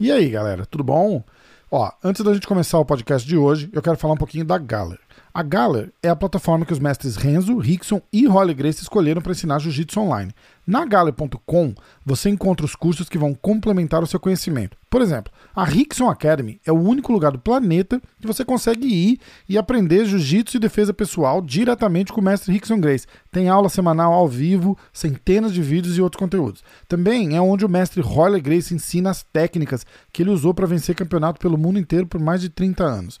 E aí, galera, tudo bom? Ó, antes da gente começar o podcast de hoje, eu quero falar um pouquinho da Galler. A Galler é a plataforma que os mestres Renzo, Rickson e Holly Grace escolheram para ensinar jiu-jitsu online. Na Galler.com você encontra os cursos que vão complementar o seu conhecimento. Por exemplo, a Rickson Academy é o único lugar do planeta que você consegue ir e aprender jiu-jitsu e defesa pessoal diretamente com o mestre Rickson Grace. Tem aula semanal ao vivo, centenas de vídeos e outros conteúdos. Também é onde o mestre Holly Grace ensina as técnicas que ele usou para vencer campeonato pelo mundo inteiro por mais de 30 anos.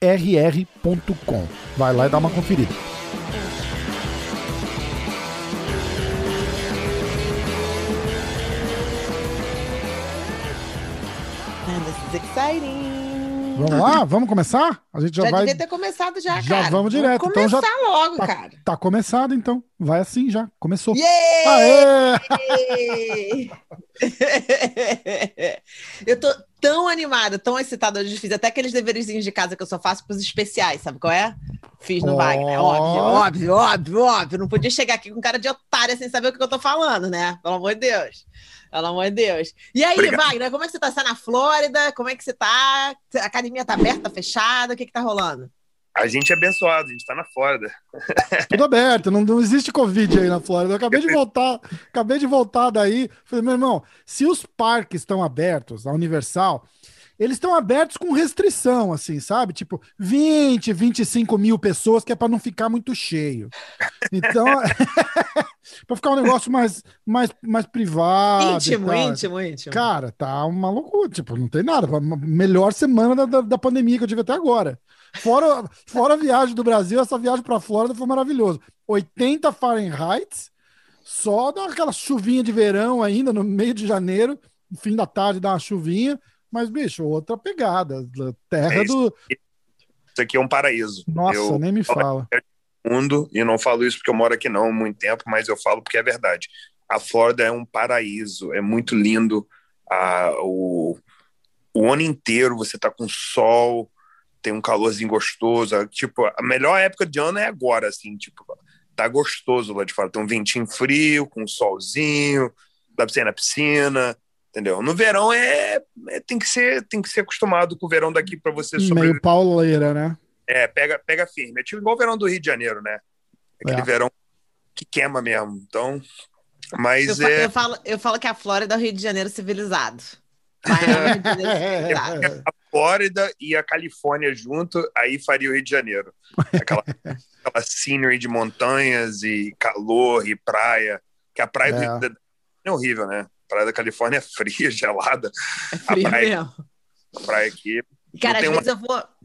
rr.com. Vai lá e dá uma conferida. Exciting. Vamos lá? Vamos começar? A gente já, já vai. devia ter começado já, já cara. vamos direto. Vamos começar então já logo, tá, cara. Tá começado, então. Vai assim já. Começou. Yeah! eu tô tão animada, tão excitada. Hoje fiz até aqueles deverzinhos de casa que eu só faço pros especiais, sabe qual é? Fiz no oh. Wagner. Óbvio, óbvio, óbvio, óbvio. Não podia chegar aqui com cara de otária sem saber o que eu tô falando, né? Pelo amor de Deus. Pelo amor de Deus. E aí, Obrigado. Wagner, como é que você tá? Você tá na Flórida? Como é que você tá? A academia tá aberta, fechada? O que que tá rolando? A gente é abençoado, a gente tá na Flórida. Tudo aberto, não, não existe Covid aí na Flórida. Eu acabei de voltar, acabei de voltar daí. Falei, meu irmão, se os parques estão abertos, a Universal, eles estão abertos com restrição, assim, sabe? Tipo, 20, 25 mil pessoas, que é para não ficar muito cheio. Então, para ficar um negócio mais, mais, mais privado. Íntimo, íntimo, íntimo. Cara, tá uma loucura. Tipo, não tem nada. Melhor semana da, da, da pandemia que eu tive até agora. Fora, fora a viagem do Brasil, essa viagem para Flórida foi maravilhoso. 80 Fahrenheit, só dá aquela chuvinha de verão ainda no meio de janeiro, no fim da tarde dá uma chuvinha, mas bicho, outra pegada, terra é isso, do Isso aqui é um paraíso. Nossa, eu nem me fala. Mundo, e não falo isso porque eu moro aqui não há muito tempo, mas eu falo porque é verdade. A Flórida é um paraíso, é muito lindo. Ah, o, o ano inteiro você tá com sol, tem um calorzinho gostoso. Tipo, a melhor época de ano é agora, assim, tipo, tá gostoso lá de fora. Tem um ventinho frio, com um solzinho, dá pra você ir na piscina, entendeu? No verão é, é, tem que ser tem que ser acostumado com o verão daqui para você sobreviver. Meio pauleira, né? É, pega pega firme. É tipo igual o verão do Rio de Janeiro, né? Aquele é. verão que queima mesmo. Então, mas eu, é... eu falo eu falo que a Flórida é o Rio de Janeiro civilizado. É, a Flórida e a Califórnia junto, aí faria o Rio de Janeiro. Aquela, aquela scenery de montanhas e calor e praia. Que a praia é. Do, é horrível, né? Praia da Califórnia é fria, gelada. É fria a praia, mesmo. A praia aqui. Cara, às vezes uma... eu vou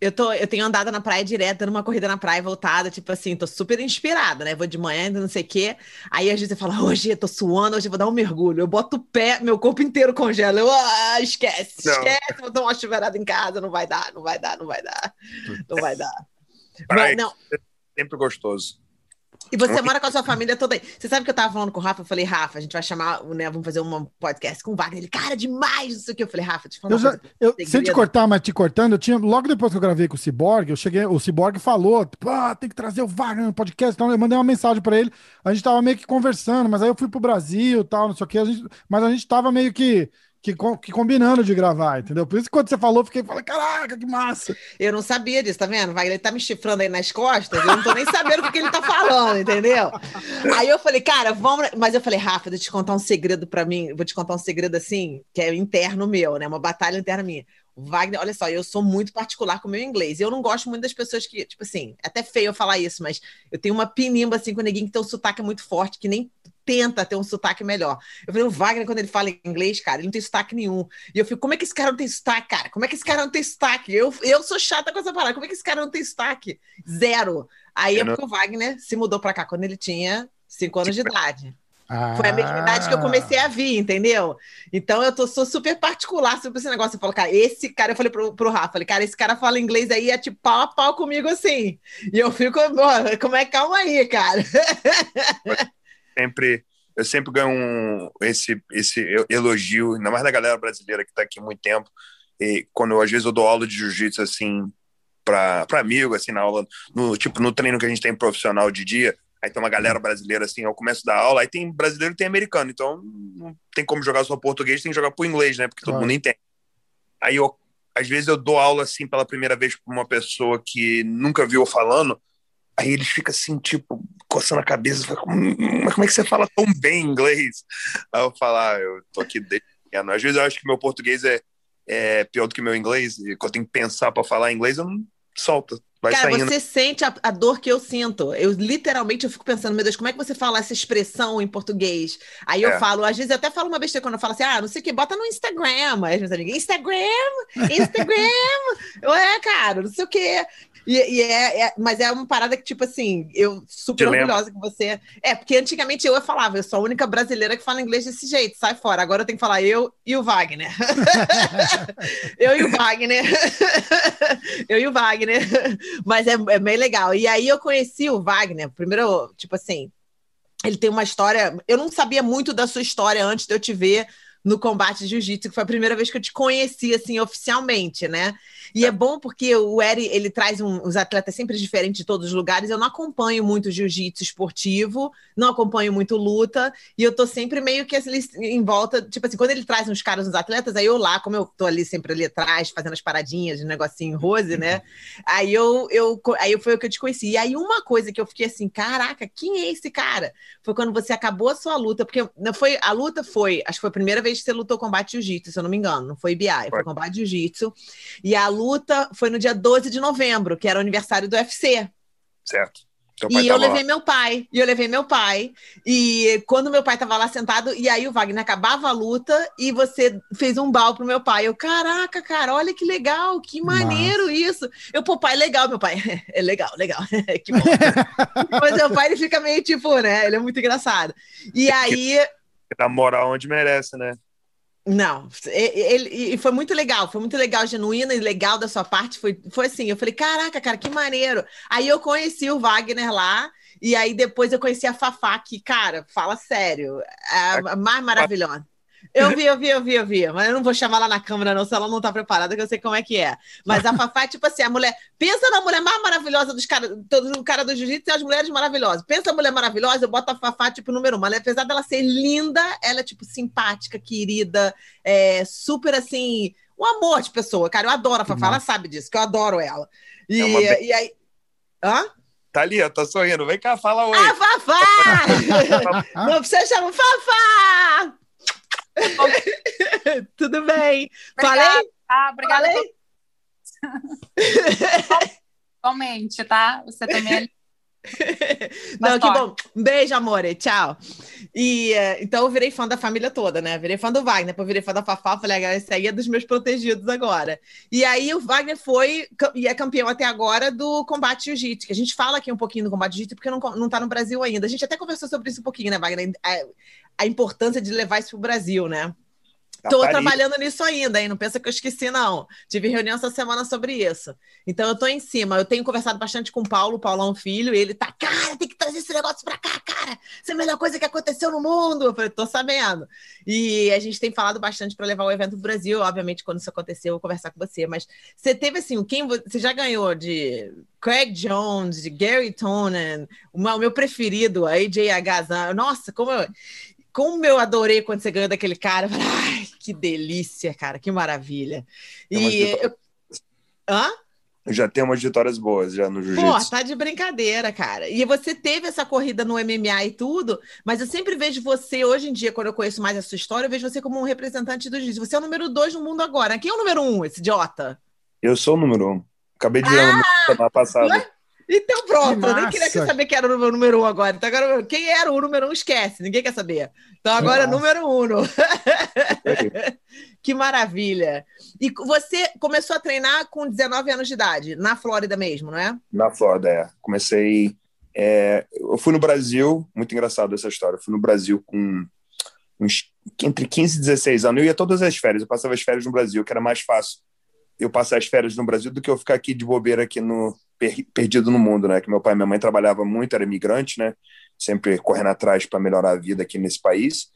eu, tô, eu tenho andado na praia direto, dando uma corrida na praia voltada, tipo assim, tô super inspirada, né? Vou de manhã, não sei o quê. Aí às vezes eu falo, hoje eu tô suando, hoje eu vou dar um mergulho. Eu boto o pé, meu corpo inteiro congela. Eu, ah, esquece, não. esquece, vou dar uma chuveirada em casa, não vai dar, não vai dar, não vai dar, não vai dar. Praia, Mas, não. É sempre gostoso. E você mora com a sua família toda aí. Você sabe que eu tava falando com o Rafa? Eu falei, Rafa, a gente vai chamar, né? Vamos fazer um podcast com o Wagner. Ele, cara, demais, isso aqui. Eu falei, Rafa, te falar. Eu eu, sem te cortar, mas te cortando, eu tinha, logo depois que eu gravei com o Cyborg, eu cheguei, o Cyborg falou, tipo, ah, tem que trazer o Wagner no podcast. Então eu mandei uma mensagem para ele. A gente tava meio que conversando, mas aí eu fui pro Brasil tal, não sei o que. A gente, mas a gente tava meio que que, que, combinando de gravar, entendeu? Por isso que quando você falou, fiquei falando, caraca, que massa. Eu não sabia disso, tá vendo? Vai, ele tá me chifrando aí nas costas, eu não tô nem sabendo o que, ele tá falando, entendeu? Aí eu falei, cara, vamos. Mas eu falei, Rafa, deixa eu te contar um segredo para mim, vou te contar um segredo assim, que é interno meu, né? Uma batalha interna minha. Wagner, olha só, eu sou muito particular com o meu inglês. Eu não gosto muito das pessoas que, tipo assim, é até feio eu falar isso, mas eu tenho uma pinimba assim com neguinho que tem um sotaque muito forte, que nem tenta ter um sotaque melhor. Eu falei, o Wagner, quando ele fala inglês, cara, ele não tem sotaque nenhum. E eu fico, como é que esse cara não tem sotaque, cara? Como é que esse cara não tem sotaque? Eu, eu sou chata com essa palavra. Como é que esse cara não tem sotaque? Zero. Aí eu é porque não... o Wagner se mudou para cá quando ele tinha cinco anos de idade. Ah. Foi a mesma idade que eu comecei a vir, entendeu? Então eu tô, sou super particular sobre esse negócio. Eu falo, cara, esse cara, eu falei pro, pro Rafa, falei, cara, esse cara fala inglês aí, é tipo pau a pau comigo assim. E eu fico, como é, calma aí, cara. Sempre, eu sempre ganho um, esse, esse elogio, ainda mais da galera brasileira que tá aqui há muito tempo. E quando eu, às vezes eu dou aula de jiu-jitsu assim, para amigo, assim, na aula, no, tipo, no treino que a gente tem profissional de dia, aí tem uma galera brasileira, assim, ao começo da aula, aí tem brasileiro e tem americano, então não tem como jogar só português, tem que jogar por inglês, né, porque todo mundo entende. Aí eu, às vezes eu dou aula, assim, pela primeira vez para uma pessoa que nunca viu falando, aí eles ficam assim, tipo, coçando a cabeça, fala, hum, mas como é que você fala tão bem inglês? Aí eu falo, ah, eu tô aqui desde pequeno. Às vezes eu acho que meu português é, é pior do que meu inglês, e quando eu tenho que pensar para falar inglês, eu não solta. Vai Cara, saindo. você sente a, a, dor que eu sinto. Eu literalmente eu fico pensando, meu Deus, como é que você fala essa expressão em português? Aí eu é. falo, às vezes eu até falo uma besteira quando eu falo assim, ah, não sei o que, bota no Instagram. Aí vezes Instagram, Instagram. Ué, cara, não sei o que. E, e é, é, mas é uma parada que, tipo assim, eu super orgulhosa que você. É, porque antigamente eu falava, eu sou a única brasileira que fala inglês desse jeito, sai fora. Agora eu tenho que falar eu e o Wagner. eu e o Wagner. eu e o Wagner. Mas é, é bem legal. E aí eu conheci o Wagner, primeiro, tipo assim, ele tem uma história. Eu não sabia muito da sua história antes de eu te ver no combate de jiu-jitsu, que foi a primeira vez que eu te conheci, assim, oficialmente, né? E é bom porque o Eri, ele traz um, os atletas sempre diferentes de todos os lugares. Eu não acompanho muito jiu-jitsu esportivo, não acompanho muito luta, e eu tô sempre meio que assim, em volta, tipo assim, quando ele traz uns caras, uns atletas, aí eu lá, como eu tô ali sempre ali atrás, fazendo as paradinhas de negocinho rose, né? Aí eu, eu aí foi o que eu te conheci. E aí uma coisa que eu fiquei assim, caraca, quem é esse cara? Foi quando você acabou a sua luta, porque não foi a luta foi, acho que foi a primeira vez que você lutou combate jiu-jitsu, se eu não me engano, não foi BI, foi combate jiu-jitsu. E a luta foi no dia 12 de novembro, que era o aniversário do UFC. Certo. E eu levei lá. meu pai, e eu levei meu pai. E quando meu pai estava lá sentado, e aí o Wagner acabava a luta e você fez um bal pro meu pai. Eu, caraca, cara, olha que legal, que maneiro Nossa. isso. Eu, pô, pai, legal, meu pai. É legal, legal. que bom. Mas meu pai, ele fica meio tipo, né? Ele é muito engraçado. E aí. Dá moral onde merece, né? Não, ele, e foi muito legal, foi muito legal, genuíno e legal da sua parte. Foi, foi assim, eu falei, caraca, cara, que maneiro. Aí eu conheci o Wagner lá, e aí depois eu conheci a Fafá, que, cara, fala sério, é a mais maravilhosa. Eu vi, eu vi, eu vi, eu vi. Mas eu não vou chamar ela na câmera, não, se ela não tá preparada, que eu sei como é que é. Mas a Fafá é tipo assim, a mulher. Pensa na mulher mais maravilhosa dos caras, do cara do jiu-jitsu e as mulheres maravilhosas. Pensa na mulher maravilhosa, eu boto a Fafá, tipo, número um. Mas apesar dela ser linda, ela é, tipo, simpática, querida, é, super assim. Um amor de pessoa, cara. Eu adoro a Fafá, ela sabe disso, que eu adoro ela. E, é e aí. Hã? Tá ali, ó, tá sorrindo. Vem cá, fala oi. Ah, Fafá! não precisa chamar Fafá! Tudo bem. Obrigada. Falei? Ah, obrigada. Falei? Igualmente, tá? Você também é Não, que bom. Um beijo, amore. Tchau. E uh, então eu virei fã da família toda, né? Virei fã do Wagner, depois virei fã da Fafá. Falei, ah, esse aí é dos meus protegidos agora. E aí o Wagner foi e é campeão até agora do combate jiu-jitsu. Que a gente fala aqui um pouquinho do combate jiu-jitsu porque não, não tá no Brasil ainda. A gente até conversou sobre isso um pouquinho, né, Wagner? A, a importância de levar isso pro Brasil, né? Estou trabalhando nisso ainda, hein? Não pensa que eu esqueci, não. Tive reunião essa semana sobre isso. Então, eu estou em cima. Eu tenho conversado bastante com o Paulo, o Paulão Filho, e ele tá, cara, tem que trazer esse negócio para cá, cara. Isso é a melhor coisa que aconteceu no mundo. Eu falei, tô sabendo. E a gente tem falado bastante para levar o evento pro Brasil. Obviamente, quando isso acontecer, eu vou conversar com você. Mas você teve, assim, quem você já ganhou de Craig Jones, de Gary Tonen, o meu preferido, a AJ Agazan. Nossa, como eu como eu adorei quando você ganhou daquele cara. Ai, que delícia, cara, que maravilha. E eu... Hã? Já tem umas vitórias boas já no jiu-jitsu. Pô, tá de brincadeira, cara. E você teve essa corrida no MMA e tudo, mas eu sempre vejo você, hoje em dia, quando eu conheço mais a sua história, eu vejo você como um representante do jiu-jitsu. Você é o número dois no mundo agora. Quem é o número um, esse idiota? Eu sou o número um. Acabei de ver ah! semana passada. Então pronto, eu nem queria saber quem era o número, número um agora. Então, agora. Quem era o número um, esquece, ninguém quer saber. Então agora Nossa. número um. que maravilha. E você começou a treinar com 19 anos de idade, na Flórida mesmo, não é? Na Flórida, é. Comecei É, eu fui no Brasil, muito engraçado essa história. Eu fui no Brasil com uns, entre 15 e 16 anos. Eu ia todas as férias, eu passava as férias no Brasil, que era mais fácil eu passar as férias no Brasil do que eu ficar aqui de bobeira aqui no perdido no mundo, né? Que meu pai e minha mãe trabalhavam muito, era imigrante, né? Sempre correndo atrás para melhorar a vida aqui nesse país.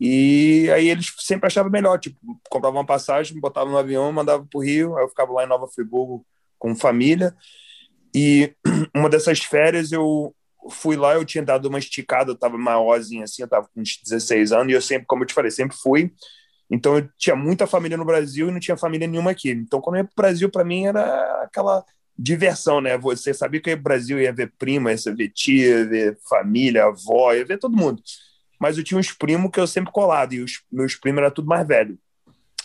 E aí eles sempre achavam melhor, tipo, compravam uma passagem, botavam no avião, mandavam para o Rio, aí eu ficava lá em Nova Friburgo com família. E uma dessas férias eu fui lá, eu tinha dado uma esticada, eu estava maiorzinho assim, eu estava com uns 16 anos, e eu sempre, como eu te falei, sempre fui. Então eu tinha muita família no Brasil e não tinha família nenhuma aqui. Então quando eu ia para o Brasil, para mim era aquela diversão, né? Você sabia que o Brasil ia ver prima, ia ver tia, ia ver família, avó, ia ver todo mundo. Mas eu tinha uns primos que eu sempre colado, e os meus primos eram tudo mais velho.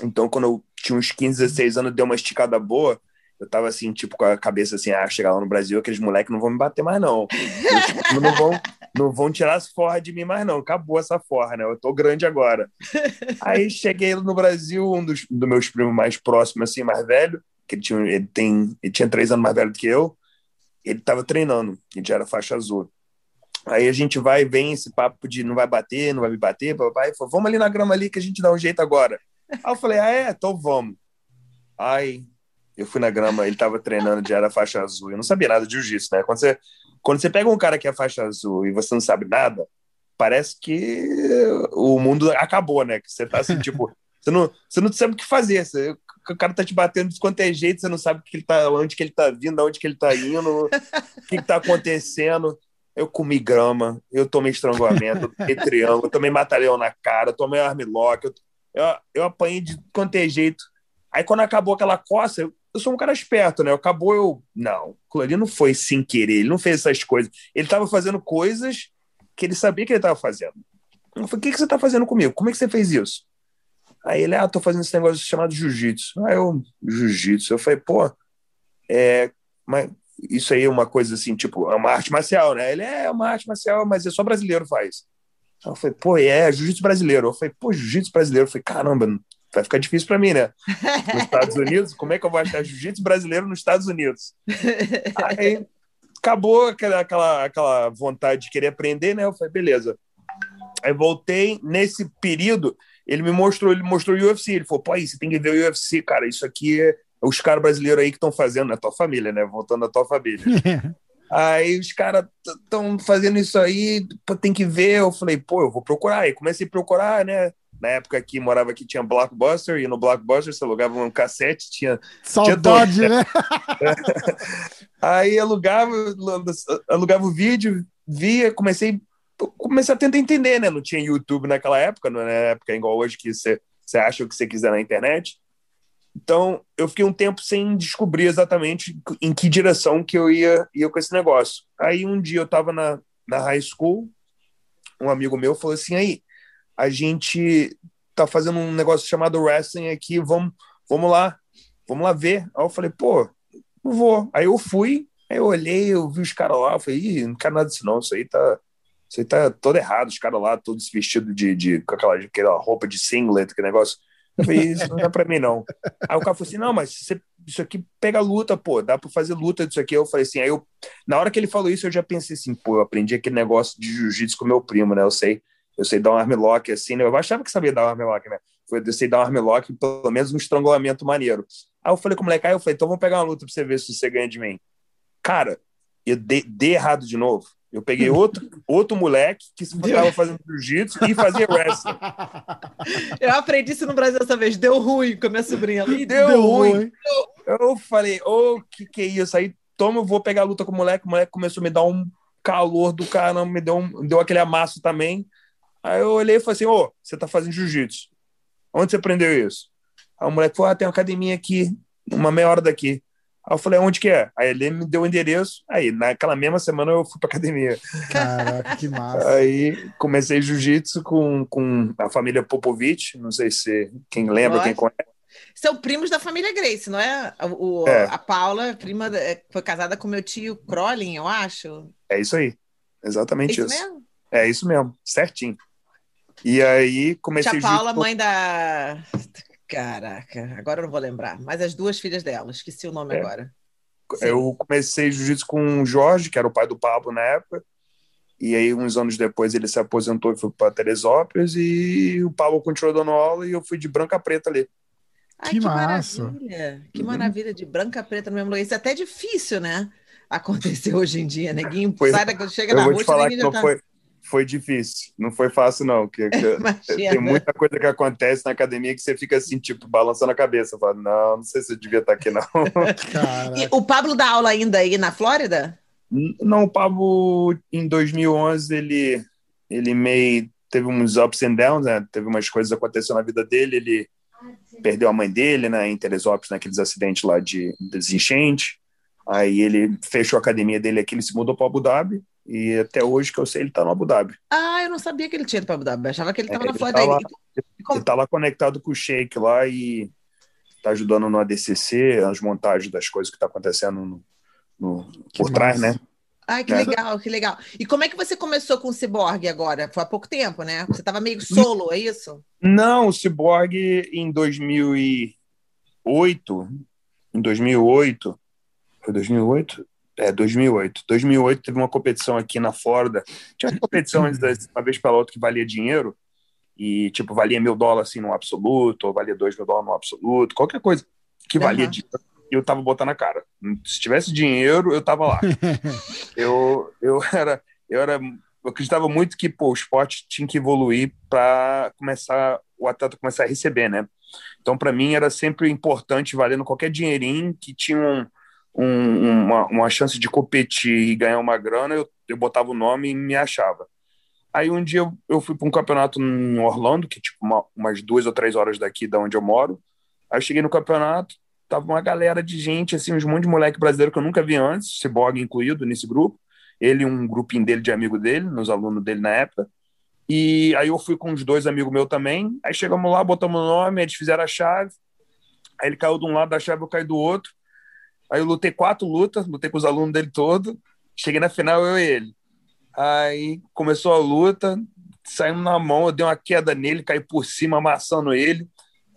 Então, quando eu tinha uns 15, 16 anos, deu uma esticada boa, eu tava assim, tipo, com a cabeça assim, ah, chegar lá no Brasil, aqueles moleques não vão me bater mais, não. Eles não vão, não vão tirar as forras de mim mais, não. Acabou essa forra, né? Eu tô grande agora. Aí cheguei no Brasil, um dos, dos meus primos mais próximos, assim, mais velho, que ele tinha, ele tem, ele tinha três anos mais velho do que eu, ele estava treinando, ele já era faixa azul. Aí a gente vai, vem esse papo de não vai bater, não vai me bater, papai, falou, vamos ali na grama ali que a gente dá um jeito agora. Aí eu falei, ah, é? Então vamos. Aí eu fui na grama, ele estava treinando, já era faixa azul, eu não sabia nada de jiu-jitsu, né? Quando você, quando você pega um cara que é faixa azul e você não sabe nada, parece que o mundo acabou, né? Que você tá assim, tipo, você não, você não sabe o que fazer, você, o cara tá te batendo de quanto é jeito, você não sabe que ele tá, onde que ele tá vindo, onde que ele tá indo, o que, que tá acontecendo. Eu comi grama, eu tomei estrangulamento, eu tomei triângulo, eu tomei mataleão na cara, eu tomei armlock, eu, eu, eu apanhei de quanto é jeito. Aí quando acabou aquela coça, eu, eu sou um cara esperto, né? Acabou eu. Não, ali não foi sem querer, ele não fez essas coisas. Ele tava fazendo coisas que ele sabia que ele tava fazendo. Eu falei, o que, que você tá fazendo comigo? Como é que você fez isso? Aí ele, ah, tô fazendo esse negócio chamado jiu-jitsu. Aí eu, jiu-jitsu. Eu falei, pô, é, mas isso aí é uma coisa assim, tipo, é uma arte marcial, né? Ele é uma arte marcial, mas é só brasileiro faz. Aí eu falei, pô, é, jiu-jitsu brasileiro. Eu falei, pô, jiu-jitsu brasileiro. Eu falei, caramba, vai ficar difícil para mim, né? Nos Estados Unidos, como é que eu vou achar jiu-jitsu brasileiro nos Estados Unidos? Aí acabou aquela, aquela, aquela vontade de querer aprender, né? Eu falei, beleza. Aí voltei, nesse período, ele me mostrou, ele mostrou o UFC. Ele falou, pô, aí você tem que ver o UFC, cara. Isso aqui é os caras brasileiros aí que estão fazendo, na tua família, né? Voltando à tua família. aí os caras estão fazendo isso aí, tem que ver. Eu falei, pô, eu vou procurar. Aí comecei a procurar, né? Na época que morava aqui tinha Blockbuster, e no Blockbuster você alugava um cassete, tinha. Saudade, tinha né? aí alugava, alugava o vídeo, via, comecei comecei a tentar entender, né? Não tinha YouTube naquela época, não época igual hoje que você, você acha o que você quiser na internet. Então, eu fiquei um tempo sem descobrir exatamente em que direção que eu ia, ia com esse negócio. Aí, um dia, eu estava na, na high school, um amigo meu falou assim, aí, a gente tá fazendo um negócio chamado wrestling aqui, vamos, vamos lá, vamos lá ver. Aí eu falei, pô, não vou. Aí eu fui, aí eu olhei, eu vi os caras lá, eu falei, Ih, não quero nada disso não, isso aí tá aí tá todo errado, os caras lá todos vestidos de, de, com aquela, aquela roupa de singlet, que negócio. Eu falei, isso não é pra mim, não. Aí o cara falou assim: não, mas você, isso aqui pega luta, pô, dá pra fazer luta disso aqui. Eu falei assim, aí eu, na hora que ele falou isso, eu já pensei assim, pô, eu aprendi aquele negócio de jiu-jitsu com meu primo, né? Eu sei, eu sei dar um armlock assim, né? Eu achava que sabia dar um armlock, né? Eu sei dar um armlock, pelo menos um estrangulamento maneiro. Aí eu falei com o moleque, aí eu falei, então vamos pegar uma luta pra você ver se você ganha de mim. Cara, eu dei, dei errado de novo. Eu peguei outro, outro moleque que estava fazendo jiu-jitsu e fazia wrestling. Eu aprendi isso no Brasil dessa vez. Deu ruim com a minha sobrinha. Deu, Deu ruim. Eu, eu falei, ô, oh, que que é isso? Aí, toma, eu vou pegar a luta com o moleque. O moleque começou a me dar um calor do caramba, me deu, um, deu aquele amasso também. Aí eu olhei e falei assim, ô, oh, você tá fazendo jiu-jitsu. Onde você aprendeu isso? Aí o moleque falou, ah, tem uma academia aqui, uma meia hora daqui. Aí eu falei, onde que é? Aí ele me deu o endereço. Aí, naquela mesma semana, eu fui pra academia. Caraca, que massa. Aí comecei jiu-jitsu com, com a família Popovich. Não sei se quem lembra, quem conhece. São primos da família Grace, não é? O, é. A Paula, prima, é, foi casada com meu tio Crolin, eu acho. É isso aí. Exatamente é isso. isso. Mesmo? É isso mesmo, certinho. E aí comecei. Tia Paula, mãe da. Caraca, agora eu não vou lembrar. Mas as duas filhas dela, esqueci o nome é. agora. Sim. Eu comecei jiu-jitsu com o Jorge, que era o pai do Pablo na época. E aí, uns anos depois, ele se aposentou e foi para Teresópolis. E o Pablo continuou dando aula e eu fui de branca a preta ali. Ai, Que que, massa. maravilha. Que Uhum. maravilha de branca preta no mesmo lugar. Isso é até difícil, né? Acontecer hoje em dia. Neguinho Foi- sai daqui, chega eu na rua, te falar que ninguém não já tá... foi, foi difícil. Não foi fácil, não. Que, que- tem muita coisa que acontece na academia que você fica assim, tipo, balançando a cabeça. Fala, não, não sei se eu devia estar aqui, não. E o Pablo dá aula ainda aí na Flórida? Não, o Pablo, em 2011, ele, ele meio teve uns ups and downs, né? Teve umas coisas acontecendo na vida dele. Ele perdeu a mãe dele, né? Em Teresópolis, naqueles acidentes lá de desenchente. Aí ele fechou a academia dele aqui, ele se mudou para Abu Dhabi. E até hoje que eu sei, ele tá no Abu Dhabi. Ah, eu não sabia que ele tinha ido para Abu Dhabi. Eu achava que ele estava É, na ele Flórida. tá lá. Como- Ele tá lá conectado com o Sheik lá e tá ajudando no ADCC, as montagens das coisas que tá acontecendo no, no- por trás, massa. né? Ai, que É. legal, que legal. E como é que você começou com o Cyborg agora? Foi há pouco tempo, né? Você estava meio solo, é isso? Não, o Cyborg em 2008, em 2008, foi 2008? É, 2008. 2008 teve uma competição aqui na Flórida. Tinha uma competição antes da- uma vez pela outra que valia dinheiro e, tipo, valia mil dólares assim no absoluto, ou valia dois mil dólares no absoluto, qualquer coisa que valia Aham. dinheiro. E eu tava botando a cara. Se tivesse dinheiro, eu tava lá. eu, eu era, eu era, eu acreditava muito que pô, o esporte tinha que evoluir para começar o atleta começar a receber, né? Então, para mim era sempre importante, valendo qualquer dinheirinho que tinha um, um- uma, uma chance de competir e ganhar uma grana, eu, eu botava o nome e me achava. Aí um dia eu, eu fui para um campeonato em Orlando, que é tipo uma- umas duas ou três horas daqui da onde eu moro. Aí eu cheguei no campeonato, tava uma galera de gente, assim, uns monte de moleque brasileiro que eu nunca vi antes, Cyborg incluído nesse grupo. Ele um grupinho dele de amigo dele, nos alunos dele na época. E aí eu fui com uns dois amigos meus também. Aí chegamos lá, botamos o nome, eles fizeram a chave. Aí ele caiu de um lado da chave, eu caí do outro. Aí eu lutei quatro lutas, lutei com os alunos dele todo. Cheguei na final, eu e ele. Aí começou a luta, saímos na mão, eu dei uma queda nele, caí por cima, amassando ele.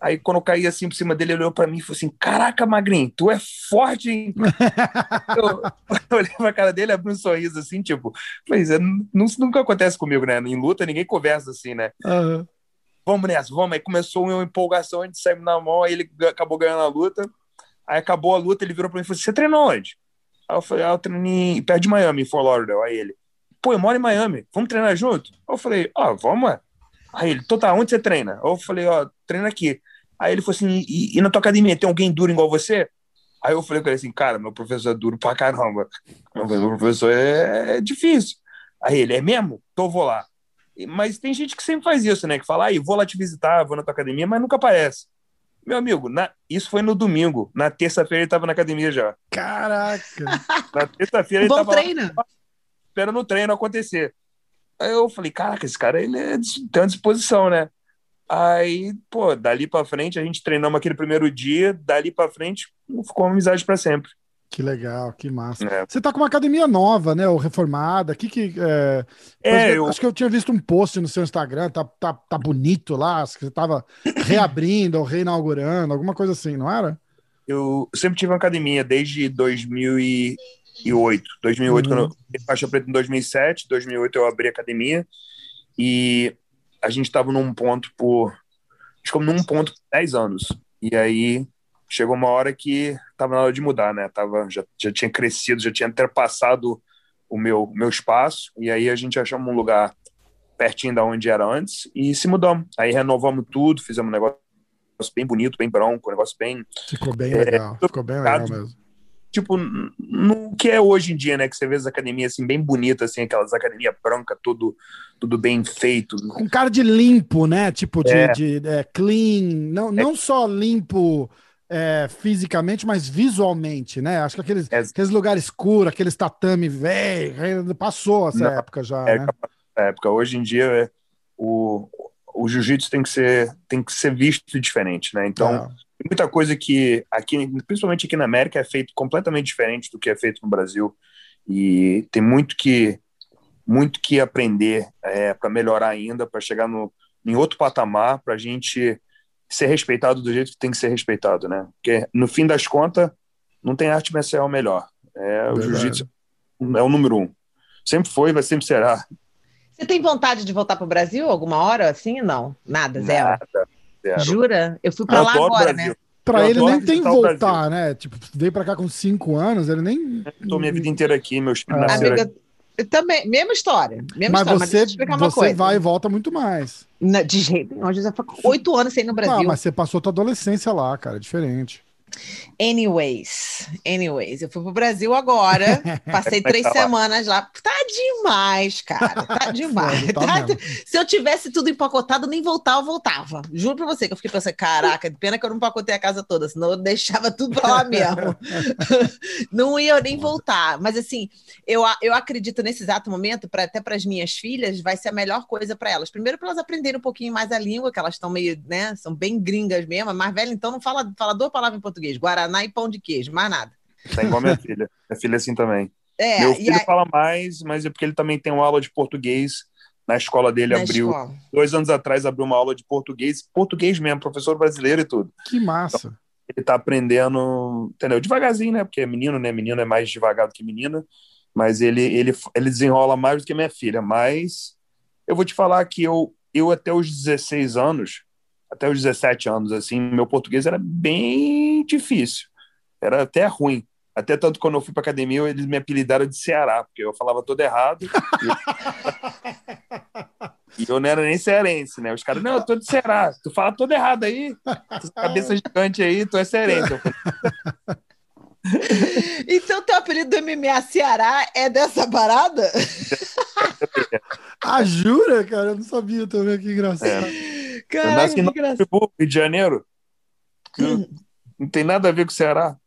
Aí quando eu caí assim por cima dele, ele olhou pra mim e falou assim: Caraca, Magrinho, tu é forte, hein? eu, eu olhei pra cara dele, abri um sorriso assim, tipo, mas é, nunca acontece comigo, né? Em luta ninguém conversa assim, né? Aham. Vamos nessa, vamos. Aí começou uma empolgação, a gente saiu na mão, aí ele acabou ganhando a luta. Aí acabou a luta, ele virou pra mim e falou: Você treinou onde? Aí eu falei: Ah, eu treinei perto de Miami, em Fort Lauderdale. Aí ele: Pô, eu moro em Miami, vamos treinar junto? Aí eu falei: Ah, vamos, ué. Aí ele: Então tá, onde você treina? Aí eu falei: Ó, treina aqui. Aí ele falou assim: e, e na tua academia tem alguém duro igual você? Aí eu falei com ele assim: Cara, meu professor é duro pra caramba. Meu professor é, é difícil. Aí ele: É mesmo? Então eu vou lá. Mas tem gente que sempre faz isso, né? Que fala, aí vou lá te visitar, vou na tua academia, mas nunca aparece. Meu amigo, na- isso foi no domingo. Na terça-feira ele tava na academia já. Caraca. Na terça-feira ele Bom tava lá treino. esperando o treino acontecer. Aí eu falei, caraca, esse cara ele é, tem uma disposição, né? Aí, pô, dali pra frente, a gente treinamos aquele primeiro dia, dali pra frente, ficou uma amizade pra sempre. Que legal, que massa. É. Você tá com uma academia nova, né? Ou reformada. Que que é... É, acho, que, eu- acho que eu tinha visto um post no seu Instagram, tá, tá, tá bonito lá, acho que você tava reabrindo ou reinaugurando, alguma coisa assim, não era? Eu sempre tive uma academia desde 2008. 2008, Uhum. quando eu faixa preta em 2007, 2008 eu abri a academia e a gente estava num ponto por. Ficamos num ponto por 10 anos. E aí chegou uma hora que estava na hora de mudar, né? Tava, já, já tinha crescido, já tinha ultrapassado o meu, meu espaço. E aí a gente achamos um lugar pertinho da onde era antes e se mudamos. Aí renovamos tudo, fizemos um negócio bem bonito, bem branco, um negócio bem Ficou bem É, legal, ficou bem legal mesmo. tipo, no que é hoje em dia, né? Que você vê as academias assim, bem bonitas, assim, aquelas academias brancas, tudo, tudo bem feito. Com cara de limpo, né? Tipo de, É. de é, clean, não, não só limpo é, fisicamente, mas visualmente, né? Acho que aqueles, É. aqueles lugares escuros, aqueles tatame velho, passou essa Não, época já, é, né? Na época, hoje em dia, é, o, o jiu-jitsu tem que ser tem que ser visto diferente, né? Então, É. muita coisa que aqui, principalmente aqui na América, é feito completamente diferente do que é feito no Brasil e tem muito que muito que aprender para melhorar ainda, para chegar no, em outro patamar, para a gente ser respeitado do jeito que tem que ser respeitado, né? Porque no fim das contas não tem arte marcial melhor. É, o jiu-jitsu é o número um. Sempre foi, vai sempre será. Você tem vontade de voltar pro Brasil alguma hora assim? Não, nada, zero. Nada, zero. Jura? Eu fui pra Eu lá o agora, Brasil. né? Pra Eu ele nem tem o voltar, né? Tipo, veio pra cá com cinco anos, ele nem. Tô minha vida inteira aqui, meus filhos Ah. nasceram Amiga, eu também, mesma história. Mesma Mas história, mas você, eu explicar uma você coisa. vai e volta muito mais. Na- de jeito nenhum, José oito anos sem ir no Brasil. Ah, mas você passou tua adolescência lá, cara, é diferente. Anyways, anyways, eu fui pro Brasil agora, passei três tá semanas lá. Tá demais, cara, tá demais. Tá Tá-. Se eu tivesse tudo empacotado, nem voltar, eu voltava. Juro pra você que eu fiquei pensando, caraca, pena que eu não empacotei a casa toda, senão eu deixava tudo pra lá mesmo. não ia nem voltar. Mas assim, eu, eu acredito nesse exato momento, pra, até para as minhas filhas, vai ser a melhor coisa para elas. Primeiro, para elas aprenderem um pouquinho mais a língua, que elas estão meio, né, são bem gringas mesmo. A mais velha, então, não fala, fala duas palavras em português: Guaraná e pão de queijo, mais nada. Tá igual minha filha. Minha filha é assim também. É, Meu e filho aí, fala mais, mas é porque ele também tem uma aula de português. Na escola dele na abriu. escola. Dois anos atrás abriu uma aula de português, português mesmo, professor brasileiro e tudo. Que massa. Ele tá aprendendo, entendeu? Devagarzinho, né? Porque é menino, né? Menino é mais devagar do que menina. Mas ele, ele, ele desenrola mais do que minha filha. Mas eu vou te falar que eu, eu até os 16 anos, até os 17 anos, assim, meu português era bem difícil. Era até ruim. Até tanto quando eu fui pra academia, eles me apelidaram de Ceará, porque eu falava todo errado. E eu não era nem cearense, né? Os caras, não, eu tô de Ceará. Tu fala todo errado aí. Cabeça gigante aí, tu é cearense. Eu falei, Então, teu apelido do MMA Ceará é dessa parada? Ah, jura, cara? Eu não sabia também, que engraçado. Caraca, nasci que no engraçado. Rio de Janeiro. Que Não tem nada a ver com o Ceará.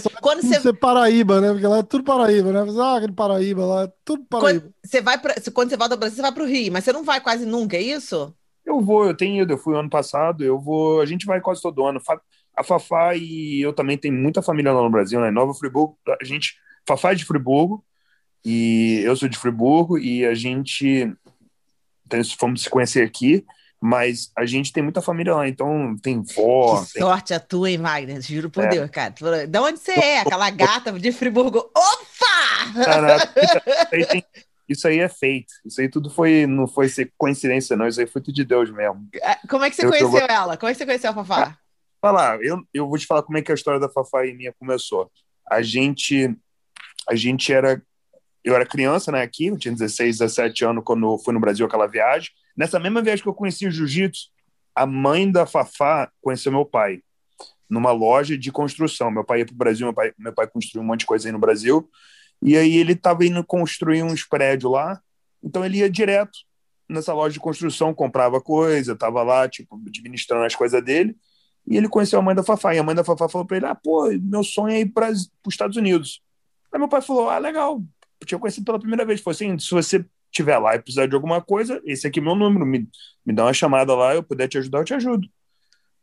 Só Quando não você, ser Paraíba, né? Porque lá é tudo Paraíba, né? Ah, aquele Paraíba lá, é tudo Paraíba. quando você vai pra, quando você volta ao Brasil, você vai pro Rio, mas você não vai quase nunca, é isso? Eu vou, eu tenho ido, eu fui ano passado, eu vou, a gente vai quase todo ano. A Fafá e eu também tenho muita família lá no Brasil, né? Nova Friburgo, a gente, Fafá é de Friburgo e eu sou de Friburgo e a gente então, fomos se conhecer aqui, mas a gente tem muita família lá, então tem vó, que tem sorte a tua, hein, Wagner? Juro por É. Deus, cara. Da onde você é? Aquela gata de Friburgo. Opa! Caraca, isso aí tem- Isso aí é feito. Isso aí tudo foi, não foi ser coincidência, não. Isso aí foi tudo de Deus mesmo. Como é que você Eu- conheceu eu- ela? Como é que você conheceu a Fafá? Falar, eu, eu vou te falar como é que a história da Fafá e minha começou. A gente, a gente era, eu era criança, né, aqui, eu tinha 16, 17 anos quando fui no Brasil aquela viagem. Nessa mesma viagem que eu conheci o jiu-jitsu, a mãe da Fafá conheceu meu pai numa loja de construção. Meu pai ia para o Brasil, meu pai, meu pai construiu um monte de coisa aí no Brasil. E aí ele estava indo construir uns prédios lá, então ele ia direto nessa loja de construção, comprava coisa, estava lá, tipo, administrando as coisas dele. E ele conheceu a mãe da Fafá. E a mãe da Fafá falou para ele: Ah, pô, meu sonho é ir para os Estados Unidos. Aí meu pai falou: Ah, legal. Eu tinha conhecido pela primeira vez. Falou assim: se você estiver lá e precisar de alguma coisa, esse aqui é meu número. Me, me dá uma chamada lá, eu puder te ajudar, eu te ajudo.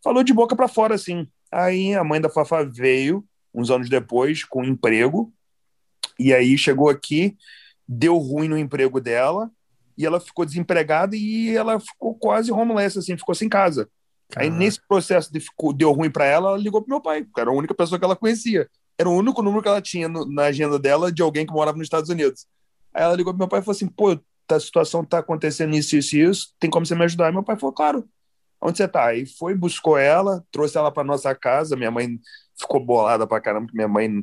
Falou de boca para fora, assim. Aí a mãe da Fafá veio, uns anos depois, com um emprego. E aí chegou aqui, deu ruim no emprego dela. E ela ficou desempregada e ela ficou quase homeless, assim, ficou sem casa. Aí, nesse processo de ficou, deu ruim para ela, ela ligou pro meu pai, que era a única pessoa que ela conhecia. Era o único número que ela tinha no- na agenda dela de alguém que morava nos Estados Unidos. Aí ela ligou pro meu pai e falou assim: pô, tá, a situação tá acontecendo isso, isso e isso, tem como você me ajudar? E meu pai falou: claro, onde você tá? Aí foi, buscou ela, trouxe ela para nossa casa. Minha mãe ficou bolada pra caramba, porque minha mãe.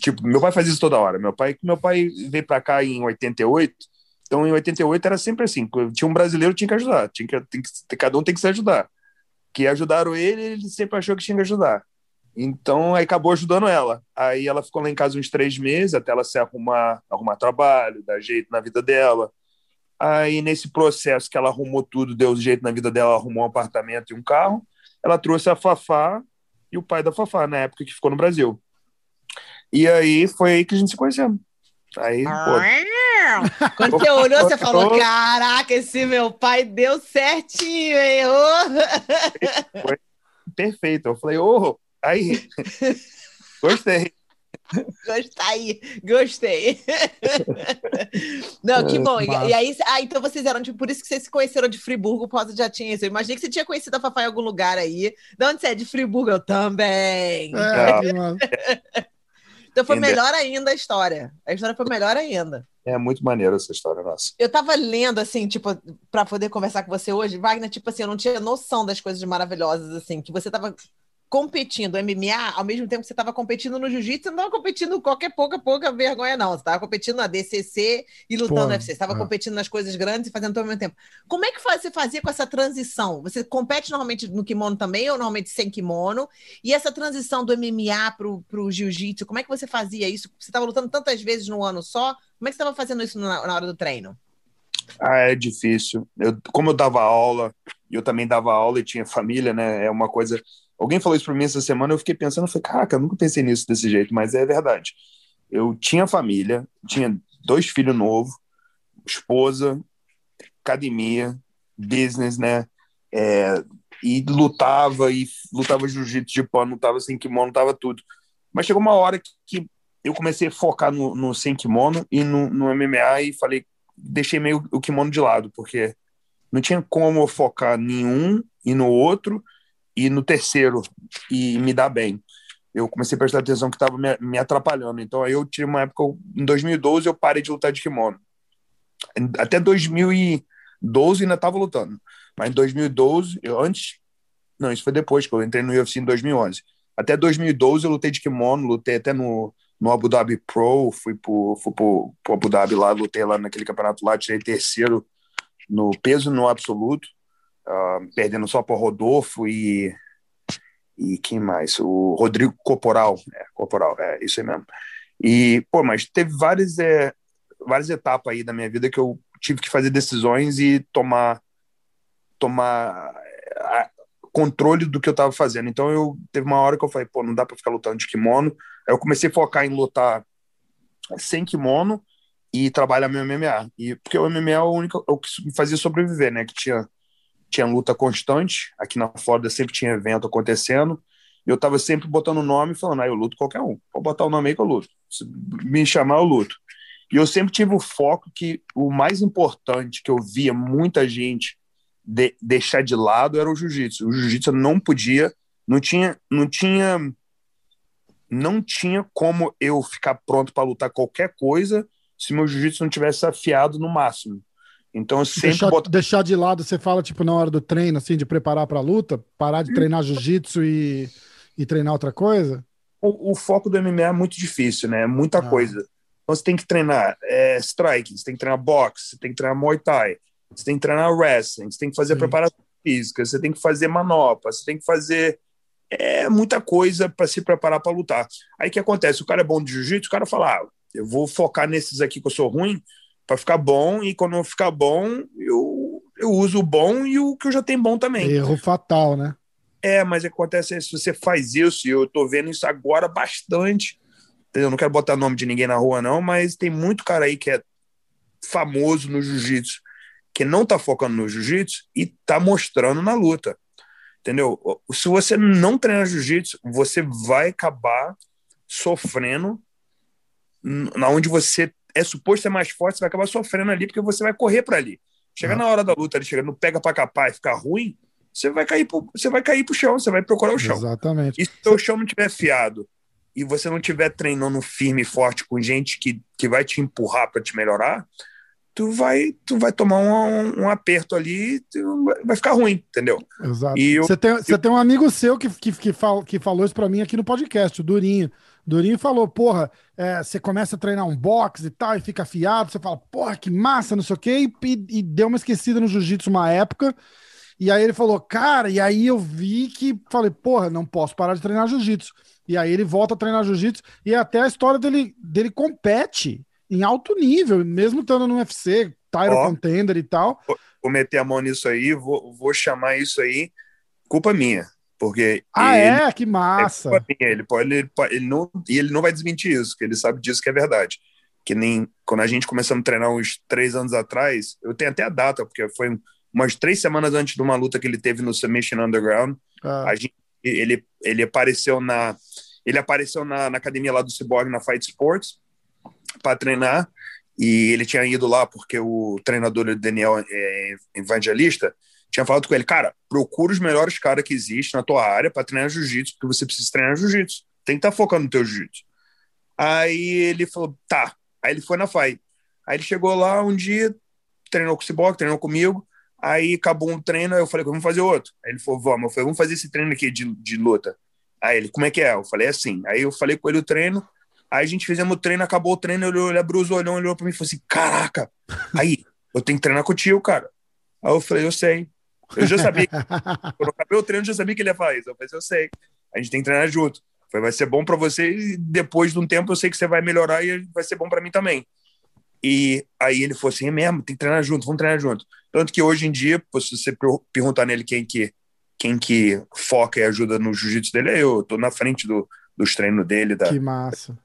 Tipo, meu pai faz isso toda hora. Meu pai, meu pai veio pra cá em 88. Então, em 88 era sempre assim: tinha um brasileiro, tinha que ajudar. Tinha que, tem que, cada um tem que se ajudar que ajudaram ele, ele sempre achou que tinha que ajudar. Então, aí acabou ajudando ela. Aí ela ficou lá em casa uns três meses, até ela se arrumar, arrumar trabalho, dar jeito na vida dela. Aí, nesse processo que ela arrumou tudo, deu jeito na vida dela, arrumou um apartamento e um carro, ela trouxe a Fafá e o pai da Fafá, na época que ficou no Brasil. E aí, foi aí que a gente se conheceu. Aí, pô, Quando você olhou, você falou: Caraca, esse meu pai deu certinho, hein? Ô! Perfeito. Eu falei, ô, aí, gostei. Gostei, gostei. Não, que bom. E, e aí, ah, então vocês eram, tipo, por isso que vocês se conheceram de Friburgo, por causa já tinha isso. Eu imaginei que você tinha conhecido a Fafá em algum lugar aí. De onde você é? De Friburgo? Eu também. É, que massa. Então foi melhor ainda a história. A história foi melhor ainda. É muito maneiro essa história nossa. Eu tava lendo, assim, tipo, pra poder conversar com você hoje, Wagner, tipo assim, eu não tinha noção das coisas maravilhosas, assim, que você tava competindo MMA ao mesmo tempo que você tava competindo no jiu-jitsu, você não tava competindo qualquer pouca, pouca vergonha, não. Você tava competindo na DCC e lutando Pô, no UFC. Você tava é. competindo nas coisas grandes e fazendo tudo ao mesmo tempo. Como é que você fazia com essa transição? Você compete normalmente no kimono também ou normalmente sem kimono? E essa transição do MMA pro, pro jiu-jitsu, como é que você fazia isso? Você tava lutando tantas vezes no ano só? Como é que você tava fazendo isso na, na hora do treino? Ah, é difícil. Eu, como eu dava aula, eu também dava aula e tinha família, né? É uma coisa. Alguém falou isso para mim essa semana, eu fiquei pensando, eu falei, caraca, eu nunca pensei nisso desse jeito, mas é verdade. Eu tinha família, tinha dois filhos novos, esposa, academia, business, né? É, e lutava, e lutava jiu-jitsu de pano, lutava sem kimono, lutava tudo. Mas chegou uma hora que, eu comecei a focar no, no sem kimono e no, no MMA e falei, deixei meio o kimono de lado, porque não tinha como focar em um e no outro e no terceiro e me dar bem. Eu comecei a prestar atenção que estava me, atrapalhando. Então aí eu tive uma época, em 2012 eu parei de lutar de kimono. Até 2012 ainda estava lutando. Mas em 2012, eu antes, não, isso foi depois que eu entrei no UFC em 2011. Até 2012 eu lutei de kimono, lutei até no, no Abu Dhabi Pro, fui pro, fui pro, pro Abu Dhabi lá, lutei lá naquele campeonato lá, tirei terceiro no peso no absoluto, uh, perdendo só para Rodolfo e e quem mais? O Rodrigo Corporal, é, Corporal, é isso aí mesmo. E, pô, mas teve várias, é, várias etapas aí da minha vida que eu tive que fazer decisões e tomar tomar é, controle do que eu estava fazendo. Então eu teve uma hora que eu falei, pô, não dá para ficar lutando de kimono. Aí eu comecei a focar em lutar sem kimono e trabalhar meu MMA. E porque o MMA é o único é o que me fazia sobreviver, né? Que tinha tinha luta constante. Aqui na Flórida sempre tinha evento acontecendo. E eu tava sempre botando o nome e falando, ah, eu luto qualquer um. Pode botar o nome aí que eu luto. Se me chamar, eu luto. E eu sempre tive o foco que o mais importante que eu via muita gente de, deixar de lado era o jiu-jitsu. O jiu-jitsu não podia, não tinha, não tinha, não tinha como eu ficar pronto para lutar qualquer coisa se meu jiu-jitsu não tivesse afiado no máximo. Então sempre Deixar, botava... deixar de lado, você fala, tipo, na hora do treino, assim, de preparar pra luta, parar de treinar jiu-jitsu e, e treinar outra coisa? o, o foco do MMA é muito difícil, né? É muita Ah. coisa. Então você tem que treinar é, striking, você tem que treinar boxe, você tem que treinar Muay Thai, você tem que treinar wrestling, você tem que fazer Sim. preparação física, você tem que fazer manopla, você tem que fazer é, muita coisa para se preparar para lutar. Aí o que acontece? O cara é bom de jiu-jitsu, o cara fala: ah, eu vou focar nesses aqui que eu sou ruim para ficar bom, e quando eu ficar bom, eu, eu uso o bom e o que eu já tenho bom também. Erro fatal, né? É, mas acontece se você faz isso, e eu tô vendo isso agora bastante. entendeu? Eu não quero botar nome de ninguém na rua, não, mas tem muito cara aí que é famoso no jiu-jitsu, que não tá focando no jiu-jitsu e tá mostrando na luta. Entendeu? Se você não treinar jiu-jitsu, você vai acabar sofrendo na onde você é suposto ser mais forte, você vai acabar sofrendo ali, porque você vai correr para ali. Chega Ah. na hora da luta, ele chega no pega para capar e ficar ruim, você vai cair pro, você vai cair pro chão, você vai procurar o chão. Exatamente. E se o chão não tiver fiado e você não tiver treinando firme e forte com gente que, que vai te empurrar para te melhorar, tu vai tu vai tomar um, um aperto ali, e vai- vai ficar ruim, entendeu? Exato. E eu- Você tem, você tem um amigo seu que, que, que, fal, que falou isso pra mim aqui no podcast, o Durinho. Durinho falou, porra, é, você começa a treinar um boxe e tal, e fica afiado, você fala, porra, que massa, não sei o quê, e, e deu uma esquecida no jiu-jitsu uma época. E aí ele falou, cara, e aí eu vi que falei, porra, não posso parar de treinar jiu-jitsu. E aí ele volta a treinar jiu-jitsu, e até a história dele, dele compete em alto nível, mesmo estando no UFC, Tyro Ó. Contender e tal. Vou meter a mão nisso aí, vou, vou chamar isso aí culpa minha, porque Ah, ele, é? Que massa. É. Ele pode, ele, pode- ele não, e ele não vai desmentir isso, porque ele sabe disso que é verdade. Que nem quando a gente começamos a treinar uns três anos atrás, eu tenho até a data, porque foi umas três semanas antes de uma luta que ele teve no Submission Underground. Ah. A gente, ele, ele apareceu na ele apareceu na, na academia lá do Cyborg na Fight Sports para treinar e ele tinha ido lá porque o treinador Daniel é, Evangelista tinha falado com ele, cara, procura os melhores caras que existem na tua área para treinar jiu-jitsu, porque você precisa treinar jiu-jitsu. Tem que estar focando no teu jiu-jitsu. Aí ele falou, tá. Aí ele foi na FAI. Aí ele chegou lá um dia, treinou com o Ciboc, treinou comigo. Aí acabou um treino, eu falei, vamos fazer outro. Aí ele falou, vamos. Eu falei, vamos fazer esse treino aqui de, de luta. Aí ele, como é que é? Eu falei, é assim. Aí eu falei com ele o treino, aí a gente fizemos o treino, acabou o treino, ele, ele abriu os olhão, olhou pra mim e falou assim, caraca, aí, eu tenho que treinar contigo, cara. Aí eu falei, eu sei. Eu já sabia. Quando eu acabei o treino, eu já sabia que ele ia fazer isso. Eu falei, eu sei. A gente tem que treinar junto. Falei, vai ser bom para você e depois de um tempo eu sei que você vai melhorar e vai ser bom para mim também. E aí ele falou assim, é mesmo, tem que treinar junto, vamos treinar junto. Tanto que hoje em dia, se você perguntar nele quem que, quem que foca e ajuda no jiu-jitsu dele, é eu. eu tô na frente do, dos treinos dele, da, que massa.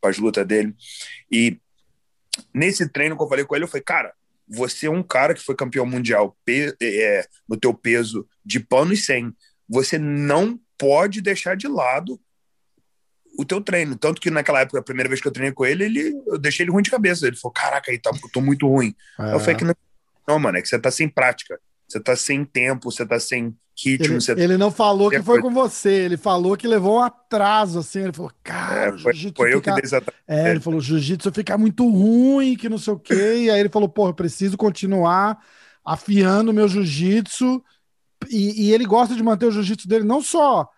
com as lutas dele. E nesse treino que eu falei com ele, eu falei, cara, você é um cara que foi campeão mundial é, no teu peso de pano e sem. Você não pode deixar de lado o teu treino. Tanto que naquela época, a primeira vez que eu treinei com ele, ele eu deixei ele ruim de cabeça. Ele falou: Caraca, aí tá, eu tô muito ruim. É. Eu falei que não, não, mano, é que você tá sem prática. Você tá sem tempo, você tá sem ritmo. Ele, você... ele não falou que foi com você, ele falou que levou um atraso, assim. Ele falou, cara, é, foi, foi eu fica... que dei É, ele falou: jiu-jitsu fica muito ruim, que não sei o quê. e aí ele falou: porra, preciso continuar afiando meu jiu-jitsu. E, e, ele gosta de manter o jiu-jitsu dele não só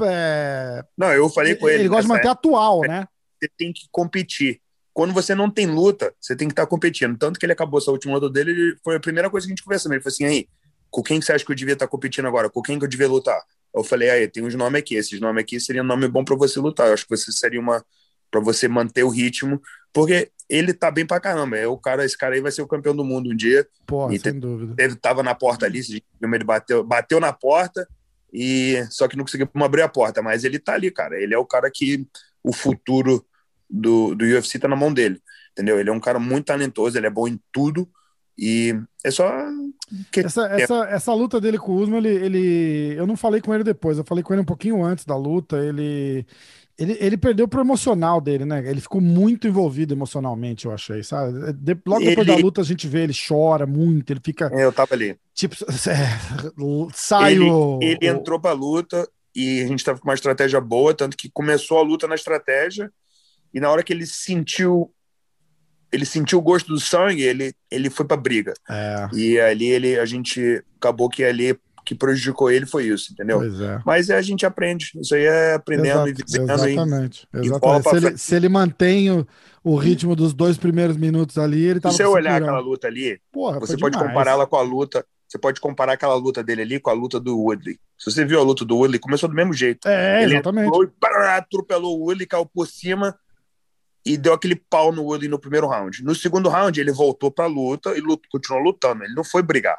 é... Não, eu falei com ele. Ele gosta de manter atual, né? Você tem que competir. Quando você não tem luta, você tem que estar competindo. Tanto que ele acabou essa última luta dele, foi a primeira coisa que a gente conversou. Ele falou assim: aí, com quem você acha que eu devia estar competindo agora? Com quem que eu devia lutar? Eu falei: aí, tem uns nomes aqui. Esses nomes aqui seriam um nome bom para você lutar. Eu acho que você seria uma. para você manter o ritmo. Porque ele tá bem pra caramba. É o cara, esse cara aí vai ser o campeão do mundo um dia. Pô, sem teve, dúvida. Ele tava na porta ali, ele bateu, bateu na porta e só que não conseguiu abrir a porta, mas ele tá ali, cara. Ele é o cara que o futuro do, do UFC tá na mão dele, entendeu? Ele é um cara muito talentoso, ele é bom em tudo e é só que... essa, essa, essa luta dele com o Usman, ele, ele eu não falei com ele depois, eu falei com ele um pouquinho antes da luta, ele ele, ele perdeu pro emocional dele, né? Ele ficou muito envolvido emocionalmente, eu achei, sabe? De, logo depois ele... da luta a gente vê ele chora muito, ele fica. É, eu tava ali. Tipo, é, sai ele, o. Ele entrou pra luta e a gente tava com uma estratégia boa, tanto que começou a luta na estratégia e na hora que ele sentiu ele sentiu o gosto do sangue, ele, ele foi pra briga. É. E ali ele, a gente acabou que ali que prejudicou ele foi isso, entendeu? É. Mas a gente aprende, isso aí é aprendendo Exato, e vivendo. Exatamente. E, exatamente. E se, ele, se, ele, mantém o, o, ritmo dos dois primeiros minutos ali, ele tá. Se você olhar aquela luta ali, Porra, você pode compará-la com a luta. Você pode comparar aquela luta dele ali com a luta do Woodley. Se você viu a luta do Woodley, começou do mesmo jeito. É, ele exatamente. E pará, atropelou o Woodley, caiu por cima e deu aquele pau no Woodley no primeiro round. No segundo round, ele voltou pra luta e lutou, continuou lutando. Ele não foi brigar.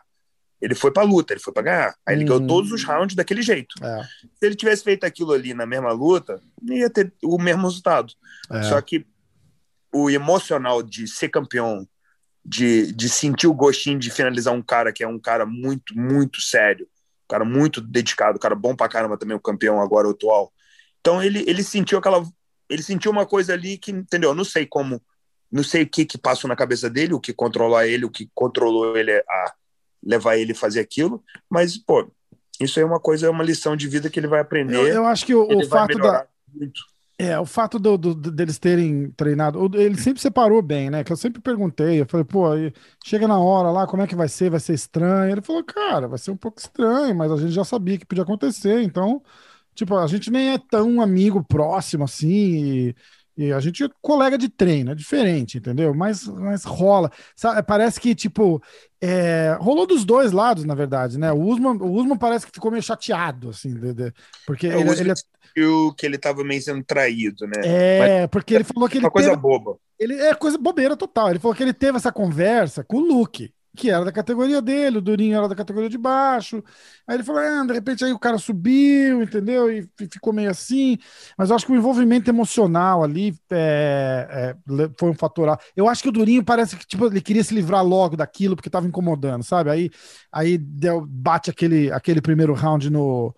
Ele foi pra luta, ele foi pra ganhar. Aí ele hum. ganhou todos os rounds daquele jeito. É. Se ele tivesse feito aquilo ali na mesma luta, ia ter o mesmo resultado. É. Só que o emocional de ser campeão, de, de sentir o gostinho de finalizar um cara que é um cara muito, muito sério, um cara muito dedicado, um cara bom pra caramba também, o campeão agora o atual. Então ele, ele sentiu aquela. Ele sentiu uma coisa ali que, entendeu? Eu não sei como. Não sei o que, que passou na cabeça dele, o que controlou ele, o que controlou ele a levar ele a fazer aquilo, mas, pô, isso é uma coisa, é uma lição de vida que ele vai aprender. Eu, eu acho que o, o fato da. Muito. É, o fato do, do, deles terem treinado, ele sempre separou bem, né? Que eu sempre perguntei, eu falei, pô, chega na hora lá, como é que vai ser? Vai ser estranho? Ele falou, cara, vai ser um pouco estranho, mas a gente já sabia que podia acontecer, então, tipo, a gente nem é tão amigo próximo assim, e, e a gente é colega de treino, é diferente, entendeu? Mas, mas rola. Sabe, parece que, tipo, é, rolou dos dois lados, na verdade, né? O Usman, o Usman parece que ficou meio chateado, assim, de, de, porque é, ele, ele, ele que ele tava meio sendo traído, né? É, Mas, porque ele falou que ele. Uma coisa teve, boba. Ele, é coisa bobeira total. Ele falou que ele teve essa conversa com o Luke que era da categoria dele, o Durinho era da categoria de baixo. Aí ele falou: ah, de repente aí o cara subiu, entendeu? E ficou meio assim. Mas eu acho que o envolvimento emocional ali é, é, foi um fator. Eu acho que o Durinho parece que tipo, ele queria se livrar logo daquilo porque estava incomodando, sabe? Aí, aí deu, bate aquele, aquele primeiro round no.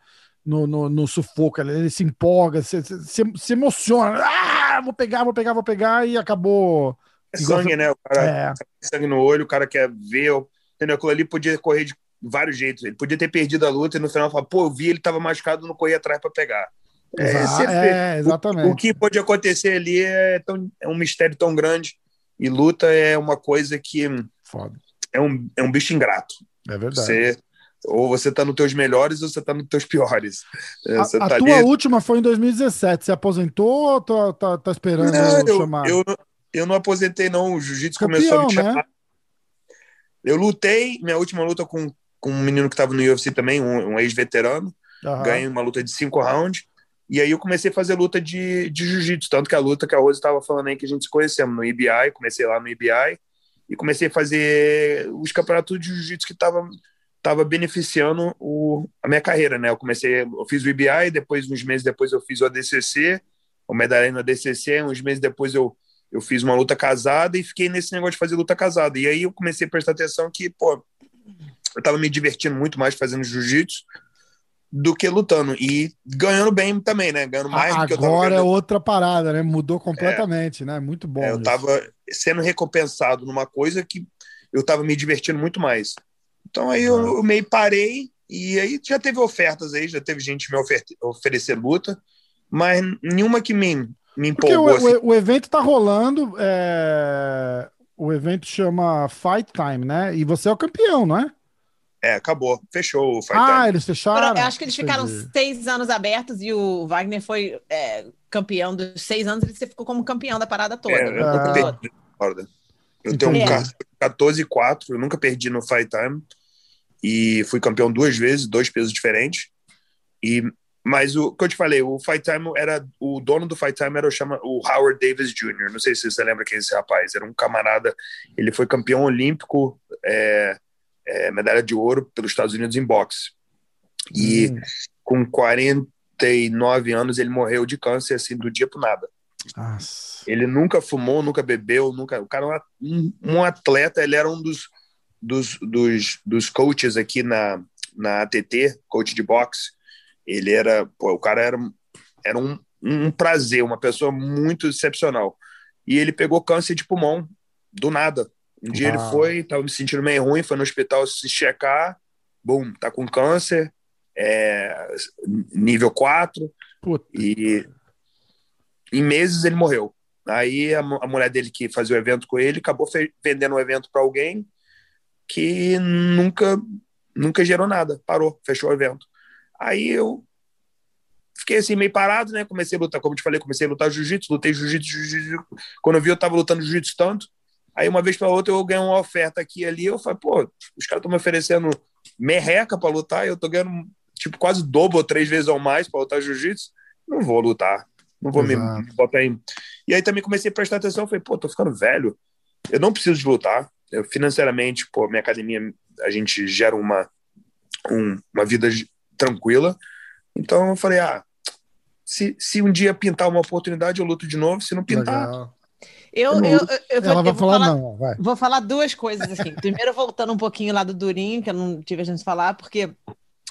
No, no, no sufoco, ele, se empolga, se, se, se emociona, ah, vou pegar, vou pegar, vou pegar, e acabou é sangue, né? O cara é. sangue no olho, o cara quer ver. Entendeu? Aquilo ali podia correr de vários jeitos. Ele podia ter perdido a luta e no final falar, pô, eu vi, ele tava machucado, não corri atrás para pegar. É, Exa- sempre- é, exatamente. O que pode acontecer ali é, tão, é um mistério tão grande. E luta é uma coisa que Foda. é um, é um bicho ingrato. É verdade. Você, ou você tá nos teus melhores ou você tá nos teus piores. É, Você A, a tá tua ali- última foi em 2017. Você aposentou ou tá, tá, tá esperando Não, eu, chamar? eu, eu não aposentei, não. O jiu-jitsu começou a me né? chamar. Eu lutei, minha última luta com, com um menino que estava no UFC também, um, um ex-veterano. Aham. Ganhei uma luta de cinco rounds. E aí eu comecei a fazer luta de, de jiu-jitsu. Tanto que a luta que a Rose estava falando aí que a gente se conhecemos no IBI. Comecei lá no IBI. E comecei a fazer os campeonatos de jiu-jitsu que estavam tava beneficiando o, a minha carreira, né? Eu comecei, eu fiz o IBI, depois, uns meses depois, eu fiz o ADCC, o medalha no ADCC, uns meses depois eu, eu fiz uma luta casada e fiquei nesse negócio de fazer luta casada. E aí eu comecei a prestar atenção que, pô, eu tava me divertindo muito mais fazendo jiu-jitsu do que lutando. E ganhando bem também, né? Ganhando mais do que eu tava Agora é outra parada, né? Mudou completamente, né? Muito bom. É, eu tava sendo recompensado numa coisa que eu tava me divertindo muito mais. Então aí eu, eu meio parei e aí já teve ofertas aí, já teve gente me ofer oferecer luta, mas nenhuma que me, me Porque o, empolgou. assim. o- o evento tá rolando, é, o evento chama Fight Time, né? E você é o campeão, não é? É, acabou, fechou o Fight ah, Time. eles fecharam? Eu acho que eles ficaram Entendi. seis anos abertos e o Wagner foi é, campeão dos seis anos, ele ficou como campeão da parada toda. É, eu nunca Ah. corda. Eu tenho um Entendi. carro 14 e 4, eu nunca perdi no Fight Time. E fui campeão duas vezes, dois pesos diferentes. E mas o que eu te falei, o Fight Time era o dono do Fight Time era o chama o Howard Davis Jr. Não sei se você lembra quem é esse rapaz. Era um camarada. Ele foi campeão olímpico, é, é, medalha de ouro pelos Estados Unidos em boxe. E Hum. com 49 anos ele morreu de câncer assim do dia pro nada. Nossa. Ele nunca fumou, nunca bebeu, nunca. O cara era um, um atleta, ele era um dos, dos, dos, dos coaches aqui na, na ATT, coach de boxe. Ele era, pô, o cara era, era um, um prazer, uma pessoa muito excepcional. E ele pegou câncer de pulmão, do nada. Um dia ele foi, estava me sentindo meio ruim, foi no hospital se checar, bum, tá com câncer, é, nível 4, Puta. e em meses ele morreu. Aí a, a mulher dele que fazia o evento com ele acabou vendendo o evento para alguém que nunca nunca gerou nada, parou, fechou o evento. Aí eu fiquei assim meio parado, né? Comecei a lutar, como eu te falei, comecei a lutar jiu-jitsu, lutei jiu-jitsu, jiu-jitsu. Quando eu vi eu tava lutando jiu-jitsu tanto. Aí uma vez para outra eu ganhei uma oferta aqui e ali, eu falei, pô, os caras estão me oferecendo merreca para lutar, e eu tô ganhando tipo quase dobro ou três vezes ou mais para lutar jiu-jitsu. Não vou lutar. Não vou me, Exato. me botar em. E aí também comecei a prestar atenção. Falei, pô, tô ficando velho. Eu não preciso de lutar. Eu, financeiramente, pô, minha academia, a gente gera uma, um- uma vida tranquila. Então eu falei, ah, se, se um dia pintar uma oportunidade, eu luto de novo. Se não pintar, Legal. Eu, Eu não- eu, vou, Ela eu vou falar, falar, não, vai. Vou falar duas coisas assim. Primeiro, voltando um pouquinho lá do Durinho, que eu não tive a gente falar, porque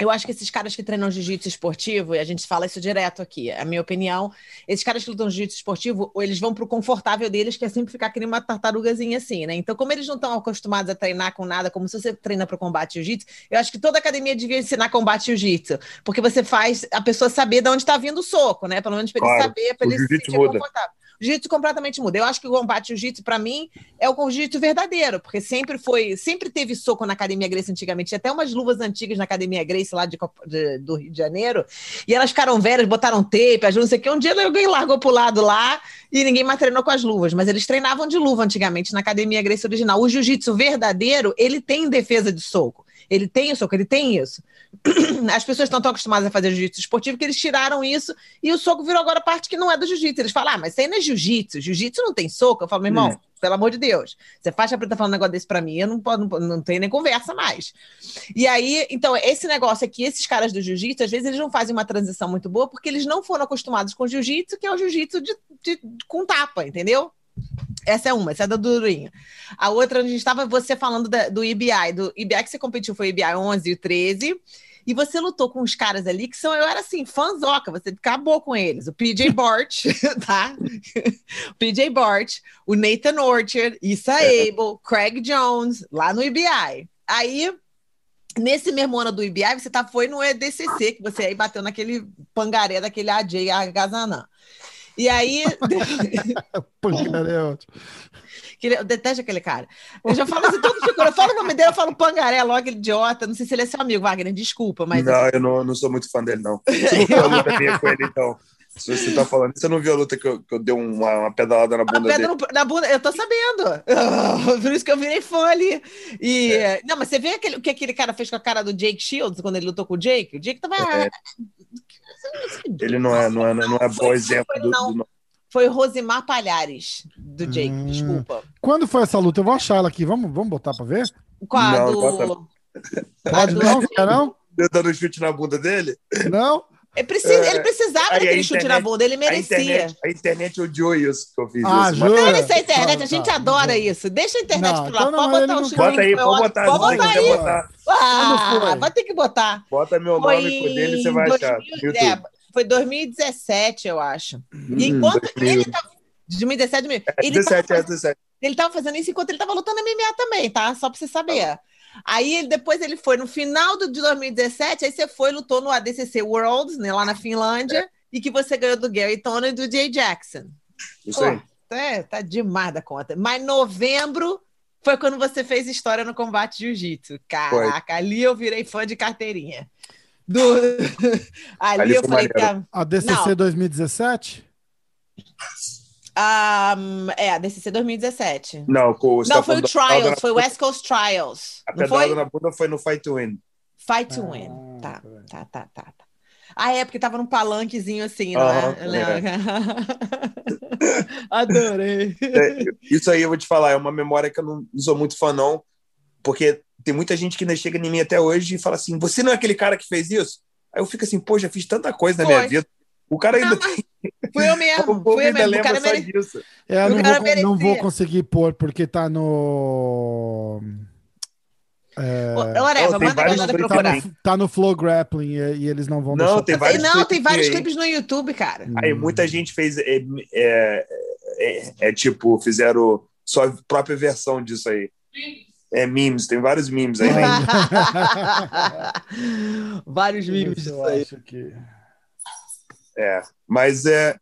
eu acho que esses caras que treinam jiu-jitsu esportivo, e a gente fala isso direto aqui, é a minha opinião, esses caras que lutam jiu-jitsu esportivo, eles vão pro confortável deles, que é sempre ficar que nem uma tartarugazinha assim, né? Então, como eles não estão acostumados a treinar com nada, como se você treina para combate jiu-jitsu, eu acho que toda academia devia ensinar combate jiu-jitsu, porque você faz a pessoa saber de onde está vindo o soco, né? Pelo menos para ele Claro, saber, para o ele se sentir muda. confortável. Jiu-jitsu completamente muda. Eu acho que o combate jiu-jitsu, para mim, é o jiu-jitsu verdadeiro, porque sempre foi, sempre teve soco na Academia Grace antigamente. Tinha até umas luvas antigas na Academia Grace lá de, de- do Rio de Janeiro, e elas ficaram velhas, botaram tape, as não sei o que. Um dia alguém largou pro lado lá e ninguém mais treinou com as luvas, mas eles treinavam de luva antigamente na Academia Grace original. O jiu-jitsu verdadeiro, ele tem defesa de soco. Ele tem o soco, ele tem isso. As pessoas estão tão acostumadas a fazer jiu-jitsu esportivo que eles tiraram isso e o soco virou agora parte que não é do jiu-jitsu. Eles falam, ah, mas isso aí não é jiu-jitsu. Jiu-jitsu não tem soco. Eu falo, meu irmão, Hum. pelo amor de Deus, você faixa preta falando um negócio desse pra mim, eu não, posso, não, não tenho nem conversa mais. E aí, então, esse negócio aqui, esses caras do jiu-jitsu, às vezes eles não fazem uma transição muito boa porque eles não foram acostumados com jiu-jitsu, que é o jiu-jitsu de, de- com tapa, entendeu? Essa é uma, essa é da Durinho. A outra, a gente estava você falando da- do IBI, do IBI que você competiu foi o IBI 11 e o 13, e você lutou com os caras ali que são, eu era assim, fanzoca, você acabou com eles. O PJ Bort, tá? o PJ Bort, o Nathan Orchard, Issa É. Abel, Craig Jones, lá no IBI. Aí Nesse mesmo ano do IBI, você tá, foi no EDCC, que você aí bateu naquele pangaré daquele AJ Agazanã. E aí. Pangaré é ótimo. que ele- Eu detesto aquele cara. Eu já falo assim, todo figura. Eu falo o nome dele, eu falo pangaré logo, aquele idiota. Não sei se ele é seu amigo, Wagner, desculpa, mas. Não, eu não, não sou muito fã dele, não. Você não viu a luta minha com ele, então. Se você tá falando, você não viu a luta que eu, que eu dei uma, uma pedalada na bunda pedra dele? no- na bunda, eu tô sabendo. Por isso que eu virei fã ali. E, Não, mas você vê aquele, o que aquele cara fez com a cara do Jake Shields quando ele lutou com o Jake? O Jake tava. É. Ele não é, não é, não é bom exemplo foi- do, do- Foi Rosimar Palhares, do Jake, Hum. desculpa. Quando foi essa luta? Eu vou achar ela aqui. Vamos, vamos botar pra ver? Com a Não, do. bota- Pode do- não? Quer não? Eu dando chute na bunda dele? Não? Ele, precisa, É. ele precisava Aí a daquele chute na internet- bunda, ele A merecia. internet, a internet odiou isso que eu fiz Ah, isso. jura? Dane essa internet, a gente tá, adora tá. isso. Deixa a internet Não, pro então lado. não, Pode botar não o quer. chute. Bota aí, pode botar. Pode botar aí. botar. Ah, vai ter que botar. Bota meu Foi nome com dele, você vai achar. 2000 no YouTube. é, foi 2017, eu acho. E Hum, enquanto 2000. ele tava. 2017, 2000, ele, 17, tava, é 17. ele tava fazendo isso enquanto ele tava lutando MMA também, tá? Só pra você saber. Aí ele- depois ele foi no final do, de 2017, aí você foi e lutou no ADCC Worlds, né, lá na Finlândia, e que você ganhou do Gary Tony e do Jay Jackson. Isso aí. Pô, é, tá demais da conta. Mas novembro foi quando você fez história no combate jiu-jitsu. Caraca, ali eu virei fã de carteirinha. Do... ali, Ali eu foi falei, tá, A DCC Não. 2017? Ah, é, a DCC 2017. Não, com, Não, tá foi o Trials, na- foi o West Coast Trials. A Não pedalada foi? na bunda foi no Fight to Win. Fight to Win. Ah, Tá, peraí. tá, tá, tá. tá. Ah, é, porque tava num palanquezinho assim, não Aham, é? Eu lembro. Adorei. É, isso aí eu vou te falar, é uma memória que eu não, sou muito fã, não, porque tem muita gente que ainda chega em mim até hoje e fala assim: você não é aquele cara que fez isso? Aí eu fico assim, pô, já fiz tanta coisa na Foi. minha vida. O cara ainda Não, tem. Fui eu mesmo, fui eu mesmo. O cara mere... É, eu não cara vou, não vou conseguir pôr, porque tá no. É, manda a galera clipes tá, procurar. no, tá no Flow Grappling e, e eles não vão Não, deixar. tem vários não, clipes tem vários clipes no YouTube, cara. Aí muita gente fez. É, é, é- é tipo, fizeram sua própria versão disso aí. É memes, tem vários memes aí. né? vários memes disso aí. acho aqui. É, mas é,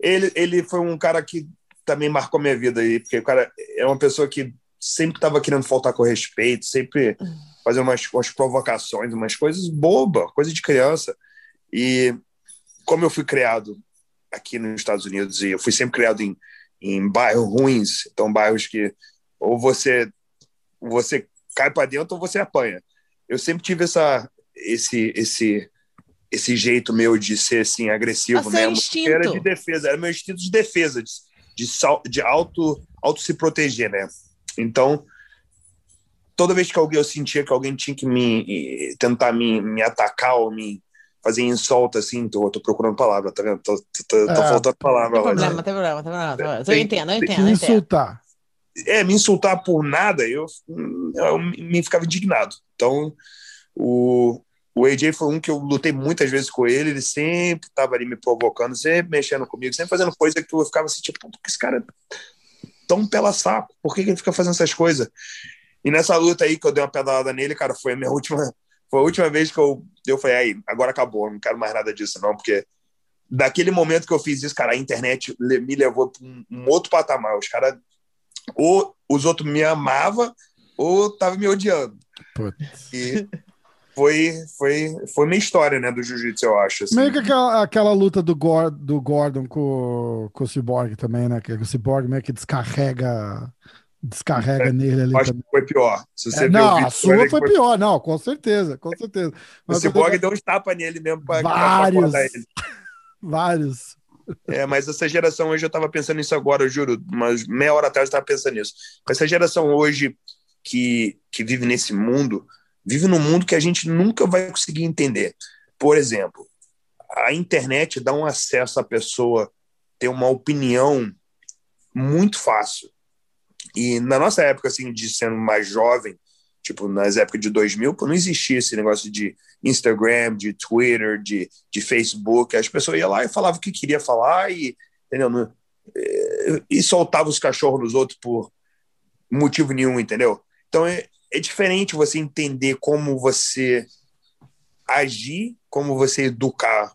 ele, ele foi um cara que também marcou minha vida aí, porque o cara é uma pessoa que sempre estava querendo faltar com respeito, sempre fazendo umas, umas provocações, umas coisas bobas, coisa de criança. E como eu fui criado aqui nos Estados Unidos e eu fui sempre criado em, em bairros ruins, então bairros que ou você você cai para dentro ou você apanha. Eu sempre tive essa esse esse esse jeito meu de ser assim agressivo Mas seu mesmo, instinto. era de defesa, era meu instinto de defesa, de, de, sal- de auto auto se proteger, né? Então, toda vez que alguém eu sentia que alguém tinha que me tentar me, me atacar ou me fazer insulto assim, tô, tô procurando palavra, tá vendo? Tô, tô, tô É. faltando palavra Não tem lá. problema, não tem problema, não tem problema. não tem problema. Eu entendo, eu entendo, eu entendo. Insultar. é, me insultar por nada, eu, eu me ficava indignado. Então, o, o AJ foi um que eu lutei muitas vezes com ele, ele sempre estava ali me provocando, sempre mexendo comigo, sempre fazendo coisa que eu ficava assim, tipo, "Pô, esse cara é tão pela saco, por que, que ele fica fazendo essas coisas? E nessa luta aí que eu dei uma pedalada nele, cara, foi a minha última, foi a última vez que eu, eu falei, aí, agora acabou, não quero mais nada disso não, porque daquele momento que eu fiz isso, cara, a internet me levou para um, um outro patamar, os caras ou os outros me amavam ou tava me odiando. Putz. E foi, foi, foi minha história, né, do jiu-jitsu, eu acho. assim. Meio que aquela, aquela luta do, Gor- do Gordon com, com o Cyborg também, né? Que o Cyborg meio que descarrega, descarrega nele ali acho também. que foi pior. Se você É, o não, a sua foi pior, não, com certeza, com certeza. O Mas tô- Cyborg deu uns tapas nele mesmo pra, pra Vários. acordar ele. Vários. É, mas essa geração hoje, eu tava pensando nisso agora, eu juro, mas meia hora atrás eu tava pensando nisso. Essa geração hoje que, que vive nesse mundo, vive num mundo que a gente nunca vai conseguir entender. Por exemplo, a internet dá um acesso à pessoa ter uma opinião muito fácil. E na nossa época, assim, de sendo mais jovem, tipo, nas épocas de 2000, pô, não existia esse negócio de Instagram, de Twitter, de, de Facebook. As pessoas iam lá e falavam o que queria falar e, entendeu? Eh, e soltava os cachorros nos outros por motivo nenhum, entendeu? Então, é- diferente você entender como você agir, como você educar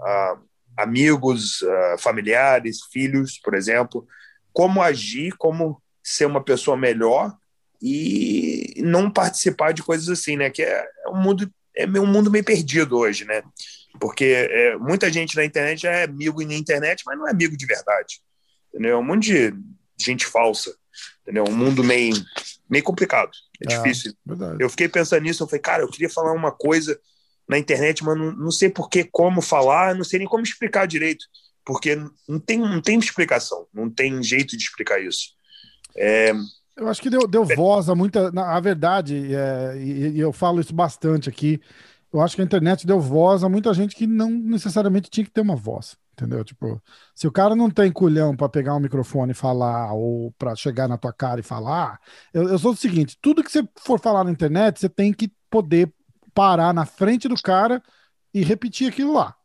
uh, amigos, uh, familiares, filhos, por exemplo, como agir, como ser uma pessoa melhor e não participar de coisas assim, né? Que é, é um mundo é um mundo meio perdido hoje, né? Porque é, muita gente na internet é amigo na internet, mas não é amigo de verdade. Entendeu? É um monte de gente falsa. Entendeu? Um mundo meio, meio complicado. É, é difícil. Verdade. Eu fiquei pensando nisso, eu falei, cara, eu queria falar uma coisa na internet, mas não, não sei por que, como falar, não sei nem como explicar direito, porque não tem, não tem explicação, não tem jeito de explicar isso. É... Eu acho que deu, deu voz a muita. Na, a verdade, é, e, e eu falo isso bastante aqui, eu acho que a internet deu voz a muita gente que não necessariamente tinha que ter uma voz. Entendeu? Tipo, se o cara não tem culhão para pegar um microfone e falar, ou para chegar na tua cara e falar, eu, eu sou o seguinte: tudo que você for falar na internet, você tem que poder parar na frente do cara e repetir aquilo lá.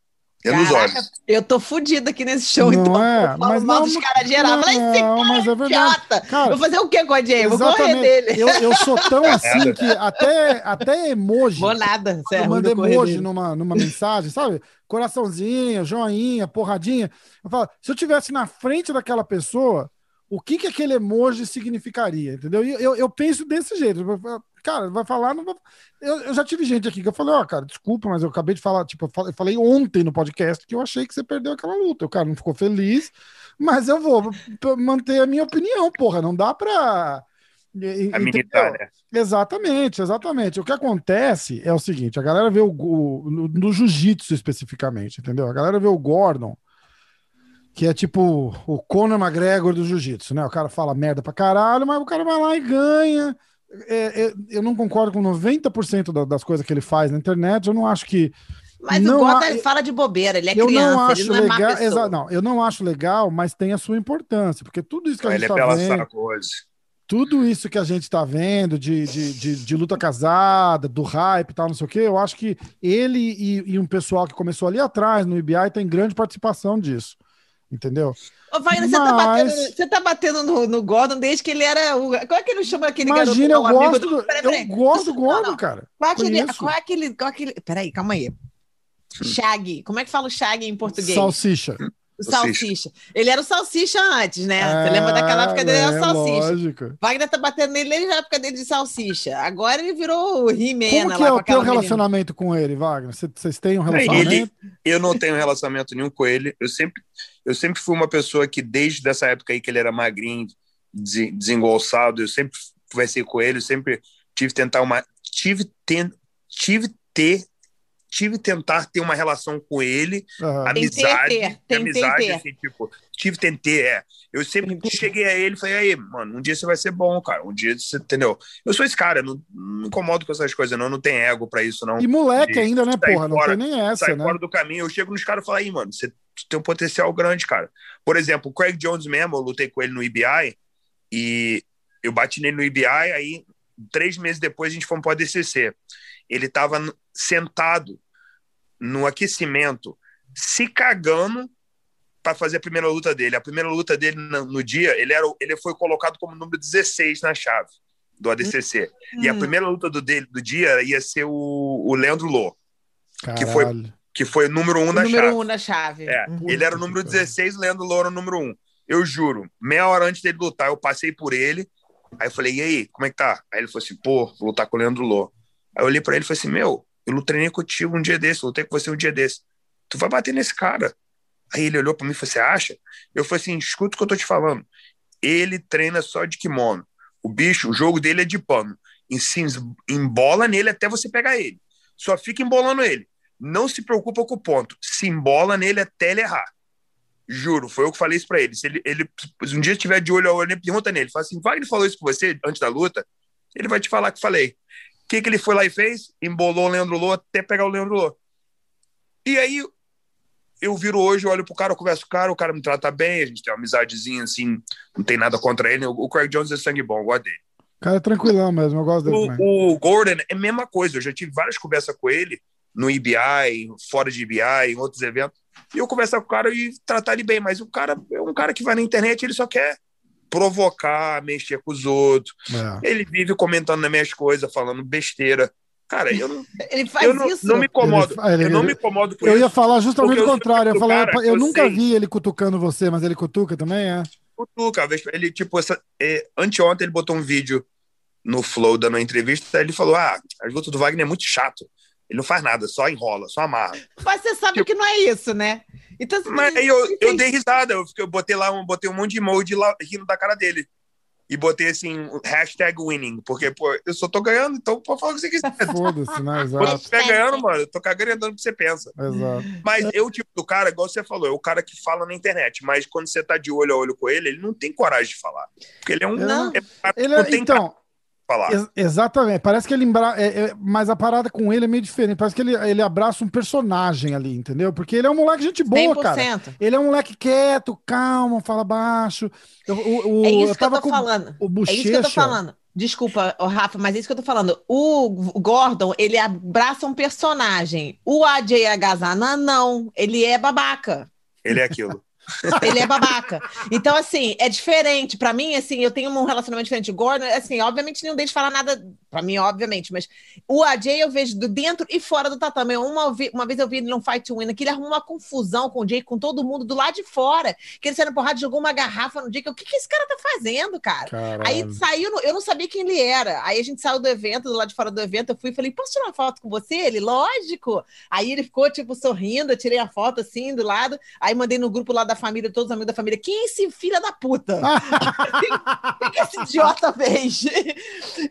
É nos olhos. Eu tô fodido aqui nesse show, não então. É, eu mas não, dos caras geral. Não, Falei, esse cara mas é verdade. Cara, Vou fazer o quê com a Jay? Vou correr dele. Eu, eu sou tão assim que até, até emoji. Vou nada. Eu é mando emoji numa, numa mensagem, sabe? Coraçãozinho, joinha, porradinha. Eu falo, se eu tivesse na frente daquela pessoa, o que, que aquele emoji significaria, entendeu? E eu, eu penso desse jeito. Cara, vai falar, não vai... eu, eu já tive gente aqui que eu falei, ó, oh, cara, desculpa, mas eu acabei de falar, tipo, eu falei ontem no podcast que eu achei que você perdeu aquela luta. O cara não ficou feliz, mas eu vou manter a minha opinião, porra, não dá pra. Militar, né? Exatamente, exatamente. O que acontece é o seguinte: a galera vê o, o no, no jiu-jitsu especificamente, entendeu? A galera vê o Gordon, que é tipo o Conor McGregor do jiu-jitsu, né? O cara fala merda pra caralho, mas o cara vai lá e ganha, é, é, eu não concordo com 90% das coisas que ele faz na internet. Eu não acho que. Mas não o Gota há... ele fala de bobeira, ele é eu criança, não acho ele não legal, é exa... não, eu não acho legal, mas tem a sua importância, porque tudo isso que a gente está é vendo, hoje. tudo isso que a gente está vendo de, de, de, de, luta casada, do hype e tal, não sei o quê, eu acho que ele e, e um pessoal que começou ali atrás no IBI tem grande participação disso, entendeu? Ô, Wagner, você, tá batendo, você tá batendo no, no, Gordon desde que ele era. O, qual é que ele chama aquele Imagina, garoto? eu gosto, do, peraí, peraí. eu gosto do Gordon, cara. Qual é, aquele, qual é aquele. Qual é aquele. Peraí, calma aí. Shag. Como é que fala o Shag em português? Salsicha. O salsicha. Ele era o salsicha antes, né? É, Você lembra daquela época dele? Era o é, salsicha. Lógico. Wagner tá batendo nele desde a época dele de salsicha. Agora ele virou o He-Man. Como que é o teu relacionamento com ele, Wagner? Vocês têm um relacionamento? Ele, eu não tenho relacionamento nenhum com ele. Eu sempre, eu sempre fui uma pessoa que, desde essa época aí que ele era magrinho, desengolçado, eu sempre conversei com ele, eu sempre tive tentar uma. Tive, ten, tive ter tive tentar ter uma relação com ele, uhum. amizade, ter, ter. amizade, ter. assim, tipo, tive tentei, é. Eu sempre cheguei a ele e falei, aí, mano, um dia você vai ser bom, cara, um dia você, entendeu? Eu sou esse cara, não, não me incomodo com essas coisas, não, não tem ego pra isso, não. E moleque de, ainda, né, porra, fora, não tem nem essa, sai né? fora do caminho, eu chego nos caras e falo, aí, mano, você tem um potencial grande, cara. Por exemplo, o Craig Jones mesmo, eu lutei com ele no IBI e eu bati nele no IBI, aí três meses depois a gente foi pro ADCC. Ele tava sentado no aquecimento, se cagando para fazer a primeira luta dele. A primeira luta dele no, no, dia, ele, era, ele foi colocado como número 16 na chave do ADCC. Hum. E a primeira luta do, dele, do dia ia ser o, o Leandro Lô, que foi, que foi o número 1 um na número chave. Um na chave. É, ele era o número 16, o Leandro Lô era o número 1. Um. Eu juro, meia hora antes dele lutar, eu passei por ele, aí eu falei, e aí, como é que tá? Aí ele falou assim, pô, vou lutar com o Leandro Lô. Aí eu olhei para ele e falei assim, meu, eu treinei contigo um dia desse, lutei com você um dia desse. Tu vai bater nesse cara. Aí ele olhou para mim e falou: Você acha? Eu falei assim: escuta o que eu tô te falando. Ele treina só de kimono. O bicho, o jogo dele é de pano. Embola nele até você pegar ele. Só fica embolando ele. Não se preocupa com o ponto. Se embola nele até ele errar. Juro, foi eu que falei isso pra ele. Se ele, ele se um dia estiver de olho a olho, pergunta nele. Fala assim: Wagner falou isso com você antes da luta? Ele vai te falar que falei que, que ele foi lá e fez? Embolou o Leandro Lô até pegar o Leandro Lô. E aí eu viro hoje, olho pro cara, eu converso com o cara, o cara me trata bem, a gente tem uma amizadezinha assim, não tem nada contra ele. O Craig Jones é sangue bom, eu gosto dele. O cara é tranquilão mesmo, eu gosto dele. O, o, Gordon é a mesma coisa, eu já tive várias conversas com ele no IBI, fora de IBI, em outros eventos. E eu conversar com o cara e tratar ele bem, mas o cara é um cara que vai na internet, ele só quer provocar, mexer com os outros. É. Ele vive comentando nas minhas coisas, falando besteira. Cara, eu não, Ele faz eu não, isso. não me incomodo. Ele- ele- eu não me incomodo com Eu isso. ia falar justamente o contrário. Eu, falar, cara, eu, eu nunca sei. vi ele cutucando você, mas ele cutuca também, é? Cutuca, ele, tipo, essa, é, anteontem ele botou um vídeo no Flow dando uma entrevista, ele falou: Ah, as lutas do Wagner é muito chato. Ele não faz nada, só enrola, só amarra. Mas você sabe que não é isso, né? Então, você Mas aí eu, você eu tem- dei risada, eu, fiquei- eu botei lá, um, botei um monte de emoji lá, rindo da cara dele. E botei assim, hashtag winning, porque, pô, eu só tô ganhando, então pode falar o que você quiser. Foda-se, né? Quando Exato. você estiver ganhando, mano, eu tô cagando e andando o que você pensa. Exato. Mas eu, tipo do cara, igual você falou, é o cara que fala na internet, mas quando você tá de olho a olho com ele, ele não tem coragem de falar. Porque ele é um. Não. é um cara que Ele não é, tem então, falar. ex- exatamente. Parece que ele embra... é, é, mas a parada com ele é meio diferente. Parece que ele, ele abraça um personagem ali, entendeu? Porque ele é um moleque gente boa, cara. 100%. Ele é um moleque quieto, calmo, fala baixo. Eu, o, o- É isso eu que eu tô falando. o É isso que eu tô falando. Desculpa, Rafa, mas é isso que eu tô falando. O Gordon, ele abraça um personagem. O AJ Agazana, não. Ele é babaca. Ele é aquilo. Ele é babaca. Então, assim, é diferente. Pra mim, assim, eu tenho um relacionamento diferente. O Gordon, assim, obviamente nenhum deles fala nada. Pra mim, obviamente, mas o AJ eu vejo do dentro e fora do tatame. Uma, uma vez eu vi ele num Fight to Win, que ele arrumou uma confusão com o Jay, com todo mundo do lado de fora. Que ele saiu na porrada, jogou uma garrafa no Jay. O que, que esse cara tá fazendo, cara? Caralho. Aí saiu, no- eu não sabia quem ele era. Aí a gente saiu do evento, do lado de fora do evento, eu fui e falei, posso tirar uma foto com você? Ele, lógico. Aí ele ficou, tipo, sorrindo, eu tirei a foto assim, do lado. Aí mandei no grupo lá da família, todos os amigos da família, quem é esse filho da puta? O que esse idiota fez?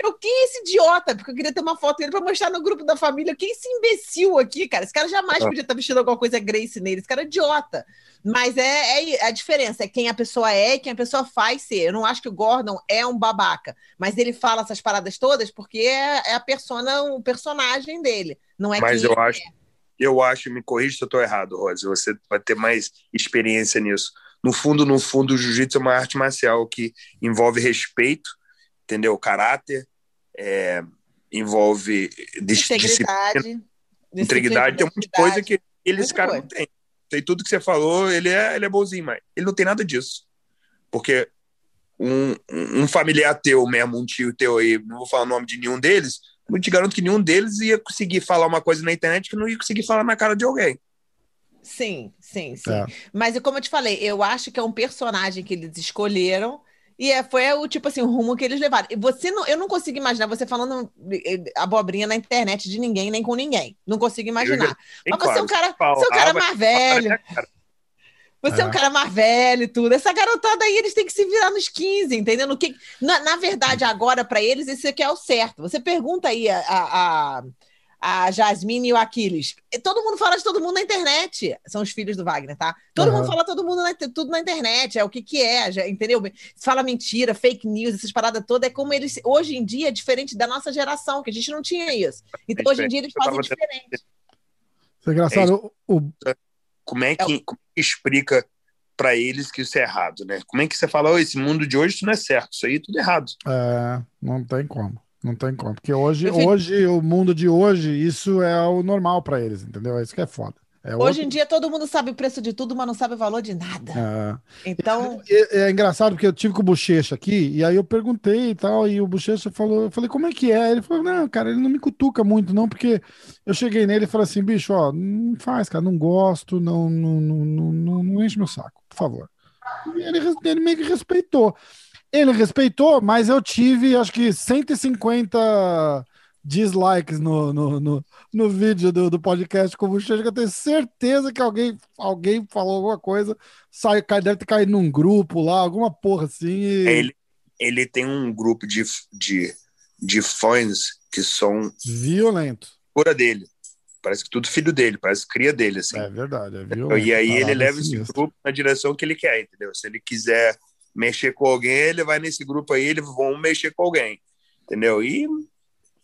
Eu, quem é esse idiota? Porque eu queria ter uma foto dele pra mostrar no grupo da família. Quem é esse imbecil aqui, cara? Esse cara jamais Ah. podia estar vestindo alguma coisa Grace nele. Esse cara é idiota. Mas é, é a diferença, é quem a pessoa é e quem a pessoa faz ser. Eu não acho que o Gordon é um babaca, mas ele fala essas paradas todas porque é, é a persona, o personagem dele. Não é Mas eu ele acho, eu acho, me corrija se eu tô errado, Rose, você vai ter mais experiência nisso. No fundo, no fundo, o jiu-jitsu é uma arte marcial que envolve respeito, entendeu? Caráter, é, envolve Integridade. integridade, tem um monte de coisa que ele, esse Muita cara coisa. não tem. Sei tudo que você falou, ele é, ele é bonzinho, mas ele não tem nada disso. Porque um, um um familiar teu mesmo, um tio teu aí, não vou falar o nome de nenhum deles, eu te garanto que nenhum deles ia conseguir falar uma coisa na internet que não ia conseguir falar na cara de alguém. Sim, sim, sim. É. Mas como eu te falei, eu acho que é um personagem que eles escolheram e é, foi o tipo assim, o rumo que eles levaram. E você não, eu não consigo imaginar você falando eh, abobrinha na internet de ninguém, nem com ninguém. Não consigo imaginar. E, Mas você é um cara, você é um cara mais velho. né, cara? Você é. um É. cara mais velho e tudo. Essa garotada aí, eles têm que se virar nos 15, entendeu? No que, na, na verdade, agora, para eles, esse aqui é o certo. Você pergunta aí a, a, a, a Jasmine e o Aquiles. Todo mundo fala de todo mundo na internet. São os filhos do Wagner, tá? Todo Aham. mundo fala todo mundo na, tudo na internet. É o que que é, já- entendeu? Fala mentira, fake news, essas paradas todas. É como eles... Hoje em dia é diferente da nossa geração, que a gente não tinha isso. Então, hoje em dia, eles fazem diferente. Isso é engraçado. O, o- Como é que, como é que explica para eles que isso é errado, né? Como é que você fala, "Ô, esse mundo de hoje isso não é certo, isso aí é tudo errado. é, não tem como. Não tem como. Porque hoje, hoje, o mundo de hoje, isso é o normal pra eles, entendeu? É isso que é foda. É Hoje em outro- dia, todo mundo sabe o preço de tudo, mas não sabe o valor de nada. É. Então... É, é engraçado porque eu tive com o Bochecha aqui, e aí eu perguntei e tal, e o Bochecha falou, eu falei, como é que é? Ele falou, não, cara, ele não me cutuca muito, não, porque eu cheguei nele e falei assim, bicho, ó, não faz, cara, não gosto, não, não, não, não, não, enche meu saco, por favor. E ele, ele meio que respeitou. Ele respeitou, mas eu tive, acho que 150 dislikes no, no, no, no vídeo do, do podcast com o Bochecha, que eu tenho certeza que alguém, alguém falou alguma coisa, sai, cai- deve ter caído num grupo lá, alguma porra assim. e- Ele, ele tem um grupo de, de, de fãs que são Violento. fora dele. Parece que tudo filho dele, parece cria dele, assim. É verdade, é violento. e aí ele Parada leva esse sinistra. grupo na direção que ele quer, entendeu? Se ele quiser mexer com alguém, ele vai nesse grupo aí, eles vão mexer com alguém, entendeu? E,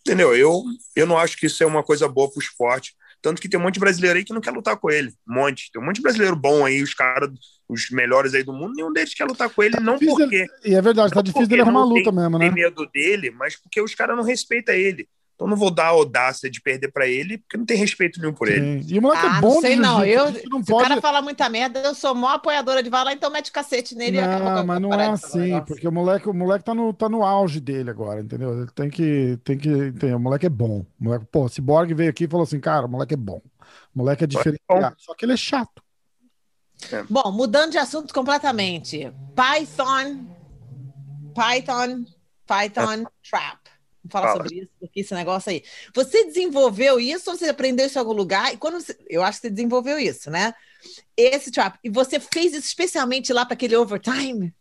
entendeu? Eu, eu não acho que isso é uma coisa boa pro esporte. Tanto que tem um monte de brasileiro aí que não quer lutar com ele. Um monte. Tem um monte de brasileiro bom aí, os caras, os melhores aí do mundo, nenhum deles quer lutar com ele, não Difícil porque E é verdade, tá Não difícil dele arrumar não luta mesmo, né? tem medo dele, mas porque os caras não respeitam ele. Então não vou dar a audácia de perder pra ele, porque não tem respeito nenhum por ele. Sim. E o moleque Ah, é bom não sei de não. Eu, não se pode... o cara falar muita merda, eu sou mó apoiadora de vai lá, então mete o cacete nele e acaba Não, mas não é assim, porque o moleque, o moleque tá, no, tá no auge dele agora, entendeu? Ele tem que, tem que entender, o moleque é bom. O moleque, pô, Cyborg veio aqui e falou assim, cara, o moleque é bom. O moleque é diferenciado, só que ele é chato. Bom, mudando de assunto completamente. Python. Python. Python Trap. Vamos falar Fala. sobre isso, porque esse negócio aí. Você desenvolveu isso ou você aprendeu isso em algum lugar? E quando você- eu acho que você desenvolveu isso, né? Esse trap. E você fez isso especialmente lá para aquele overtime?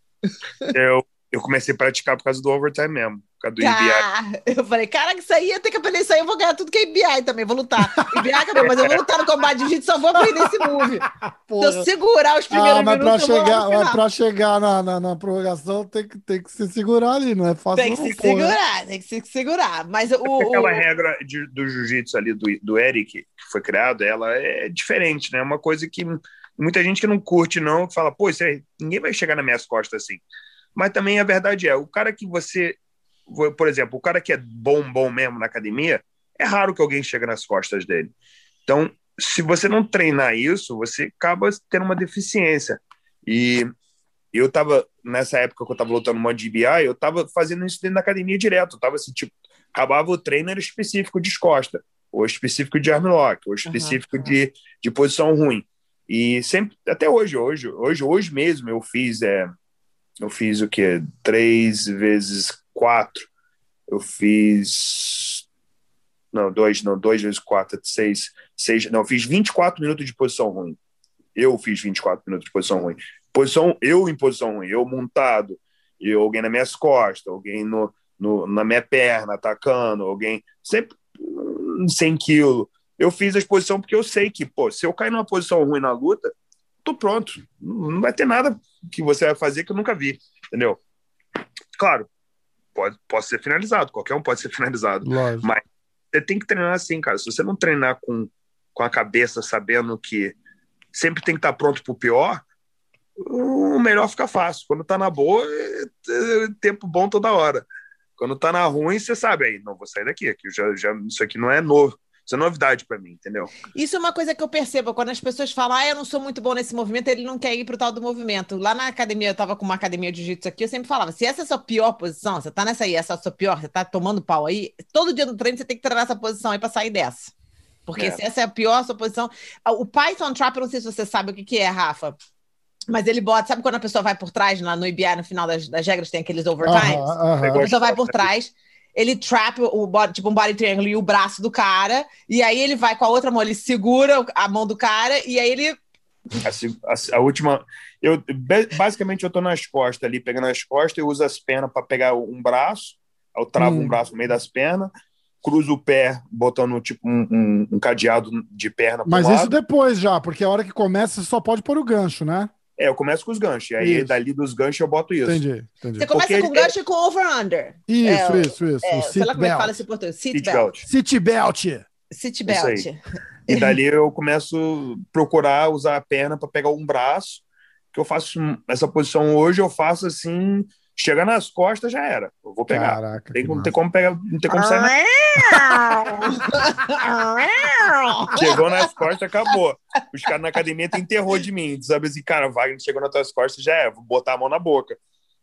Eu, eu comecei a praticar por causa do overtime mesmo, causa do EBI. Ah, eu falei, caraca, isso aí, eu tenho que aprender isso aí, eu vou ganhar tudo que é IBI também, vou lutar. IBI acabou, mas eu vou lutar no combate de jiu-jitsu, só vou aprender esse move. Se eu segurar os primeiros Ah, mas pra minutos, eu vou lá chegar, mas pra chegar na, na, na prorrogação tem que, tem que se segurar ali, não é fácil Tem que não, se porra. segurar, tem que se segurar. Mas o. o- Aquela regra de- do jiu-jitsu ali do, do Eric, que foi criado, ela é diferente, né? É uma coisa que muita gente que não curte, não, que fala, pô, isso aí, ninguém vai chegar nas minhas costas assim. Mas também a verdade é, o cara que você. Por exemplo, o cara que é bom, bom mesmo na academia, é raro que alguém chegue nas costas dele. Então, se você não treinar isso, você acaba tendo uma deficiência. E eu tava, nessa época que eu tava lutando no DBI, eu tava fazendo isso dentro da academia direto. Eu tava assim, tipo, acabava o treino era específico de costa, ou específico de armlock, ou específico aham. de, de posição ruim. E sempre, até hoje, hoje, hoje, hoje mesmo eu fiz, é, eu fiz o quê? Três vezes quatro. Eu fiz. Não, dois, não, dois vezes quatro, seis, seis. Não, eu fiz 24 minutos de posição ruim. Eu fiz 24 minutos de posição ruim. Posição, eu em posição ruim, eu montado, e alguém nas minhas costas, alguém no, no, na minha perna atacando, alguém sempre 100 quilos. Eu fiz a exposição porque eu sei que, pô, se eu cair numa posição ruim na luta, tô pronto. Não vai ter nada que você vai fazer que eu nunca vi, entendeu? Claro, pode, pode ser finalizado, qualquer um pode ser finalizado. Lógico. Mas você tem que treinar assim, cara. Se você não treinar com, com a cabeça sabendo que sempre tem que estar pronto pro pior, o melhor fica fácil. Quando tá na boa, é, é tempo bom toda hora. Quando tá na ruim, você sabe aí, não vou sair daqui, aqui já, já, isso aqui não é novo. Isso é novidade para mim, entendeu? Isso é uma coisa que eu percebo quando as pessoas falam, ah, eu não sou muito bom nesse movimento, ele não quer ir pro tal do movimento. Lá na academia, eu tava com uma academia de jiu-jitsu aqui, eu sempre falava, se essa é a sua pior posição, você tá nessa aí, essa é a sua pior, você tá tomando pau aí, todo dia no treino você tem que treinar essa posição aí pra sair dessa. Porque É. se essa é a pior sua posição. O Python Trap, eu não sei se você sabe o que, que é, Rafa. Mas ele bota, sabe quando a pessoa vai por trás lá no IBA, no final das, das regras, tem aqueles overtimes? Aham, aham. A pessoa vai por trás, ele trap o body, tipo um body triangle e o braço do cara, e aí ele vai com a outra mão, ele segura a mão do cara, e aí ele. A, a- a última. Eu, basicamente, eu tô nas costas ali, pegando as costas, eu uso as pernas para pegar um braço, eu travo Hum. um braço no meio das pernas, cruzo o pé, botando tipo um, um- um cadeado de perna Mas lado. isso depois já, porque a hora que começa você só pode pôr o gancho, né? É, eu começo com os ganchos, e aí Isso. dali dos ganchos eu boto isso. Entendi, entendi. Você começa Porque com ele- gancho e com over-under. Isso, É, isso, isso. É, sei lá como é que fala belt. em português. Seat Seat belt. belt. Seat belt. Seat Isso belt. E dali eu começo a procurar usar a perna para pegar um braço, que eu faço essa posição hoje, eu faço assim, chega nas costas já era. Eu vou pegar. Caraca. Tem, que não tem como pegar, não tem como sair. na- Chegou nas costas, acabou. Os caras na academia tem terror de mim. Tu sabe assim, cara, Wagner chegou nas tuas costas, já é, vou botar a mão na boca.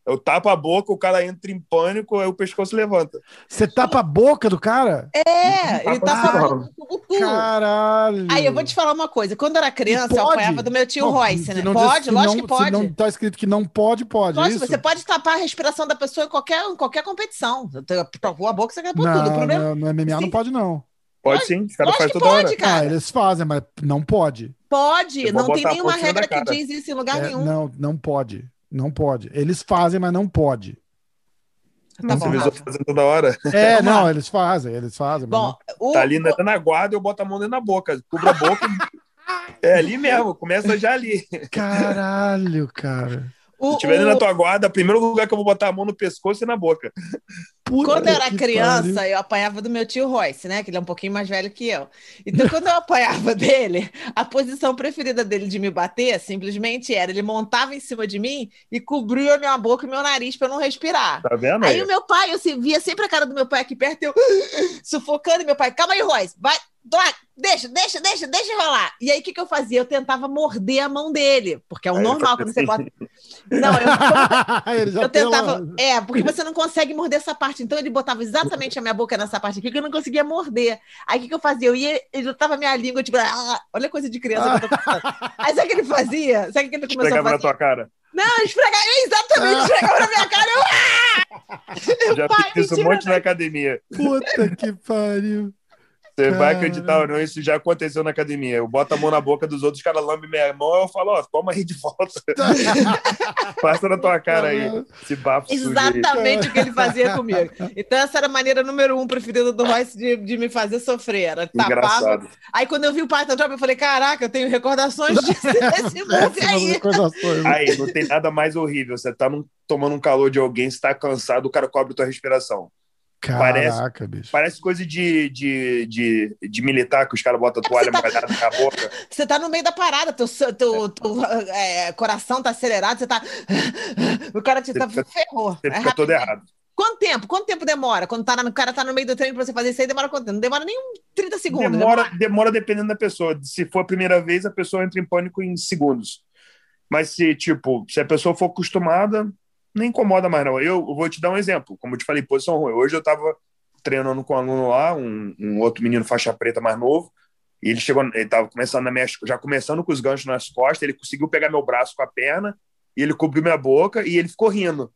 Eu tapo a boca, o cara entra em pânico, aí o pescoço levanta. Você tapa a boca do cara? É, ele tá Ah, falando com o cu. Caralho. Aí eu vou te falar uma coisa. Quando eu era criança, eu apanhava do meu tio Não, Royce, né? não Pode, diz- lógico não- que pode. Não tá escrito que não pode, pode. Lógico, isso? você pode tapar a respiração da pessoa em qualquer, em qualquer competição. Você tapou a boca, você quer pôr não, tudo. O problema não, no MMA não Sim. pode, não. Pode sim, os caras fazem toda pode, hora. cara. Ah, eles fazem, mas não pode. pode. Não tem a nenhuma regra que diz isso em lugar É, nenhum. não, não pode. Não pode. Eles fazem, mas não pode. Tá Rafa. outros fazendo toda hora. É, Vamos não, eles fazem, eles fazem. Bom, o, Tá ali na, na guarda, eu boto a mão dentro da boca, cubro a boca. é ali mesmo, começa já ali. Caralho, cara. O- Se estiver o- na tua guarda, o primeiro lugar que eu vou botar a mão no pescoço é na boca. Puta Quando eu era criança, pariu. eu apanhava do meu tio Royce, né? Que ele é um pouquinho mais velho que eu. Então, quando eu apanhava dele, a posição preferida dele de me bater simplesmente era ele montava em cima de mim e cobria minha boca e meu nariz para eu não respirar. Tá vendo Aí aí? o meu pai, eu via sempre a cara do meu pai aqui perto, eu sufocando, e meu pai, calma aí, Royce, vai, deixa, deixa, deixa, deixa rolar. E aí o que, que eu fazia? Eu tentava morder a mão dele, porque é o Aí normal quando você bota. Não, eu, eu tentava. uma- É, porque você não consegue morder essa parte. Então ele botava exatamente a minha boca nessa parte aqui, que eu não conseguia morder. Aí o que, que eu fazia? Eu ia, ele tava minha língua, tipo, ah, olha a coisa de criança que eu tô falando. Aí sabe o que ele fazia? Sabe o que ele começou a Pegava na fazer? tua cara. Não, esfregava, exatamente, esfregava na minha cara. Eu, ah! Já Pai, fiz isso um monte na academia. Puta que pariu. Você vai acreditar ou não, isso já aconteceu na academia. Eu boto a mão na boca dos outros, os caras lambem minha mão, eu falo, ó, toma aí de volta. Passa na tua cara aí, esse bafo. Exatamente o que ele fazia comigo. Então, essa era a maneira número um preferida do Royce de, de me fazer sofrer. Era tapava. Engraçado. Aí, quando eu vi o Python Drop, eu falei: caraca, eu tenho recordações disso, desse move Péssimas aí. recordações. Aí, não tem nada mais horrível. Você tá num- tomando um calor de alguém, você tá cansado, o cara cobre tua respiração. Caraca, bicho. Parece coisa de, de, de, de militar, que os caras botam toalha você tá- molhada na boca. Você tá no meio da parada, teu, teu, teu, é, coração tá acelerado, você tá. O cara te Você tá, fica- ferrou. Você É fica todo errado. Quanto tempo? Quanto tempo demora? Quando tá na- o cara tá no meio do treino pra você fazer isso aí, demora quanto tempo? Não demora nem um 30 segundos. Demora, demora dependendo da pessoa. Se for a primeira vez, a pessoa entra em pânico em segundos. Mas se, tipo, se a pessoa for acostumada, não incomoda mais, não. Eu vou te dar um exemplo. Como eu te falei, posição ruim. Hoje eu tava treinando com um aluno lá, um, um outro menino faixa preta mais novo, e ele chegou, ele tava começando na minha, já começando com os ganchos nas costas, ele conseguiu pegar meu braço com a perna, e ele cobriu minha boca, e ele ficou rindo.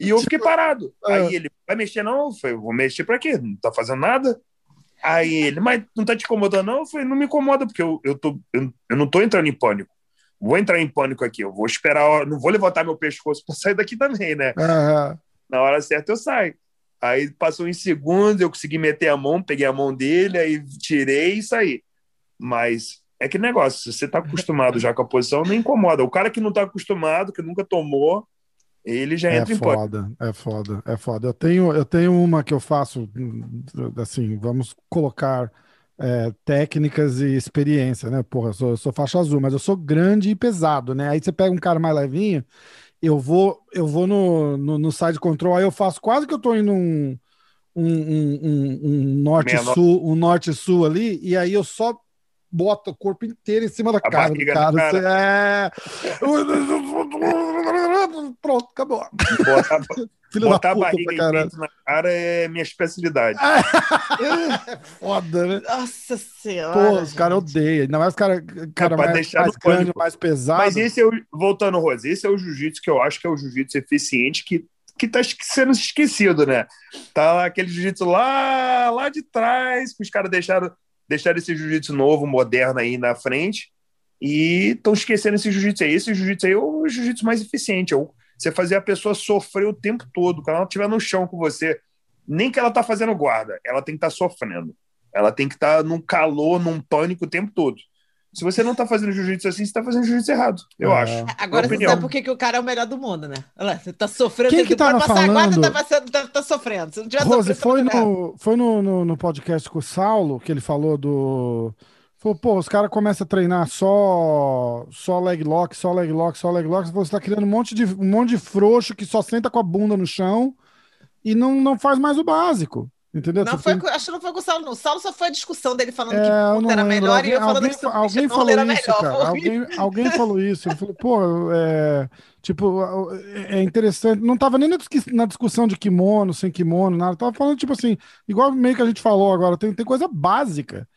E eu fiquei parado. Ah. Aí ele, vai mexer não? Eu falei, vou mexer pra quê? Não tá fazendo nada? Aí ele, mas não tá te incomodando, não? Eu falei, não me incomoda, porque eu, eu, tô, eu, eu não tô entrando em pânico. Vou entrar em pânico aqui, eu vou esperar, a hora- não vou levantar meu pescoço pra sair daqui também, né? Aham. Na hora certa eu saio. Aí passou em segundos, eu consegui meter a mão, peguei a mão dele, aí tirei e saí. Mas é que negócio, se você tá acostumado já com a posição, não incomoda. O cara que não tá acostumado, que nunca tomou, ele já É entra em pânico. foda, é foda, é foda. Eu tenho, eu tenho uma que eu faço, assim, vamos colocar é, técnicas e experiência, né? Porra, eu sou, eu sou faixa azul, mas eu sou grande e pesado, né? Aí você pega um cara mais levinho, eu vou, eu vou no, no, no side control, aí eu faço quase que eu tô indo um, um, um, norte-sul, um norte-sul ali, e aí eu só boto o corpo inteiro em cima da A cara do cara. na Você- É... Pronto, acabou. Botar, Filho botar da a barriga pra e caralho. peito na cara é minha especialidade. É foda, né? Nossa Senhora. Pô, os caras odeiam. Ainda mais os caras cara É mais, deixar mais grande, mais pesado. Mas esse é o, voltando, Rose, esse é o jiu-jitsu que eu acho que é o jiu-jitsu eficiente que, que tá sendo esquecido, né? Tá lá aquele jiu-jitsu lá, lá de trás, que os caras deixaram, deixaram esse jiu-jitsu novo, moderno aí na frente e estão esquecendo esse jiu-jitsu aí. Esse jiu-jitsu aí é o jiu-jitsu mais eficiente, é o- você fazer a pessoa sofrer o tempo todo, quando ela estiver no chão com você, nem que ela tá fazendo guarda, ela tem que estar sofrendo. Ela tem que estar num calor, num pânico o tempo todo. Se você não tá fazendo jiu-jitsu assim, você tá fazendo jiu-jitsu errado, eu É. acho. Agora você sabe por que, que o cara é o melhor do mundo, né? Olha lá, você tá sofrendo. Quem que tava pode passar a guarda, falando? tá, passando, tá, tá sofrendo. Se não tiver Rose, sofrendo, foi, tá fazendo no, foi no, no, no podcast com o Saulo que ele falou do. Falou, pô, os caras começam a treinar só, só leg lock, só leg lock, só leg lock. Você tá criando um monte, de, um monte de frouxo que só senta com a bunda no chão e não, não faz mais o básico. Entendeu? Não Você foi, tem- acho que não foi com o Saulo, não. O Saulo só foi a discussão dele falando É, que eu puta não era lembro. melhor Alguém, e eu falando alguém, que alguém falou era isso, melhor. cara. Alguém, alguém falou isso. Ele falou, pô, é, tipo, é interessante. Não tava nem na discu- na discussão de kimono, sem kimono, nada. Tava falando, tipo assim, igual meio que a gente falou agora, tem, tem coisa básica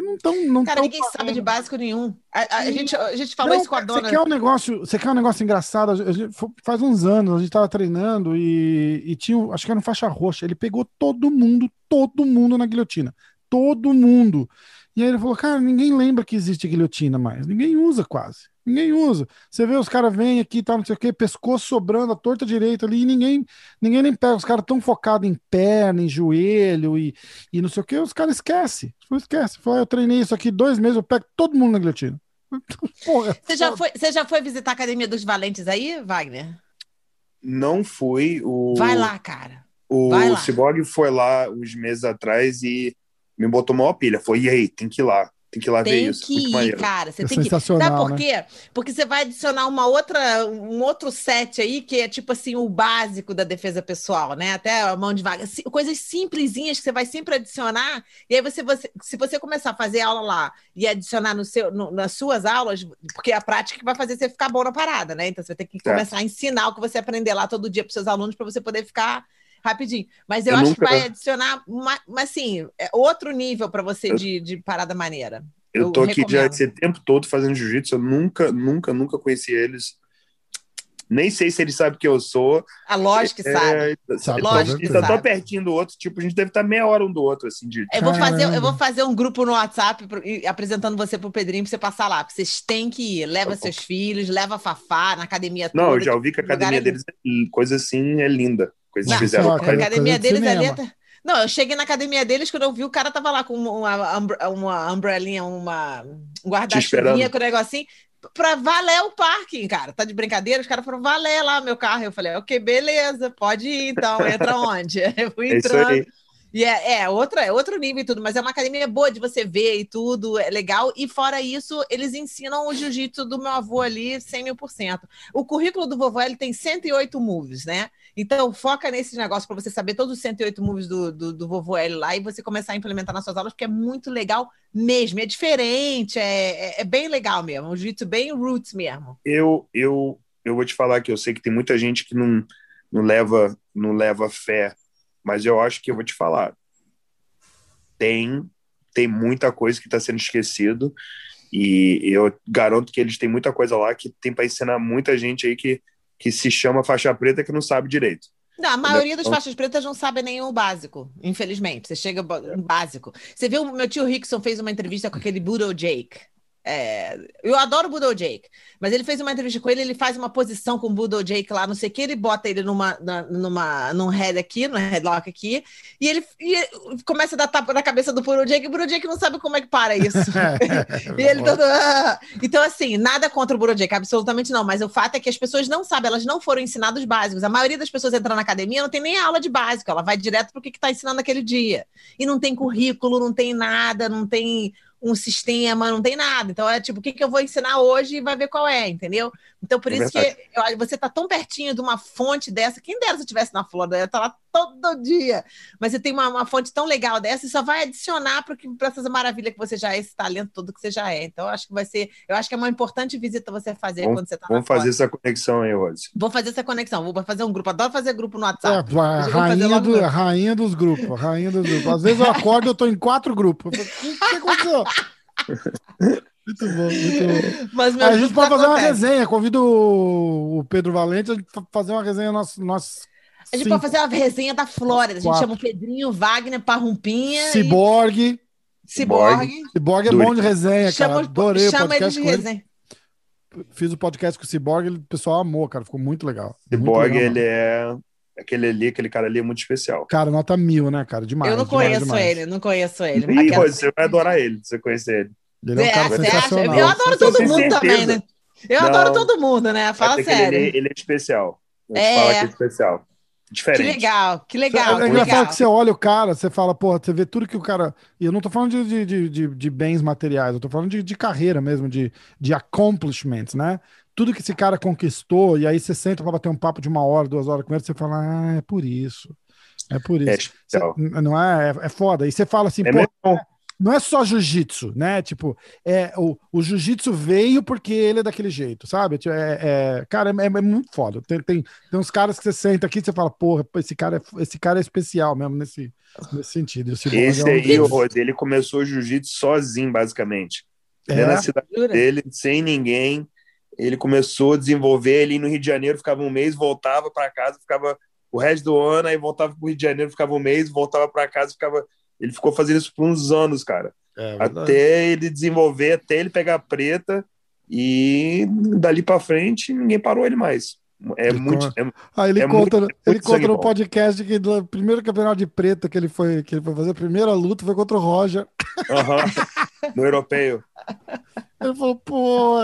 que não estão. Não Cara, tão ninguém sabe de básico nenhum. A, a- a gente, a gente falou Não, isso com a Você dona. quer um negócio, você quer um negócio engraçado? A gente- faz uns anos a gente tava treinando e, e tinha, acho que era um faixa roxa. Ele pegou todo mundo, todo mundo na guilhotina, todo mundo. E aí ele falou, cara, ninguém lembra que existe guilhotina mais, ninguém usa quase, ninguém usa. Você vê os caras vêm aqui, tá, não sei o quê, pescoço sobrando, a torta direita ali, e ninguém, ninguém nem pega. Os caras tão focados em perna, em joelho e, e não sei o quê, os caras esquecem. Esquece. Falou, eu treinei isso aqui dois meses, eu pego todo mundo na guilhotina. Porra, Você já, foi, você já foi visitar a Academia dos Valentes aí, Wagner? Não fui. O, Vai lá, cara. O. Cyborg foi lá uns meses atrás e me botou uma pilha. Foi, e aí, tem que ir lá. Tem que ir lá ver Tem isso. que Muito ir, maneiro. cara. Você É tem que sensacional, Sabe por né? quê? Porque você vai adicionar uma outra, um outro set aí, que é tipo assim, o básico da defesa pessoal, né? Até a mão de vaga. Coisas simplesinhas que você vai sempre adicionar. E aí você, você se você começar a fazer aula lá e adicionar no seu, no- nas suas aulas, porque é a prática que vai fazer você ficar bom na parada, né? Então você vai ter que Certo. começar a ensinar o que você aprender lá todo dia para seus alunos para você poder ficar rapidinho. Mas eu, Eu acho nunca- que vai adicionar, uma, mas assim, é outro nível para você Eu- de, de parada maneira. Eu eu tô aqui já recomendo. esse tempo todo fazendo jiu-jitsu. Eu nunca, nunca, nunca conheci eles. Nem sei se eles sabem que eu sou. A lógica que sabe. É, Sabe, Lógico a gente que tá tão pertinho do outro, tipo, a gente deve estar meia hora um do outro, assim, de. Eu vou, fazer, eu vou fazer um grupo no WhatsApp pro- apresentando você pro Pedrinho pra você passar lá. Porque vocês têm que ir. Leva Tá seus filhos, leva a Fafá na academia Não, eu já ouvi que a academia é deles, é- coisa assim, é linda. Coisa que Não, fizeram. só, A academia coisa de deles ali. cinema. é- Não, eu cheguei na academia deles, quando eu vi o cara tava lá com uma, uma umbrelinha, uma um guarda-chuvinha com o negocinho, pra valer o parking, cara. Tá de brincadeira? Os caras foram valer lá meu carro. Eu falei, ok, beleza, pode ir então. Entra onde? Eu fui É entrando. E é, é, outra, é outro nível e tudo, mas é uma academia boa de você ver e tudo, é legal. E fora isso, eles ensinam o jiu-jitsu do meu avô ali 100 mil por cento. O currículo do vovô ele tem 108 moves, né? Então foca nesse negócio para você saber todos os 108 moves do, do, do vovô L lá e você começar a implementar nas suas aulas, porque é muito legal mesmo. É diferente, é, é, é bem legal mesmo. Um jiu-jitsu bem roots mesmo. Eu, eu, eu vou te falar que eu sei que tem muita gente que não, não, leva, não leva fé, mas eu acho que eu vou te falar. Tem, tem muita coisa que está sendo esquecido e eu garanto que eles têm muita coisa lá que tem para ensinar muita gente aí que, que se chama faixa preta que não sabe direito. Não, a maioria das Então- faixas pretas não sabe o básico, infelizmente. Você chega no básico. Você viu, meu tio Rickson fez uma entrevista com aquele Budo Jake. É, eu adoro o Budo Jake, mas ele fez uma entrevista com ele, ele faz uma posição com o Budo Jake lá, não sei o que, ele bota ele numa, na- numa, num head aqui, no headlock aqui, e ele, e ele começa a dar tapa na cabeça do Budo Jake, e o Budo Jake não sabe como é que para isso. E ele todo. "Ah". Então, assim, nada contra o Burodiek, absolutamente não. Mas o fato é que as pessoas não sabem, elas não foram ensinadas os básicos. A maioria das pessoas entra na academia não tem nem aula de básico, ela vai direto para o que está ensinando naquele dia. E não tem currículo, não tem nada, não tem um sistema, não tem nada. Então é tipo, o que, que eu vou ensinar hoje e vai ver qual é, entendeu? Então, por É isso verdade. que eu você tá tão pertinho de uma fonte dessa. Quem dera se eu estivesse na Flórida, eu ia estar lá todo dia. Mas você tem uma, uma fonte tão legal dessa e só vai adicionar para essas maravilhas que você já é, esse talento todo que você já é. Então, eu acho que vai ser. Eu acho que é uma importante visita você fazer quando você tá Vamos fazer essa conexão aí, Rose. Vou fazer essa conexão, vou fazer um grupo. Adoro fazer grupo no É, WhatsApp. a Hoje vou fazer rainha, do, a rainha dos grupos, a rainha dos grupos. Às vezes eu acordo e eu tô em quatro grupos. O que, que aconteceu? Muito bom, muito bom. Mas meu Aí a gente pode fazer uma acontece. resenha. Convido o, Pedro Valente a fazer uma resenha nós, nós A gente cinco. pode fazer uma resenha da Flórida. A gente Quatro. chama o Pedrinho, Wagner, Parrumpinha Ciborgue. e Ciborgue. Ciborgue é Duri. bom de resenha, Chama, cara. Adorei o chama podcast de com ele. resenha. Fiz o podcast com o Ciborgue, ele- o pessoal amou, cara. Ficou muito legal. Legal ele é. Aquele ali, aquele cara ali é muito especial. Cara, nota mil, né, cara? Demais. eu não demais, conheço demais. ele, não conheço ele. E Aquela- você vai adorar ele, se você conhecer ele. Ele é um É, cara sensacional. Eu adoro todo mundo certeza. também, né? Eu Não. adoro todo mundo, né? Fala que ele, sério. ele, ele é especial. É. falar que é especial. Que Diferente. legal, que legal. é que engraçado legal. que você olha o cara, você fala, porra, você vê tudo que o cara. E eu não tô falando de, de, de, de- de bens materiais, eu tô falando de, de carreira mesmo, de, de accomplishments, né? Tudo que esse cara conquistou, e aí você senta pra bater um papo de uma hora, duas horas com ele, você fala, ah, é por isso. É por É isso. especial. Você- não é, é, é foda. E você fala assim, É pô, mesmo? Não é só jiu-jitsu, né? Tipo, é, o, o jiu-jitsu veio porque ele é daquele jeito, sabe? Tipo, É, é- cara, é, é muito foda. Tem, tem, tem uns caras que você senta aqui e você fala, porra, esse cara é, esse cara é especial mesmo nesse, nesse sentido. E o Esse é um aí, o Rose, ele começou jiu-jitsu sozinho, basicamente. É? Da cidade dele, sem ninguém. Ele começou a desenvolver ele no Rio de Janeiro, ficava um mês, voltava para casa, ficava o resto do ano, aí voltava para o Rio de Janeiro, ficava um mês, voltava para casa, ficava. Ele ficou fazendo isso por uns anos, cara. É verdade. até ele desenvolver, até ele pegar a preta e dali para frente ninguém parou ele mais. É Ele muito. é- Aí ele É conta, muito- ele muito conta no podcast que no primeiro campeonato de preta que ele foi, que ele foi fazer, a primeira luta foi contra o Roger. aham. no europeu. Ele falou, pô,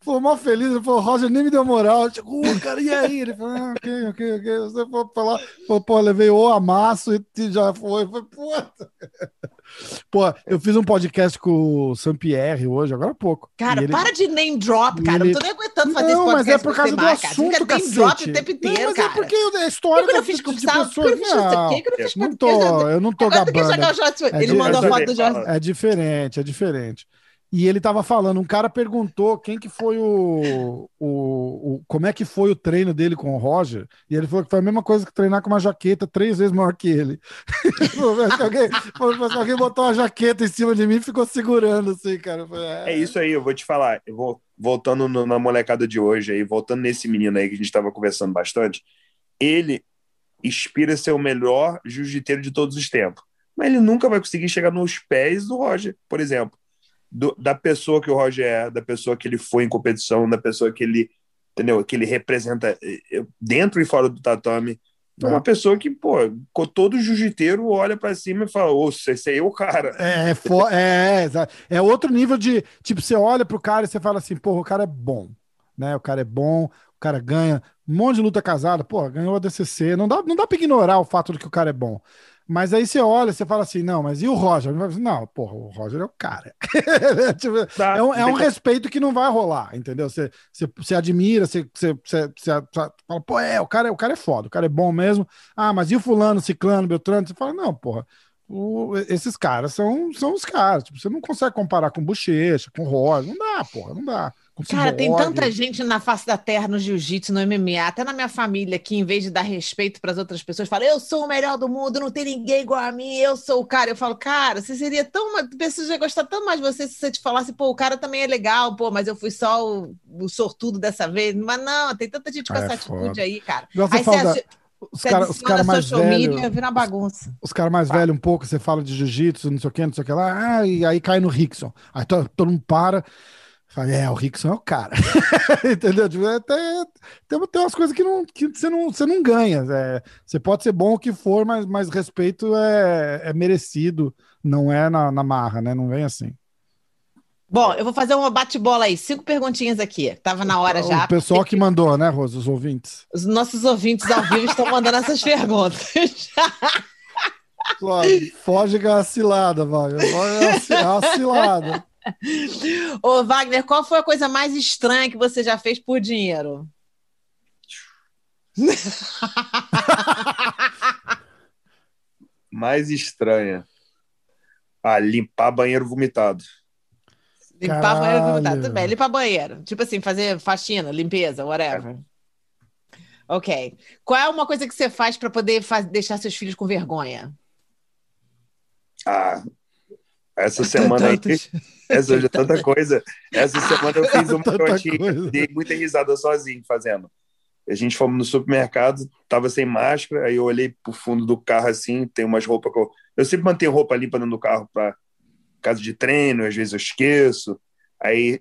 foi mó feliz. Ele falou, Roger nem me deu moral. Tipo, "Ô, cara, e aí? Ele falou, ah, ok, ok, ok. Você falar, falou, pô, levei o amasso e já foi. Foi, pô. Pô, eu fiz um podcast com o Sampierre hoje, agora há pouco. Cara, ele- para de name drop, cara. ele- Não tô nem aguentando fazer Não, esse mas podcast. é por causa do assunto, Fica name drop o tempo Não, inteiro, mas é cara. porque a história que eu não fiz com Por que eu não fiz com? Não, Por que eu não fiz não com tô, eu não tô Agora gabando. o. É Ele mandou é a foto do Jorge. É diferente, é diferente. E ele tava falando, um cara perguntou quem que foi o, o, o- como é que foi o treino dele com o Roger, e ele falou que foi a mesma coisa que treinar com uma jaqueta três vezes maior que ele. Alguém, alguém botou uma jaqueta em cima de mim e ficou segurando assim, cara. Falei, É isso aí, eu vou te falar. Eu vou voltando no- na molecada de hoje aí, voltando nesse menino aí que a gente estava conversando bastante. Ele inspira ser o melhor jiu-jiteiro de todos os tempos. Mas ele nunca vai conseguir chegar nos pés do Roger, por exemplo. Do- da pessoa que o Roger é, da pessoa que ele foi em competição, da pessoa que ele, entendeu? Que ele representa eh, eh, dentro e fora do tatame. É uma pessoa que, pô, todo jiu-jiteiro olha pra cima e fala: Ô, esse aí é o cara. É, é, é, exato. é outro nível de. Tipo, você olha pro cara e você fala assim, porra, o cara é bom. Né? O cara é bom, o cara ganha um monte de luta casada, porra, ganhou a DCC. Não dá, não dá pra ignorar o fato de que o cara é bom. Mas aí você olha você fala assim, não, mas e o Roger? Não, porra, o Roger é o cara. Tipo, Tá? é um, é um respeito que não vai rolar, entendeu? Você, você, você admira, você, você, você, fala, pô, é, o cara, é- o cara é foda, o cara é bom mesmo. Ah, mas e o fulano, ciclano, beltrano? Você fala, não, porra, o- esses caras são, são os caras. Tipo, você não consegue comparar com Bochecha, com Rosa. Não dá, porra, não dá. Cara, tem tanta gente na face da terra no jiu-jitsu, no MMA, até na minha família, que em vez de dar respeito para as outras pessoas, fala: Eu sou o melhor do mundo, não tem ninguém igual a mim, eu sou o cara. Eu falo, cara, você seria tão. A pessoa ia gostar tão mais de você se você te falasse, pô, o cara também é legal, pô, mas eu fui só o, o sortudo dessa vez. Mas não, tem tanta gente com É essa atitude aí, cara. Você Aí fala você, Os caras os cara mais velhos. uma bagunça. os caras mais velhos um pouco, você fala de jiu-jitsu, não sei o que, não sei o que lá, ah, e aí cai no Rickson. Aí to- todo mundo para, fala, é, o Rickson é o cara. Entendeu? Tipo, é até, tem, tem umas coisas que, não, que você, não, você não ganha. é, você pode ser bom o que for, mas, mas respeito é, é merecido, não é na, na marra, né? Não vem assim. Bom, eu vou fazer uma bate-bola aí, cinco perguntinhas aqui. Tava na hora já. o pessoal porque que mandou, né, Rosa, os ouvintes. Os nossos ouvintes ao vivo estão mandando essas perguntas. Claro, foge com a cilada, vai. Ci- a cilada. Ô, Wagner, qual foi a coisa mais estranha que você já fez por dinheiro? mais estranha. Ah, limpar banheiro vomitado. Limpar Caralho. banheiro vomitar. Tudo bem, limpar banheiro. Tipo assim, fazer faxina, limpeza, whatever. Ok. Qual é uma coisa que você faz para poder deixar seus filhos com vergonha? Ah, essa semana aí, essa é tanta coisa. Essa semana eu fiz uma eu Tanta achei, coisa. dei muita risada sozinho fazendo. A gente fomos no supermercado, tava sem máscara, aí eu olhei pro fundo do carro assim, tem umas roupas que eu. Eu sempre mantenho roupa limpa dentro do carro para caso de treino, às vezes eu esqueço. Aí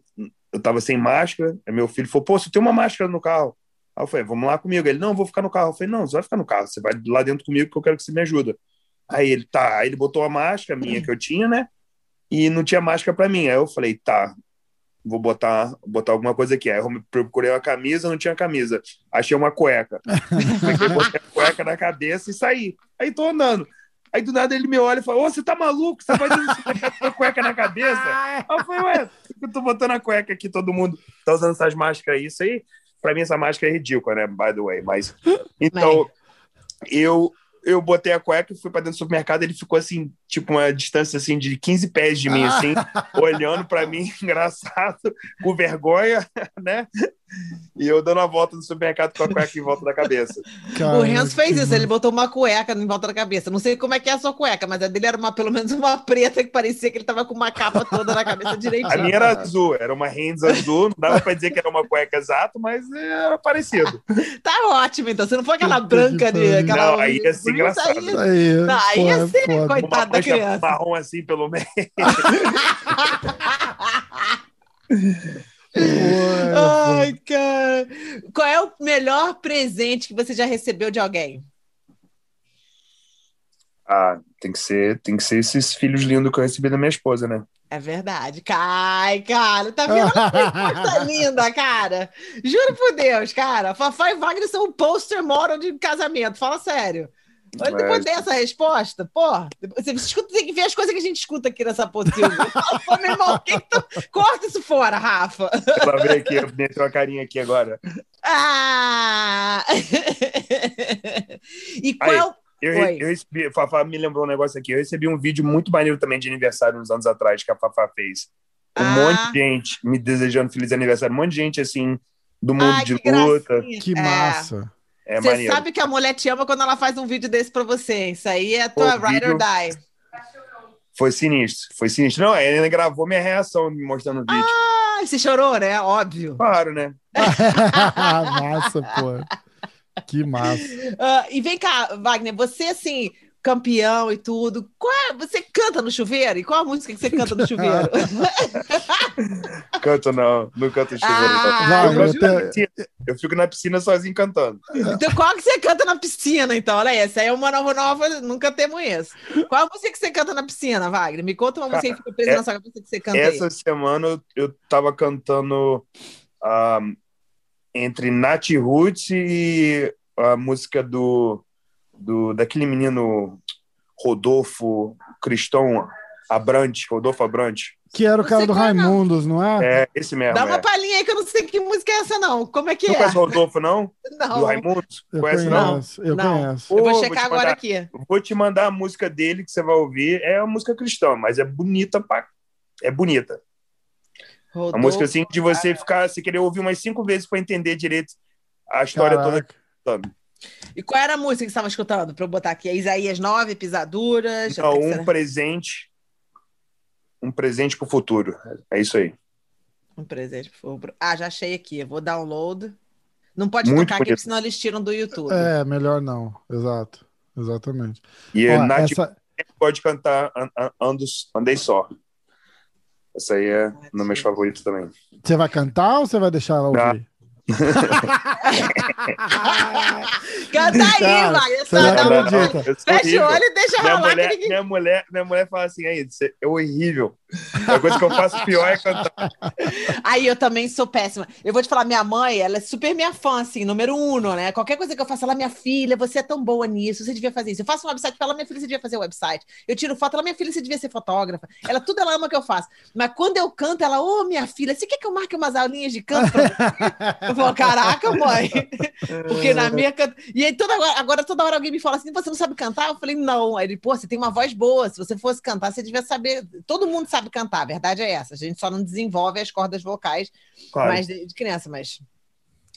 eu tava sem máscara, aí meu filho falou: pô, você tem uma máscara no carro. Aí eu falei: vamos lá comigo. Ele: não, eu vou ficar no carro. Eu falei: não, você vai ficar no carro, você vai lá dentro comigo que eu quero que você me ajude. Aí ele: tá. Aí ele botou a máscara minha que eu tinha, né? E não tinha máscara para mim. Aí eu falei: tá, vou botar, botar alguma coisa aqui. Aí eu procurei uma camisa, não tinha camisa. Achei uma cueca. Peguei, botei a cueca na cabeça e saí. Aí tô andando. Aí do nada ele me olha e fala: Ô, você tá maluco? Você vai com a cueca na cabeça? Aí eu falei: Ué, eu tô botando a cueca aqui? Todo mundo tá usando essas máscaras aí. Isso aí, pra mim, essa máscara é ridícula, né? By the way. Mas então, eu. Eu botei a cueca e fui pra dentro do supermercado. Ele ficou assim, tipo, uma distância assim de 15 pés de mim, assim, olhando pra mim, engraçado, com vergonha, né? E eu dando a volta no supermercado com a cueca em volta da cabeça. Cara, o Renzo fez isso, ele botou uma cueca em volta da cabeça. Não sei como é que é a sua cueca, mas a dele era uma, pelo menos uma preta que parecia que ele tava com uma capa toda na cabeça direitinho. A minha era azul, era uma Hands azul, não dava pra dizer que era uma cueca exata, mas era parecido. Tá ótimo, então. Se não for aquela branca de. Aquela, Não, aí ia ser engraçado. aí- Aí, Não, aí ia é ser, coitado. Mancha criança. marrom assim pelo meio. Ai, cara. Qual é o melhor presente que você já recebeu de alguém? Ah, tem que ser, tem que ser esses filhos lindos que eu recebi da minha esposa, né? É verdade. Ai, cara, tá vendo que resposta linda, cara? Juro por Deus, cara. Fafá e Wagner são um poster model de casamento. Fala sério. Olha, depois É. dessa resposta, pô, você escuta, tem que ver as coisas que a gente escuta aqui nessa possível. Pô, meu irmão, que que tu... corta isso fora, Rafa. Ela veio aqui, meteu a carinha aqui agora. Ah! e qual Aí. o. Eu, Oi. eu recebi, a Fafá me lembrou um negócio aqui. Eu recebi um vídeo muito maneiro também de aniversário uns anos atrás que a Fafá fez. Um Ah. monte de gente me desejando feliz aniversário. Um monte de gente assim, do mundo Ai, de que luta. gracinha. Que massa. É Você maneiro. sabe que a mulher te ama quando ela faz um vídeo desse pra você. Isso aí é tua Pô, ride or die. Foi sinistro, foi sinistro. Não, ele ainda gravou minha reação me mostrando o vídeo. Ah, você chorou, né? Óbvio. Claro, né? massa, pô. Que massa. Ah, e vem cá, Wagner, você assim, campeão e tudo, qual é- você canta no chuveiro? E qual a música que você canta no chuveiro? Canto não, não canto chuveiro. Ah, não. Eu, piscina. Eu fico na piscina sozinho cantando. então, qual que você canta na piscina, então? Olha aí, essa aí é uma nova nova, nunca temos isso. Qual a música que você canta na piscina, Wagner? Me conta uma música que fica presa é- na sua cabeça que você canta Essa aí. semana eu, tava cantando ah, entre Nath Roots e a música do, do daquele menino Rodolfo Cristão Abrante, Rodolfo Abrante. Que era o Não cara do é, não. Raimundos, não é? É, esse mesmo. Dá uma é. palhinha aí que eu não sei que música é essa, não. Como é que Não é? conhece o Rodolfo, não? Do Não. Raimundo? Eu Conhece, não? conheço, eu Não. conheço. Eu Pô, vou vou checar te agora mandar. aqui. Vou te mandar a música dele que você vai ouvir. É uma música cristã, mas é bonita pra... É bonita. Uma Rodolfo. música assim de você ficar, você querer ouvir umas cinco vezes para entender direito a história toda. E qual era a música que você estava escutando? Para eu botar aqui. É Isaías 9, Pisaduras. Não, o um presente, um presente pro futuro. É isso aí. Um presente, por favor. Ah, já achei aqui. Eu vou download. Não pode Muito tocar aqui, bonito. porque senão eles tiram do YouTube. É, melhor não. Exato. Exatamente. E Ó, Nath essa- pode cantar An- An- Andos, Andei Só. Essa aí é um dos meus favoritos também. Você vai cantar ou você vai deixar ela ouvir? Canta aí, Wagner. Só vai um- um sou Fecha o olho e deixa Minha rolar mulher, ninguém... minha, mulher, minha mulher fala assim, aí, é horrível. A coisa que eu faço pior é cantar. Aí eu também sou péssima. Eu vou te falar, minha mãe, ela é super minha fã, assim, número uno, né? Qualquer coisa que eu faça, ela, minha filha, você é tão boa nisso, você devia fazer isso. Eu faço um website pra ela, minha filha, você devia fazer o website. Eu tiro foto, ela, minha filha, você devia ser fotógrafa. Ela, tudo ela ama que eu faço. Mas quando eu canto, ela, ô, minha filha, você quer que eu marque umas aulinhas de canto? Eu falo, caraca, mãe. Porque na minha canta... E aí, toda agora, agora, toda hora alguém me fala assim, você não sabe cantar? Eu falei, não. Aí ele, pô, você tem uma voz boa. Se você fosse cantar, você devia saber. Todo mundo sabe cantar, a verdade é essa. A gente só não desenvolve as cordas vocais Claro. mais de, de criança, mas.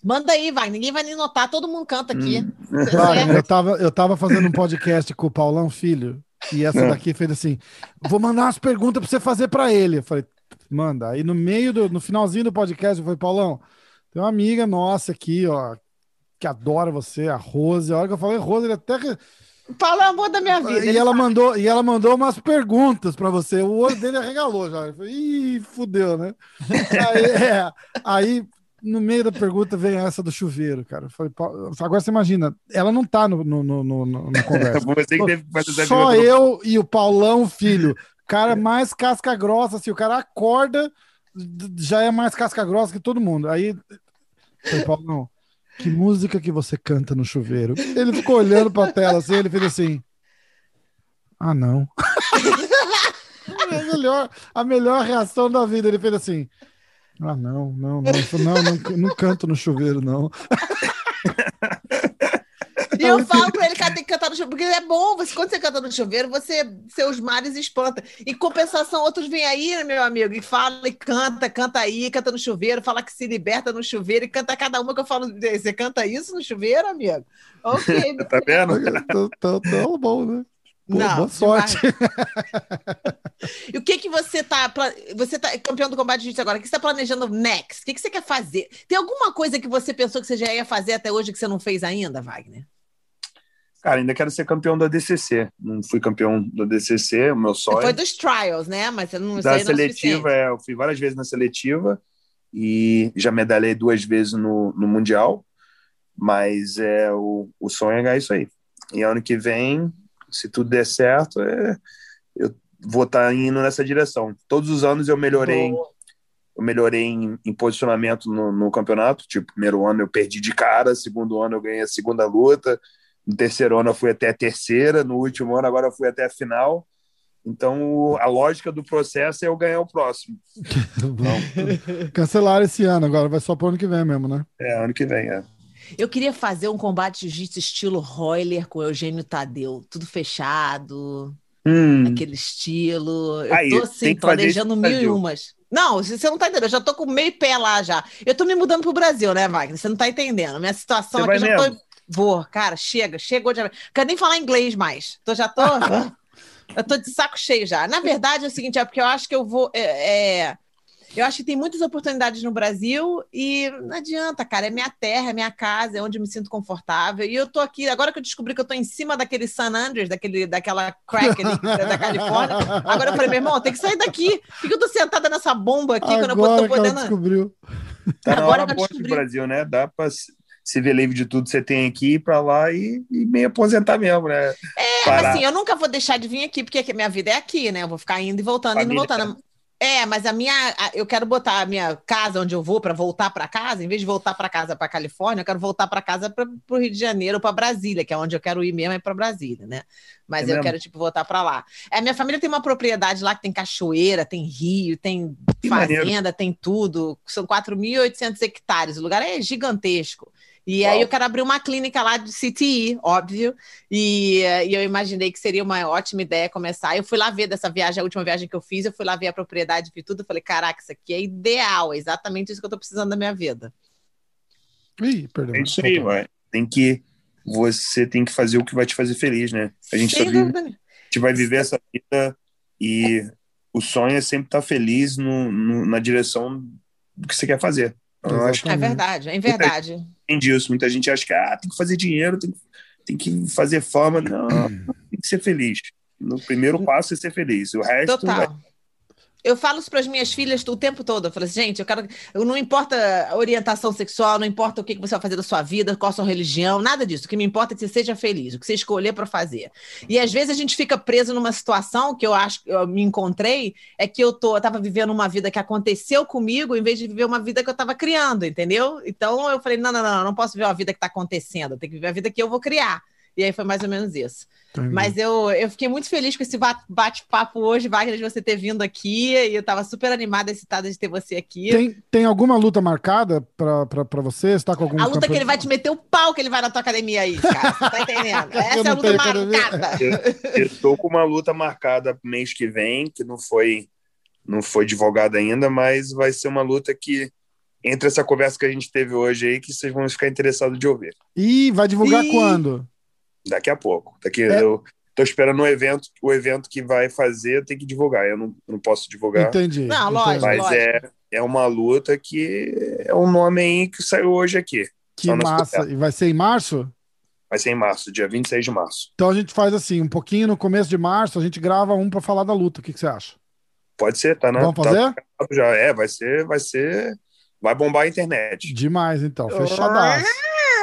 Manda aí, vai. Ninguém vai nem notar, todo mundo canta aqui. Hum. Wagner, eu tava, eu tava fazendo um podcast com o Paulão Filho, e essa É. daqui fez assim: vou mandar umas perguntas pra você fazer pra ele. Eu falei, manda. Aí no meio do, no finalzinho do podcast, eu falei, Paulão, tem uma amiga nossa aqui, ó, que adora você, a Rose. A hora que eu falei Rose, ele até. é o amor da minha vida. E ela sabe. mandou, e ela mandou umas perguntas pra você. O olho dele arregalou já. Eu falei, Ih, fudeu, né? Aí, é, aí, no meio da pergunta, vem essa do chuveiro, cara. Falei, "Pau- agora você imagina, ela não tá no, no, no, no- no- na conversa. Só eu e o Paulão, filho. Cara mais casca grossa, assim, o cara acorda, já é mais casca grossa que todo mundo. Aí, falei, Paulão, que música que você canta no chuveiro? Ele ficou olhando pra tela assim, ele fez assim. Ah, não. a, melhor, a melhor reação da vida. Ele fez assim. Ah, não, não, não. Falei, Não, não, não canto no chuveiro, não. E eu falo pra ele que ela tem que cantar no chuveiro, porque é bom, você, quando você canta no chuveiro, você, seus mares espanta. Em compensação, outros vêm aí, né, meu amigo, e fala e canta, canta aí, canta no chuveiro, fala que se liberta no chuveiro e canta cada uma que eu falo. Você canta isso no chuveiro, amigo? Ok. Tá vendo? Tão, tão, bom, né? Pô, Não, boa sorte. E o que que você tá. Você tá campeão do combate de jiu-jitsu agora. O que você tá planejando next? O que, que você quer fazer? Tem alguma coisa que você pensou que você já ia fazer até hoje que você não fez ainda, Wagner? Cara, ainda quero ser campeão da DCC. Não fui campeão da DCC, o meu Você sonho. foi dos trials, né? Mas você não da é seletiva, é, eu fui várias vezes na seletiva e já medalhei duas vezes no, no Mundial, mas é o, o sonho é ganhar isso aí. E ano que vem, se tudo der certo, é, eu vou estar tá indo nessa direção. Todos os anos eu melhorei, eu melhorei em, em posicionamento no, no, campeonato. Tipo, primeiro ano eu perdi de cara, segundo ano eu ganhei a segunda luta, no terceiro ano eu fui até a terceira, no último ano agora eu fui até a final. Então, a lógica do processo é eu ganhar o próximo. Cancelaram esse ano, agora vai só para o ano que vem mesmo, né? É, ano que vem, é. Eu queria fazer um combate de jiu-jitsu estilo Royler com Eugênio Tadeu, tudo fechado, hum. aquele estilo. Eu Aí, tô assim, planejando mil e umas. Não, você não tá entendendo, eu já tô com meio pé lá já. Eu tô me mudando pro Brasil, né, Wagner? Você não tá entendendo. Minha situação você aqui já mesmo? tô. Vou, cara, chega, chegou de. Quero nem falar inglês mais. Tô, já tô. eu tô de saco cheio já. Na verdade, é o seguinte, é porque eu acho que eu vou. É, é, eu acho que tem muitas oportunidades no Brasil e não adianta, cara. É minha terra, é minha casa, é onde eu me sinto confortável. E eu tô aqui, agora que eu descobri que eu tô em cima daquele San Andreas, daquele, daquela crack ali da Califórnia. Agora eu falei, meu irmão, tem que sair daqui. Por que eu tô sentada nessa bomba aqui agora quando eu tô podendo. Descobriu. Tá agora que eu descobri. Brasil, né? Dá pra se ver livre de tudo que você tem aqui, ir para lá e, e meio aposentar mesmo, né? É, Parar. assim, eu nunca vou deixar de vir aqui, porque minha vida é aqui, né? Eu vou ficar indo e voltando, Família, indo e voltando. É, mas a minha, eu quero botar a minha casa onde eu vou para voltar para casa, em vez de voltar para casa para Califórnia, eu quero voltar para casa para o Rio de Janeiro, para Brasília, que é onde eu quero ir mesmo, é para Brasília, né? Mas é eu mesmo? quero tipo voltar para lá. É, minha família tem uma propriedade lá que tem cachoeira, tem rio, tem que fazenda, maneiro. tem tudo. São 4.800 hectares, o lugar é gigantesco. E Uau. aí eu quero abrir uma clínica lá de CTI, óbvio. E, e, eu imaginei que seria uma ótima ideia começar. Eu fui lá ver dessa viagem, a última viagem que eu fiz, eu fui lá ver a propriedade e tudo. Eu falei, caraca, isso aqui é ideal, é exatamente isso que eu estou precisando da minha vida. Ih, perdão. É isso aí, ué. Tem que. Você tem que fazer o que vai te fazer feliz, né? A gente, tá vive, a gente vai viver essa vida e o sonho é sempre estar feliz no, no na direção do que você quer fazer. Eu acho é verdade, é verdade. Muita gente Muita gente acha que ah, tem que fazer dinheiro, tem que, tem que fazer fama. Não, tem que ser feliz. No primeiro passo é ser feliz. O resto. Total. Eu falo isso para as minhas filhas o tempo todo. Eu falo assim, gente, eu quero. Não importa a orientação sexual, não importa o que você vai fazer da sua vida, qual a sua religião, nada disso. O que me importa é que você seja feliz, o que você escolher para fazer. E às vezes a gente fica preso numa situação que eu acho que eu me encontrei, é que eu tô, eu tava vivendo uma vida que aconteceu comigo, em vez de viver uma vida que eu estava criando, entendeu? Então eu falei, não, não, não, não posso viver uma vida que está acontecendo, eu tenho que viver a vida que eu vou criar. E aí foi mais ou menos isso. Entendi. Mas eu, eu fiquei muito feliz com esse bate-papo hoje, Wagner, de você ter vindo aqui. E eu estava super animada, excitada de ter você aqui. Tem, tem alguma luta marcada para você? Você tá com algum a luta que ele vai te meter o pau que ele vai na tua academia aí, cara. Você tá entendendo? Essa é a luta marcada. Eu, estou com uma luta marcada mês que vem, que não foi, não foi divulgada ainda, mas vai ser uma luta que entre essa conversa que a gente teve hoje aí, que vocês vão ficar interessados de ouvir. E vai divulgar quando? Daqui a pouco. Daqui é. eu tô esperando o evento, o evento que vai fazer, tem que divulgar. Eu não, não posso divulgar. Entendi. Não, lógico. Mas lógico. é é uma luta que é um nome aí que saiu hoje aqui. Que massa. E vai ser em março? Vai ser em março, dia 26 de março. Então a gente faz assim, um pouquinho no começo de março, a gente grava um para falar da luta. O que, que, você acha? Pode ser, tá na. Vamos fazer? Tá, já é, vai ser, vai ser, vai bombar a internet. Demais, então, fechadaço.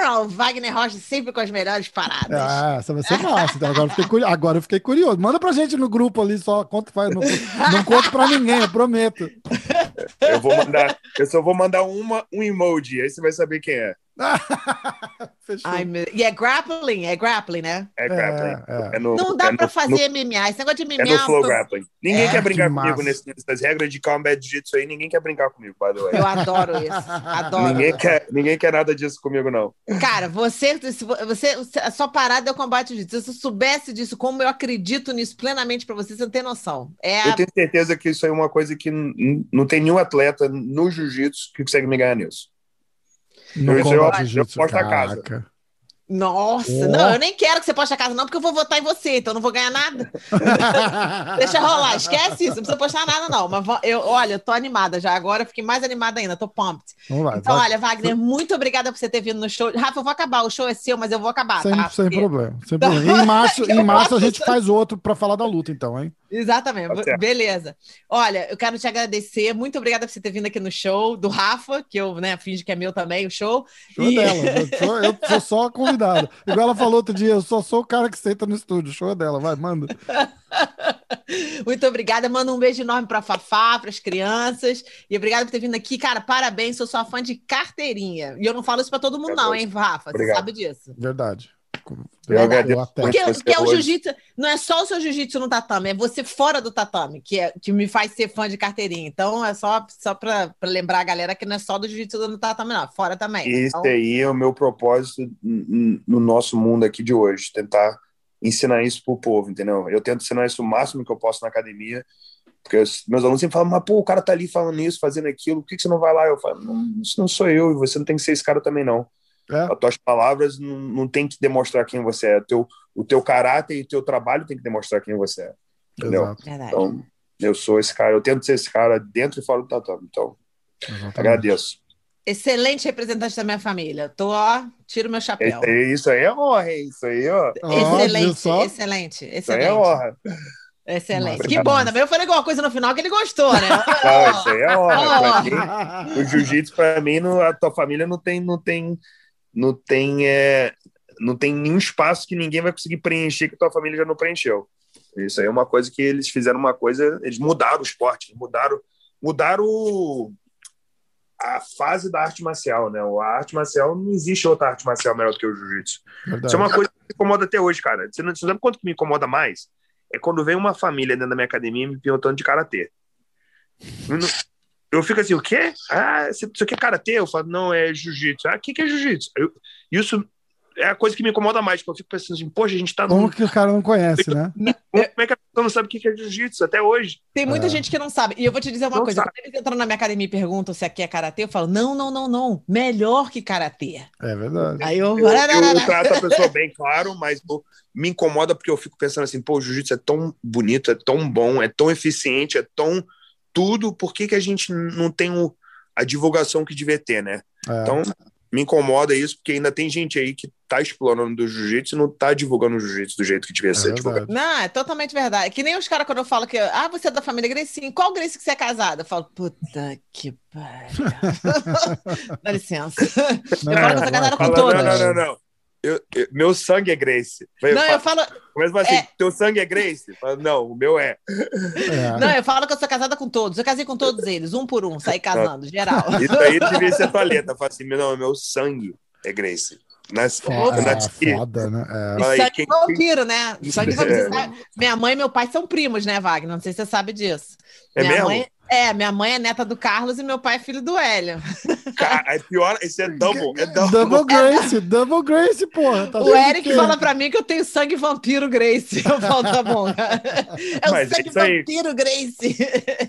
O Wagner Rocha sempre com as melhores paradas. Ah, essa vai ser massa. Então agora, eu fiquei curioso. agora eu fiquei curioso. Manda pra gente no grupo ali, só conta, faz, não, não conto pra ninguém, eu prometo. Eu vou mandar, eu só vou mandar uma, um emoji, aí você vai saber quem é. Ai, meu... E é grappling, é grappling, né? É grappling. É, é. é no, não dá é pra no, fazer no, MMA. Esse negócio de MMA. É no flow grappling. Ninguém é, quer brincar que comigo nesse, nessas regras de combat jiu-jitsu aí. Ninguém quer brincar comigo, by the way. Eu adoro isso. Adoro. Ninguém quer, ninguém quer nada disso comigo, não. Cara, você, você, a sua parada é o combate jiu-jitsu. Se você soubesse disso, como eu acredito nisso plenamente pra você, você não tem noção. É eu tenho certeza que isso é uma coisa que não tem nenhum atleta no jiu-jitsu que consegue me ganhar nisso. No eu, eu, eu posto a casa. Nossa, Ó. não, eu nem quero que você poste a casa, não, porque eu vou votar em você, então eu não vou ganhar nada. Deixa rolar, esquece isso, não precisa postar nada, não. Mas eu, olha, eu tô animada já agora, eu fiquei mais animada ainda, tô pumped. Vamos lá. Então, vai. olha, Wagner, muito obrigada por você ter vindo no show. Rafa, eu vou acabar, o show é seu, mas eu vou acabar, sem, tá? sem Porque- problema. Sem problema. E em março, em março a gente faz outro pra falar da luta, então, hein? Exatamente, Tá beleza. Olha, eu quero te agradecer, muito obrigada por você ter vindo aqui no show do Rafa, que eu, né, finge que é meu também, o show. Show E- dela. Eu sou, eu sou só a convidada. Igual ela falou outro dia, eu só sou o cara que senta no estúdio. Show dela, vai, manda. Muito obrigada. Manda um beijo enorme para Fafá, para as crianças. E obrigada por ter vindo aqui. Cara, parabéns. Sou sua fã de carteirinha. E eu não falo isso para todo mundo, não, hein, Rafa? Você Obrigado. sabe disso. Verdade. Eu agradeço até. Porque, Você porque o hoje- jiu-jitsu não é só o seu jiu-jitsu no tatame, é você fora do tatame, que, é, que me faz ser fã de carteirinha. Então é só, só para lembrar a galera que não é só do jiu-jitsu no tatame, não, fora também. Esse Então, aí é o meu propósito no nosso mundo aqui de hoje, tentar ensinar isso pro povo, entendeu? Eu tento ensinar isso o máximo que eu posso na academia, porque meus alunos sempre falam, mas pô, o cara tá ali falando isso, fazendo aquilo, por que, que você não vai lá? Eu falo, não, isso não sou eu, e você não tem que ser esse cara também, não. É. As tuas palavras não, não tem que demonstrar quem você é, o teu, o teu caráter e o teu trabalho tem que demonstrar quem você é, entendeu? Exato, verdade. Então, eu sou esse cara, eu tento ser esse cara dentro e fora do tatame, então, exatamente. agradeço. Excelente representante da minha família. Tô, ó, tiro meu chapéu. Isso aí, isso aí é honra? Isso aí, ó. Viu Excelente, só? excelente, Isso aí é excelente. honra. Excelente. Nossa, que bom, ainda bem eu falei alguma coisa no final que ele gostou, né? Não, isso aí é honra. Pra Oh. mim, o jiu-jitsu, pra mim, não- a tua família não tem, não tem, não tem, é, não tem nenhum espaço que ninguém vai conseguir preencher que a tua família já não preencheu. Isso aí é uma coisa que eles fizeram uma coisa, eles mudaram o esporte, mudaram, mudaram o- a fase da arte marcial, né? A arte marcial não existe outra arte marcial melhor do que o jiu-jitsu. Isso é uma coisa que me incomoda até hoje, cara. Você não você sabe quanto que me incomoda mais? É quando vem uma família dentro da minha academia me perguntando de karatê. Não- Eu fico assim, o quê? Ah, você você quer karatê? Eu falo, não, é jiu-jitsu. Ah, o que, que é jiu-jitsu? Isso é a coisa que me incomoda mais, porque eu fico pensando assim, poxa, a gente tá Como que o cara não conhece, né? Como é que a pessoa não sabe o que que é jiu-jitsu até hoje? Tem muita É. gente que não sabe. E eu vou te dizer uma Não coisa: sabe. quando eles entram na minha academia e perguntam se aqui é karatê, eu falo: não, não, não, não. Melhor que karatê. É verdade. Aí eu. Eu, eu, eu trato a pessoa bem, claro, mas eu- me incomoda porque eu fico pensando assim, pô, o jiu-jitsu é tão bonito, é tão bom, é tão eficiente, é tão tudo, por que, que a gente não tem o- a divulgação que devia ter, né? É. Então, me incomoda isso, porque ainda tem gente aí que tá explorando do jiu-jitsu e não tá divulgando o jiu-jitsu do jeito que devia É ser divulgado. Não, é totalmente verdade. Que nem os caras quando eu falo que. Ah, você é da família Grace? Sim. Qual Grace que você é casada? Eu falo, puta que pariu. Dá licença. Não, eu falo que eu sou casada com todas. não, não, não, não. Eu- eu- meu sangue é Grace. Eu Não, eu falo- falo. Mas assim, é. teu sangue é Grace? Fala, não, o meu é. É. Não, eu falo que eu sou casada com todos. Eu casei com todos eles, um por um, saí casando, geral. Isso aí devia ser tua letra. Fala assim, não, meu sangue é Grace. Foda, eu nasci. é, foda, né? É. E Aí, sangue quem- vampiro, né? Sangue vampiro. É. Minha mãe e meu pai são primos, né, Wagner? Não sei se você sabe disso. É minha mesmo? Mãe, é, minha mãe é neta do Carlos e meu pai é filho do Hélio. Cara, é pior, esse é double. É double. Double Grace, Double Grace, porra. Tá o Eric que- fala pra mim que eu tenho sangue vampiro Grace. Eu falo, tá bom. É o Mas é sangue vampiro Grace.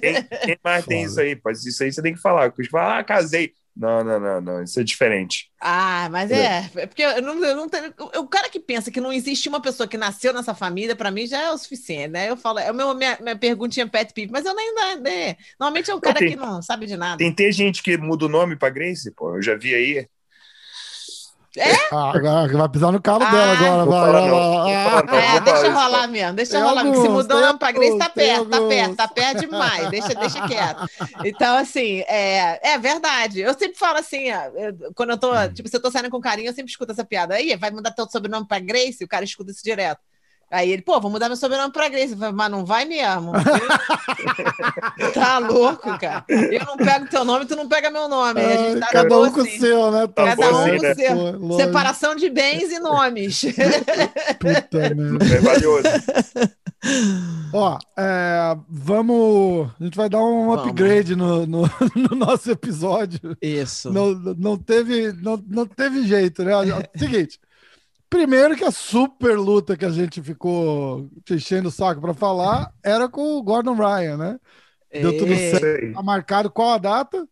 Quem, quem mais tem Foda. isso aí? Pois isso aí você tem que falar. Porque fala, ah, casei. Não, não, não, não. Isso é diferente. Ah, mas é. É porque eu não, eu não tenho. O cara que pensa que não existe uma pessoa que nasceu nessa família, pra mim já é o suficiente, né? Eu falo, é o meu, minha, minha perguntinha pet peeve, mas eu nem. né? Normalmente é um cara tem- que não sabe de nada. Tem, tem gente que muda o nome pra Grace, pô. Eu já vi aí. Ah, agora vai pisar no calo Ah, dela agora, vai. vai lá. Ah, não. É, deixa rolar mesmo, deixa Tem rolar. porque se alguns, mudou não pra Grace, tá alguns, tem perto, tá perto, alguns. tá perto demais. Deixa, deixa quieto. Então, assim, é, é verdade. Eu sempre falo assim, eu- quando eu tô, Hum. tipo, se eu tô saindo com carinho, eu sempre escuto essa piada. Aí, vai mudar teu sobrenome pra Grace? O cara escuta isso direto. Aí ele, pô, vou mudar meu sobrenome pra Grace. Falo, mas não vai mesmo. tá louco, cara. Eu não pego teu nome, tu não pega meu nome. Aí a gente Ai, tá cada um com o assim. seu, né? Tá Cada bom um assim, com né? o seu. Pô. Separação de bens e nomes. Puta merda. É valioso. Ó, é, vamos. A gente vai dar um Vamos. upgrade no, no, no nosso episódio. Isso. Não, não, teve, não, não teve jeito, né? Seguinte. Primeiro que a super luta que a gente ficou enchendo o saco pra falar era com o Gordon Ryan, né? Deu tudo É. certo. Tá marcado qual a data?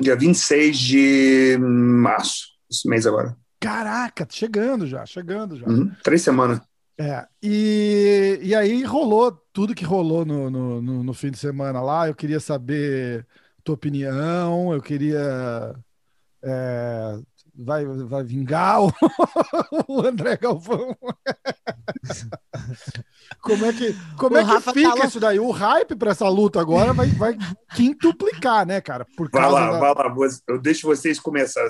Dia 26 de março. Esse mês agora. Caraca, chegando já, chegando já. Uhum, Três semanas. É, e, e aí rolou tudo que rolou no, no, no, no fim de semana lá. Eu queria saber tua opinião, eu queria. é, vai, vai vingar o, o André Galvão? Como é que, como O é que Rafa fica tá isso daí? O hype pra essa luta agora vai, vai quintuplicar, né, cara? Por Vai lá, da... vai lá. você- Eu deixo vocês começar.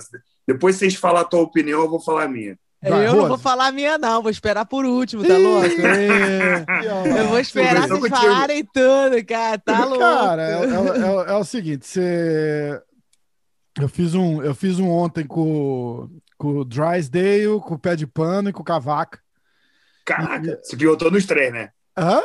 Depois vocês falar a tua opinião, eu vou falar a minha. Vai, eu não Rose. vou falar a minha, não. Vou esperar por último, tá louco? Eu vou esperar vocês falarem tudo, cara. Tá louco. Cara, é, é- é- é o seguinte, você... Eu fiz um, eu fiz um ontem com, com o Drysdale, com o Pé de Pano e com o Cavaca. Caraca, você perguntou nos três, né? Hã?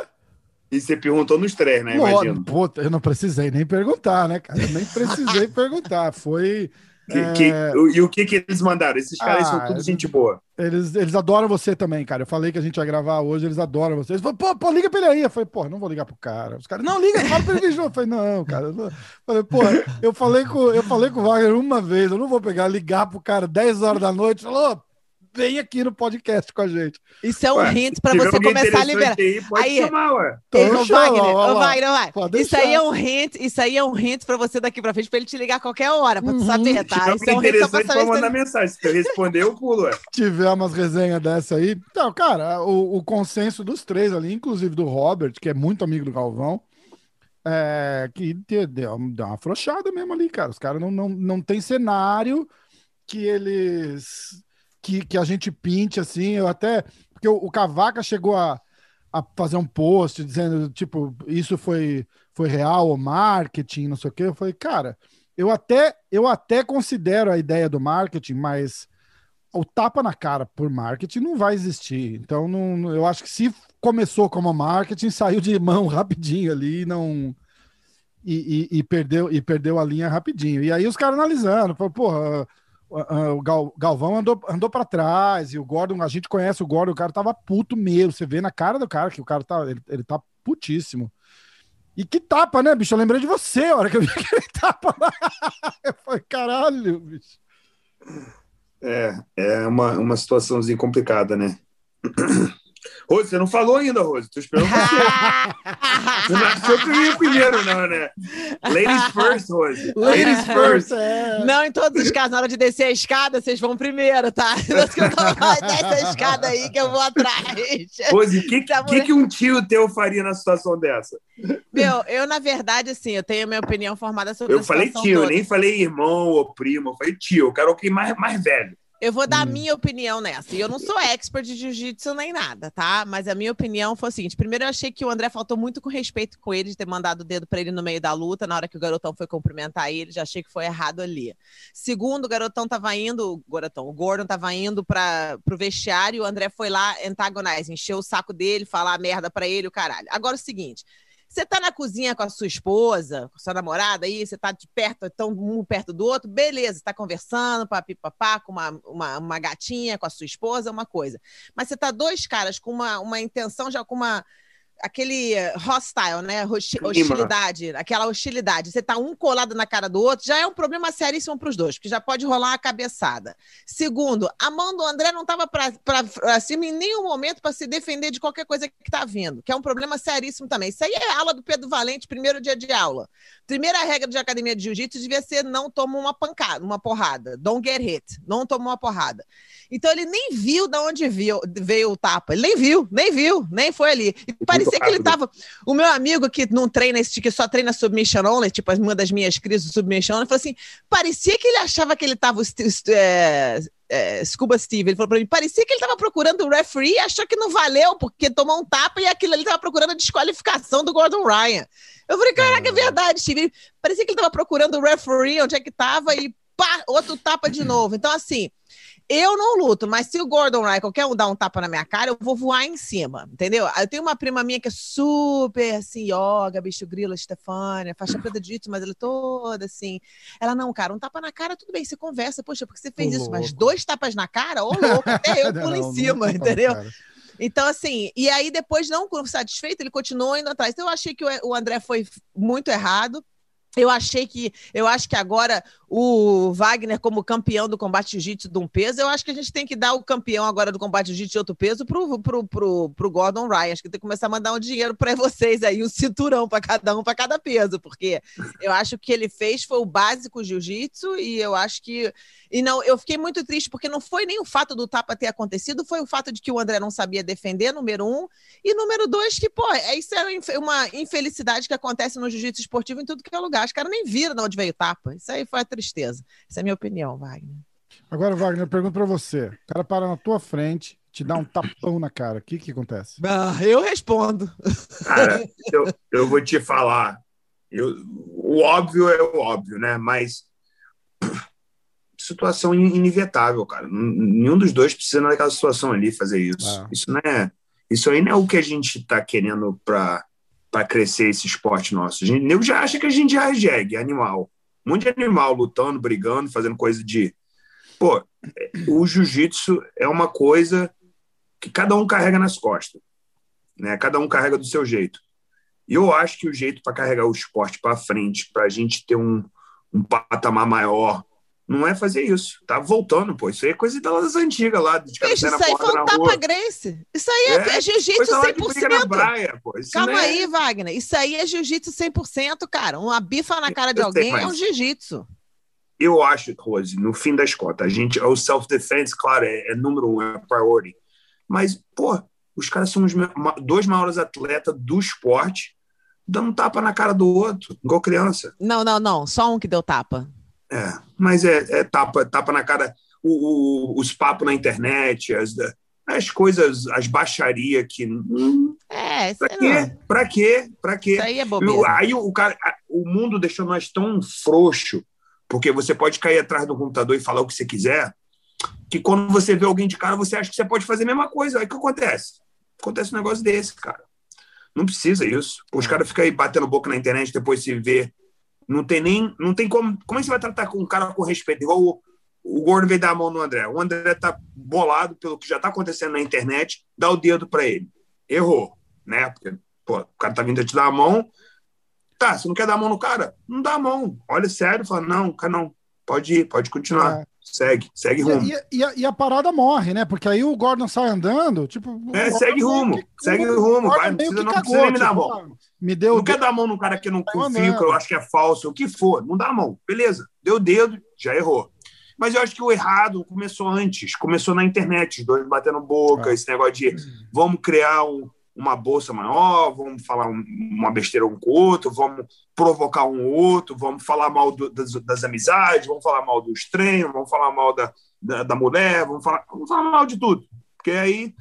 E você perguntou nos três, né? Imagino. Puta, eu não precisei nem perguntar, né, cara? Eu nem precisei perguntar. Foi. Que- é, que- o- e o que, que eles mandaram? Esses caras Ah, são tudo gente boa. Eles, eles adoram você também, cara. Eu falei que a gente ia gravar hoje, eles adoram você. Eles falaram, pô, pô, liga pra ele aí. Eu falei, pô, não vou ligar pro cara. Os caras, não, liga, fala pra ele. Eu falei, não, cara. Eu falei, pô, eu falei, com, eu falei com o Wagner uma vez, eu não vou pegar, ligar pro cara 10 horas da noite. Falou, vem aqui no podcast com a gente. Isso é um Ué, hint tiver você começar a liberar. Aí, pode Aí- chamar, ué. Então, Wagner, ó. Wagner, vai. Pode Isso aí é um hint, isso aí é um hint pra você daqui pra frente, pra ele te ligar a qualquer hora, pra tu Uhum. saber, tá? Isso é um hint só pra saber mandar ele... mensagem. Se eu responder, eu pulo, ué. tiver umas resenhas dessa aí. Então, cara, o, o consenso dos três ali, inclusive do Robert, que é muito amigo do Galvão, é que de- deu, deu uma afrouxada mesmo ali, cara. Os caras não, não, não tem cenário que eles. Que, que a gente pinte assim. Eu até. Porque o, o Cavaca chegou a, a fazer um post dizendo, tipo, isso foi, foi real ou marketing, não sei o quê. Eu falei, cara, eu até, eu até considero a ideia do marketing, mas o tapa na cara por marketing não vai existir. Então, não, eu acho que se começou como marketing, saiu de mão rapidinho ali não. E, e- e perdeu, e perdeu a linha rapidinho. E aí os caras analisando, falou, porra, o Gal- Galvão andou, andou para trás, e o Gordon, a gente conhece o Gordon, o cara tava puto mesmo. Você vê na cara do cara que o cara tá, ele, ele tá putíssimo. E que tapa, né, bicho? Eu lembrei de você a hora que eu vi aquele tapa lá. Eu falei, caralho, bicho. É, é uma, uma situaçãozinha complicada, né? Rose, você não falou ainda, Rose. Tô esperando você. Você não achou que eu ia primeiro, não, né? Ladies first, Rose. Ladies first. Não, em todos os casos, na hora de descer a escada, vocês vão primeiro, tá? Não que eu tô desce a escada aí que eu vou atrás. Rose, o que, Tá, que, que um tio teu faria na situação dessa? Meu, eu, na verdade, assim, eu tenho a minha opinião formada sobre Eu falei tio, eu toda. nem falei irmão ou primo. Eu falei tio, eu quero alguém mais, mais velho. Eu vou dar a Hum. minha opinião nessa. E eu não sou expert de jiu-jitsu nem nada, tá? Mas a minha opinião foi o seguinte: primeiro, eu achei que o André faltou muito com respeito com ele de ter mandado o dedo pra ele no meio da luta, na hora que o garotão foi cumprimentar ele, já achei que foi errado ali. Segundo, o garotão tava indo, o garotão, o Gordon tava indo para pro vestiário, e o André foi lá antagonize, encheu o saco dele, falar merda pra ele, o caralho. Agora é o seguinte. Você tá na cozinha com a sua esposa, com a sua namorada aí, você tá de perto, tão um perto do outro, beleza, tá conversando, papipapá, com uma, uma, uma gatinha, com a sua esposa, uma coisa. Mas você tá dois caras com uma, uma intenção, já com uma. Aquele eh, hostile, né? Hostilidade, aquela hostilidade. Você tá um colado na cara do outro, já é um problema seríssimo pros dois, porque já pode rolar uma cabeçada. Segundo, a mão do André não tava pra cima em nenhum momento para se defender de qualquer coisa que tá vindo, que é um problema seríssimo também. Isso aí é aula do Pedro Valente, primeiro dia de aula. Primeira regra de academia de jiu-jitsu devia ser não toma uma pancada, uma porrada. Don't get hit. Não toma uma porrada. Então ele nem viu de onde viu, veio o tapa. Ele nem viu, nem viu, nem foi ali. E parecia que ele tava. O meu amigo que não treina esse, que só treina submission only, tipo uma das minhas crises do submission only, falou assim: parecia que ele achava que ele tava. é, é, Scuba Steve, ele falou pra mim, parecia que ele tava procurando o referee e achou que não valeu, porque tomou um tapa e aquilo ali tava procurando a desqualificação do Gordon Ryan. Eu falei, caraca, é verdade, Steve. Parecia que ele tava procurando o referee, onde é que tava, e pá, outro tapa de novo. Então, assim, eu não luto, mas se o Gordon Ryan, qualquer um dar um tapa na minha cara, eu vou voar em cima, entendeu? Eu tenho uma prima minha que é super assim, yoga, bicho grila, Stefânia, faixa preta de jiu mas ela é toda assim. Ela, não, cara, um tapa na cara, tudo bem, você conversa, poxa, porque você fez Ô, isso, mas louco. dois tapas na cara, ô louco, até eu pulo Não, em cima, entendeu? Então, assim, e aí depois, não satisfeito, ele continuou indo atrás. Então, eu achei que o o André foi muito errado. Eu achei que, eu acho que agora o Wagner, como campeão do combate jiu-jitsu de um peso, eu acho que a gente tem que dar o campeão agora do combate jiu-jitsu de outro peso pro, pro, pro, pro Gordon Ryan. Acho que tem que começar a mandar um dinheiro para vocês aí, um cinturão para cada um, para cada peso, porque eu acho que ele fez foi o básico jiu-jitsu e eu acho que. E não, eu fiquei muito triste, porque não foi nem o fato do tapa ter acontecido, foi o fato de que o André não sabia defender, número um, e número dois, que, pô, é, isso é uma infelicidade que acontece no jiu-jitsu esportivo em tudo que é lugar. Os caras nem viram de onde veio o tapa. Isso aí foi a tristeza. Essa é a minha opinião, Wagner. Agora, Wagner, eu pergunto pra você. O cara para na tua frente, te dá um tapão na cara. O que que acontece? Ah, eu respondo. Cara, eu, eu vou te falar. Eu, o óbvio é o óbvio, né? Mas situação inevitável, cara. Nenhum dos dois precisa naquela situação ali fazer isso. Ah. Isso não é, isso aí não é o que a gente está querendo para para crescer esse esporte nosso. Gente, nego já acha que a gente já é jegue, animal. Um monte de animal lutando, brigando, fazendo coisa de. Pô, o jiu-jitsu é uma coisa que cada um carrega nas costas. Né? Cada um carrega do seu jeito. E eu acho que o jeito para carregar o esporte para frente, para a gente ter um, um patamar maior, não é fazer isso. Tá voltando, pô. Isso aí é coisa das antigas lá. De Bicho, isso aí foi um tapa Grace. Isso aí é, é, jiu-jitsu 100%. Praia, pô. Calma é... aí, Wagner. Isso aí é jiu-jitsu 100%, cara. Uma bifa na cara de alguém é um jiu-jitsu. Eu acho, Rose, no fim das contas, a gente, o self-defense, claro, é, é, número um, é priority. Mas, pô, os caras são os dois maiores atletas do esporte, dando tapa na cara do outro, igual criança. Não, não, não. Só um que deu tapa. É, mas é, é tapa, tapa na cara. O, o, os papos na internet, as, as coisas, as baixarias que. Hum, é, pra quê? Pra quê? Pra quê? Isso aí é bobeira. Aí o, cara, o mundo deixou nós tão frouxo, porque você pode cair atrás do computador e falar o que você quiser, que quando você vê alguém de cara, você acha que você pode fazer a mesma coisa. Aí o que acontece? Acontece um negócio desse, cara. Não precisa isso. Os é. caras ficam aí batendo boca na internet, depois se vê não tem nem. Não tem como. Como é que você vai tratar com um cara com respeito? Igual o, o veio dar a mão no André. O André tá bolado pelo que já tá acontecendo na internet, dá o dedo para ele. Errou, né? Porque pô, o cara tá vindo te dar a mão. Tá, você não quer dar a mão no cara? Não dá a mão. Olha sério, fala, não, cara, não. Pode ir, pode continuar. Segue, segue rumo. E, e, a, e, a, parada morre, né? Porque aí o Gordon sai andando, tipo. É, segue rumo, que, segue rumo, vai. Não precisa, não precisa nem me dar a mão. Tipo, me deu não quer dar a mão no cara que não confio, que eu acho que é falso, o que for. Não dá a mão. Beleza, deu o dedo, já errou. Mas eu acho que o errado começou antes, começou na internet, os dois batendo boca, ah. esse negócio de vamos criar um, uma bolsa maior, vamos falar um, uma besteira um com o outro, vamos provocar um ou outro, vamos falar mal do, das, das, amizades, vamos falar mal dos treinos, vamos falar mal da, da, da mulher, vamos falar, vamos falar mal de tudo. Porque aí,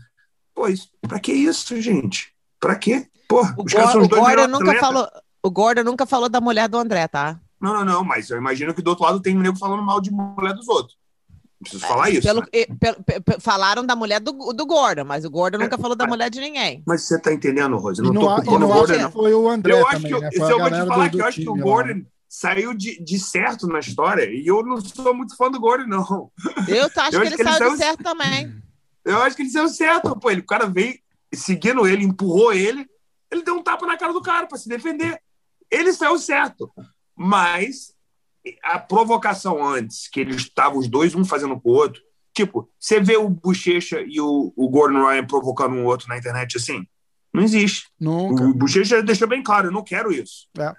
pois, pra que isso, gente? Pra quê? Porra, o, os caras são os dois Gordon nunca falou, O Gordon nunca falou da mulher do André, tá? Não, não, não, mas eu imagino que do outro lado tem nego falando mal de mulher dos outros. Preciso falar isso. Pelo, né? pelo, falaram da mulher do, do Gordon, mas o Gordon é, nunca falou da mulher de ninguém. Mas você tá entendendo, Rose? Não, não tô culpando o Gordon, não. Foi o André eu acho também, que, né? Se eu vou te falar que eu acho que o Gordon lá. saiu de, de certo na história, e eu não sou muito fã do Gordon, não. Eu acho, eu que, ele que ele saiu de certo também. Eu acho que ele saiu certo. Pô, ele, o cara veio seguindo ele, empurrou ele, ele deu um tapa na cara do cara para se defender. Ele saiu certo. Mas a provocação antes, que eles estavam os dois, um fazendo com o outro, Tipo, você vê o Bochecha e o, o Gordon Ryan provocando um outro na internet assim? Não existe. Nunca. O Bochecha deixou bem claro, eu não quero isso. É.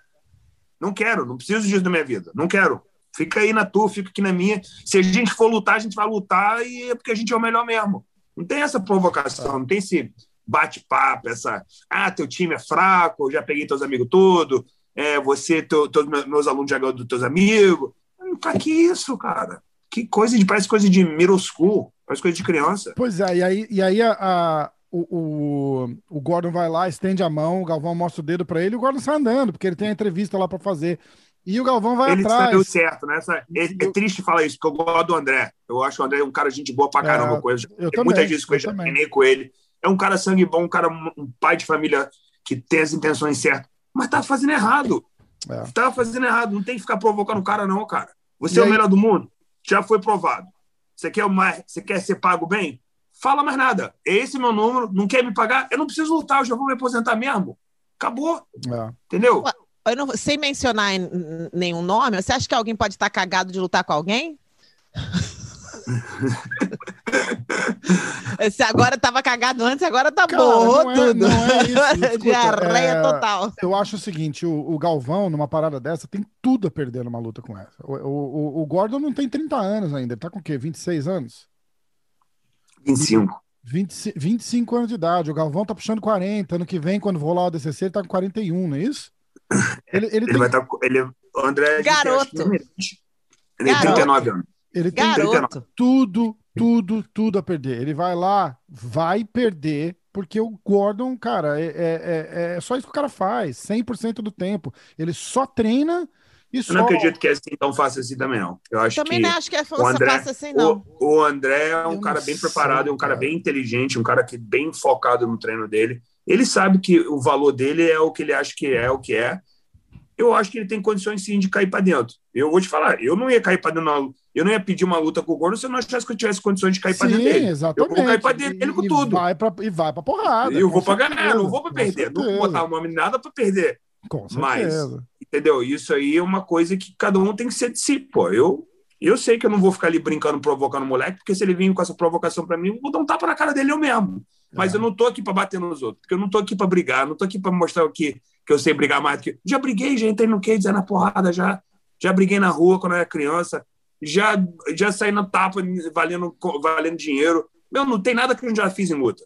Não quero, não preciso disso na minha vida. Não quero. Fica aí na tua, fica aqui na minha. Se a gente for lutar, a gente vai lutar e é porque a gente é o melhor mesmo. Não tem essa provocação, não tem esse bate-papo, essa. Ah, teu time é fraco, eu já peguei teus amigos todos, é, você, teu, teu, meus alunos já ganham dos teus amigos. Pra que isso, cara? que coisa de. Parece coisa de middle school, parece coisa de criança. Pois é, e aí, e aí a, a o, o, o, Gordon vai lá, estende a mão, o Galvão mostra o dedo para ele e o Gordon sai andando, porque ele tem a entrevista lá para fazer. E o Galvão vai ele atrás. Ele certo, né? É, é, triste falar isso, porque eu gosto do André. Eu acho o André um cara de gente boa pra caramba. É, coisa. Eu também, muitas vezes com ele, treinei com ele. É um cara sangue bom, um cara, um pai de família que tem as intenções certas, mas tá fazendo errado. É. Tá fazendo errado. Não tem que ficar provocando o cara, não, cara. Você e é aí... o melhor do mundo já foi provado. Você quer, uma, você quer ser pago bem? Fala mais nada. Esse é meu número, não quer me pagar? Eu não preciso lutar, eu já vou me aposentar mesmo. Acabou. É. Entendeu? eu não, sem mencionar nenhum nome, você acha que alguém pode estar cagado de lutar com alguém? Esse agora tava cagado antes, agora tá Cara, bom não é- tudo. não é isso, escuta, Diarreia é- total. Eu acho o seguinte: o, o Galvão, numa parada dessa, tem tudo a perder numa luta com essa. O, o- o- Gordon não tem 30 anos ainda, ele tá com o quê? 26 anos? 25. 20, 25 anos de idade. O Galvão tá puxando 40. Ano que vem, quando rolar o DCC, ele tá com 41, não é isso? Ele, ele Ele tem, vai estar. Ele, o André. gente Garoto. merece. Ele tem Garoto. 39 anos. Ele tem Garoto. tudo, tudo, tudo a perder. Ele vai lá, vai perder, porque o Gordon, cara, é, é, é- é só isso que o cara faz, 100% do tempo. Ele só treina e Eu só. não acredito que é assim tão fácil assim também, não. Eu acho Também que. não acho que força André, passa assim, não. O, o André é um Eu cara bem sei, preparado, é um cara cara. bem inteligente, um cara que bem focado no treino dele. Ele sabe que o valor dele é o que ele acha que é, o que é. Eu acho que ele tem condições sim de cair para dentro. Eu vou te falar, eu não ia cair para dentro, na- eu não ia pedir uma luta com o Gordo se eu não achasse que eu tivesse condições de cair para dentro dele. exatamente. Eu vou cair pra dentro dele com E- e tudo. Vai pra, e vai pra porrada. eu com vou para ganhar, não vou para perder. Não vou botar o nome nada para perder. Com Mas- certeza. Entendeu? Isso aí é uma coisa que cada um tem que ser de si, pô. Eu, eu sei que eu não vou ficar ali brincando, provocando o moleque, porque se ele vir com essa provocação pra mim, eu vou dar um tapa na cara dele eu mesmo. Mas É. eu não tô aqui pra bater nos outros, porque eu não tô aqui pra brigar, não tô aqui pra mostrar o que, que eu sei brigar mais do que. Já briguei, já entrei no cage, já na porrada, já, já briguei na rua quando eu era criança, já, já saí na tapa valendo, valendo dinheiro. Meu, não tem nada que eu já fiz em luta.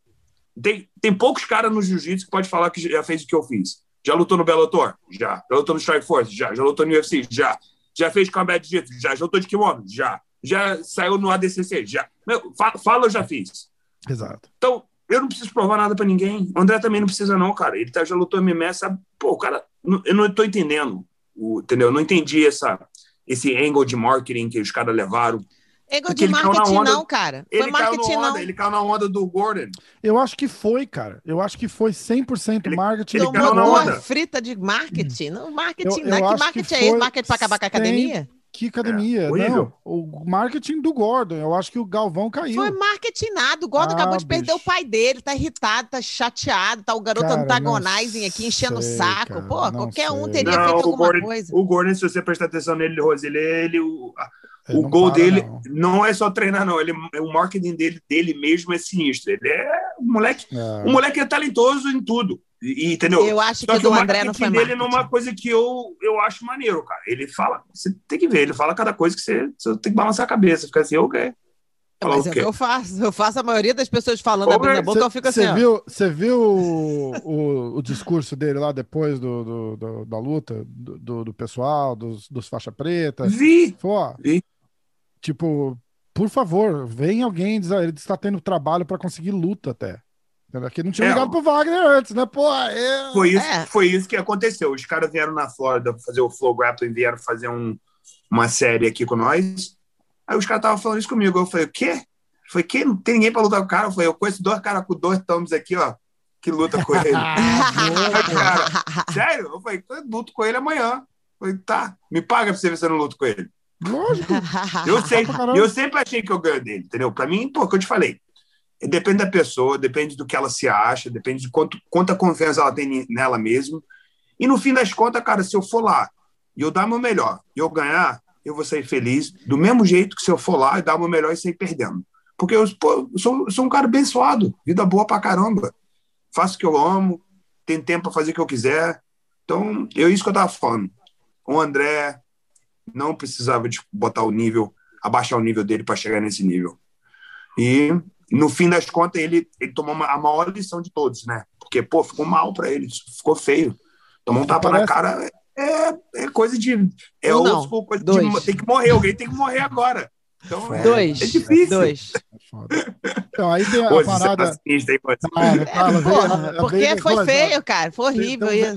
Tem, tem poucos caras no jiu-jitsu que pode falar que já fez o que eu fiz. Já lutou no Bellator? Já. Já lutou no Strike Force? Já. Já lutou no UFC? Já. Já fez combat jiu-jitsu? Já. Já lutou de kimono? Já. Já saiu no ADCC? Já. Meu, fa- fala, eu já fiz. Exato. Então, eu não preciso provar nada pra ninguém. O André também não precisa, não, cara. Ele tá, já lutou MMA, sabe? Pô, cara. Eu não tô entendendo. O, entendeu? Eu não entendi essa, esse angle de marketing que os caras levaram. Ego Porque de ele caiu na marketing, onda- não, cara. Ele Foi caiu, marketing, na onda, não. ele caiu na onda do Gordon. Eu acho que foi, cara. Eu acho que foi 100% Ele- marketing. ele caiu na onda. frita de marketing. Não, marketing, Eu- não. eu Que acho que marketing é esse? Marketing pra acabar com a academia? Que academia? É, horrível. não, o marketing do Gordon. Eu acho que o Galvão caiu. Foi marketing nada. O Gordon Ah, acabou de perder bicho. o pai dele, tá irritado, tá chateado, tá o garoto Cara, antagonizing aqui, enchendo sei, o saco. cara, Pô, qualquer um sei. teria Não, feito alguma Gordon, coisa. o Gordon, se você prestar atenção nele, Rose, ele, ele o, Ele o gol para, dele não. não. é só treinar, não. Ele, o marketing dele, dele mesmo é sinistro. Ele é um moleque. É. O moleque é talentoso em tudo. E, entendeu? Eu acho Só que que do o André marketing não foi dele marketing. é uma coisa que eu, eu acho maneiro, cara. Ele fala, você tem que ver, ele fala cada coisa que você, você tem que balançar a cabeça, fica assim, ok. Fala Mas é o que eu faço. Eu faço a maioria das pessoas falando, abrindo a Cê- boca, eu fico assim, Você viu, você viu o, o, o discurso dele lá depois do, do- do- da luta do, do- do pessoal, dos, dos faixa preta? Vi, Falou, ó, vi. tipo, por favor, vem alguém, ele está tendo trabalho para conseguir luta até. Que não tinha É, ligado pro Wagner antes, né? Pô, é... Foi isso, É. foi isso que aconteceu. Os caras vieram na Flórida fazer o Flow Grappling, vieram fazer um, uma série aqui com nós. Aí os caras estavam falando isso comigo. Eu falei, o quê? Eu falei, que? Não tem ninguém pra lutar com o cara? Eu falei, eu conheço dois caras com dois thumbs aqui, ó, que luta com ele. Cara, sério? Eu falei, eu luto com ele amanhã. Eu falei, tá, me paga pra você ver se eu não luto com ele. Lógico. Eu sei, eu sempre achei que eu ganho dele, entendeu? Pra mim, pô, o que eu te falei. Depende da pessoa, depende do que ela se acha, depende de quanto, quanta confiança ela tem nela mesma. E no fim das contas, cara, se eu for lá e eu dar meu melhor e eu ganhar, eu vou sair feliz, do mesmo jeito que se eu for lá e dar meu melhor e sair perdendo. Porque eu, pô, sou, sou um cara abençoado, vida boa pra caramba. Faço o que eu amo, tenho tempo pra fazer o que eu quiser. Então, é isso que eu tava falando. O André não precisava de botar o nível, abaixar o nível dele para chegar nesse nível. E no fim das contas ele, ele tomou uma- a maior lição de todos, né? Porque pô, ficou mal para ele, ficou feio. Tomou um tapa na cara é, é coisa de é Um não, coisa dois. de tem que morrer, alguém tem que morrer agora. Então é, Dois. é difícil. Dois. Foda. Então, aí tem a Hoje parada. sinistro, hein? Cara, fala, vem- Porra, vem- porque vem- foi feio, cara. Foi horrível isso.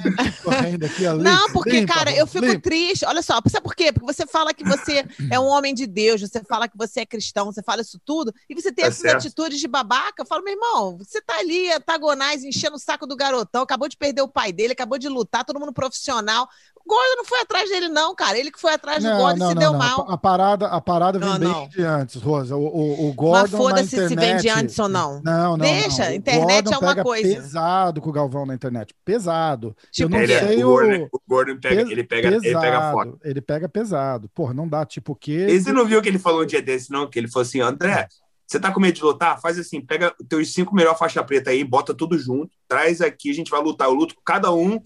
aqui, ó, Não, porque, limpa, cara, eu fico limpa. triste. Olha só, sabe por quê? Porque você fala que você é um homem de Deus, você fala que você é cristão, você fala isso tudo, e você tem Tá essas certo. atitudes de babaca. Eu falo, meu irmão, você tá ali, antagonais, enchendo o saco do garotão, acabou de perder o pai dele, acabou de lutar, todo mundo profissional. Gordon não foi atrás dele, não, cara. Ele que foi atrás do Não, Gordon e não, se não, deu não. mal. A, parada, a parada vem Não, bem não. de antes, Rosa. O, o, o Mas Gordon na foda-se se internet... vem de antes ou não. Não, não, Deixa, não. Internet é uma pega coisa. pesado com o Galvão na internet. Pesado. Tipo, Eu não Ele é- sei o, Gordon, o... o Gordon pega, Pes- ele pega, ele pega foto. pesado. Ele pega pesado. Porra, não dá tipo o quê? E você não viu que ele falou um dia desse, não? Que ele falou assim, André, você tá com medo de lutar? Faz assim, pega os teus cinco melhores faixa preta aí, bota tudo junto, traz aqui, a gente vai lutar. Eu luto com cada um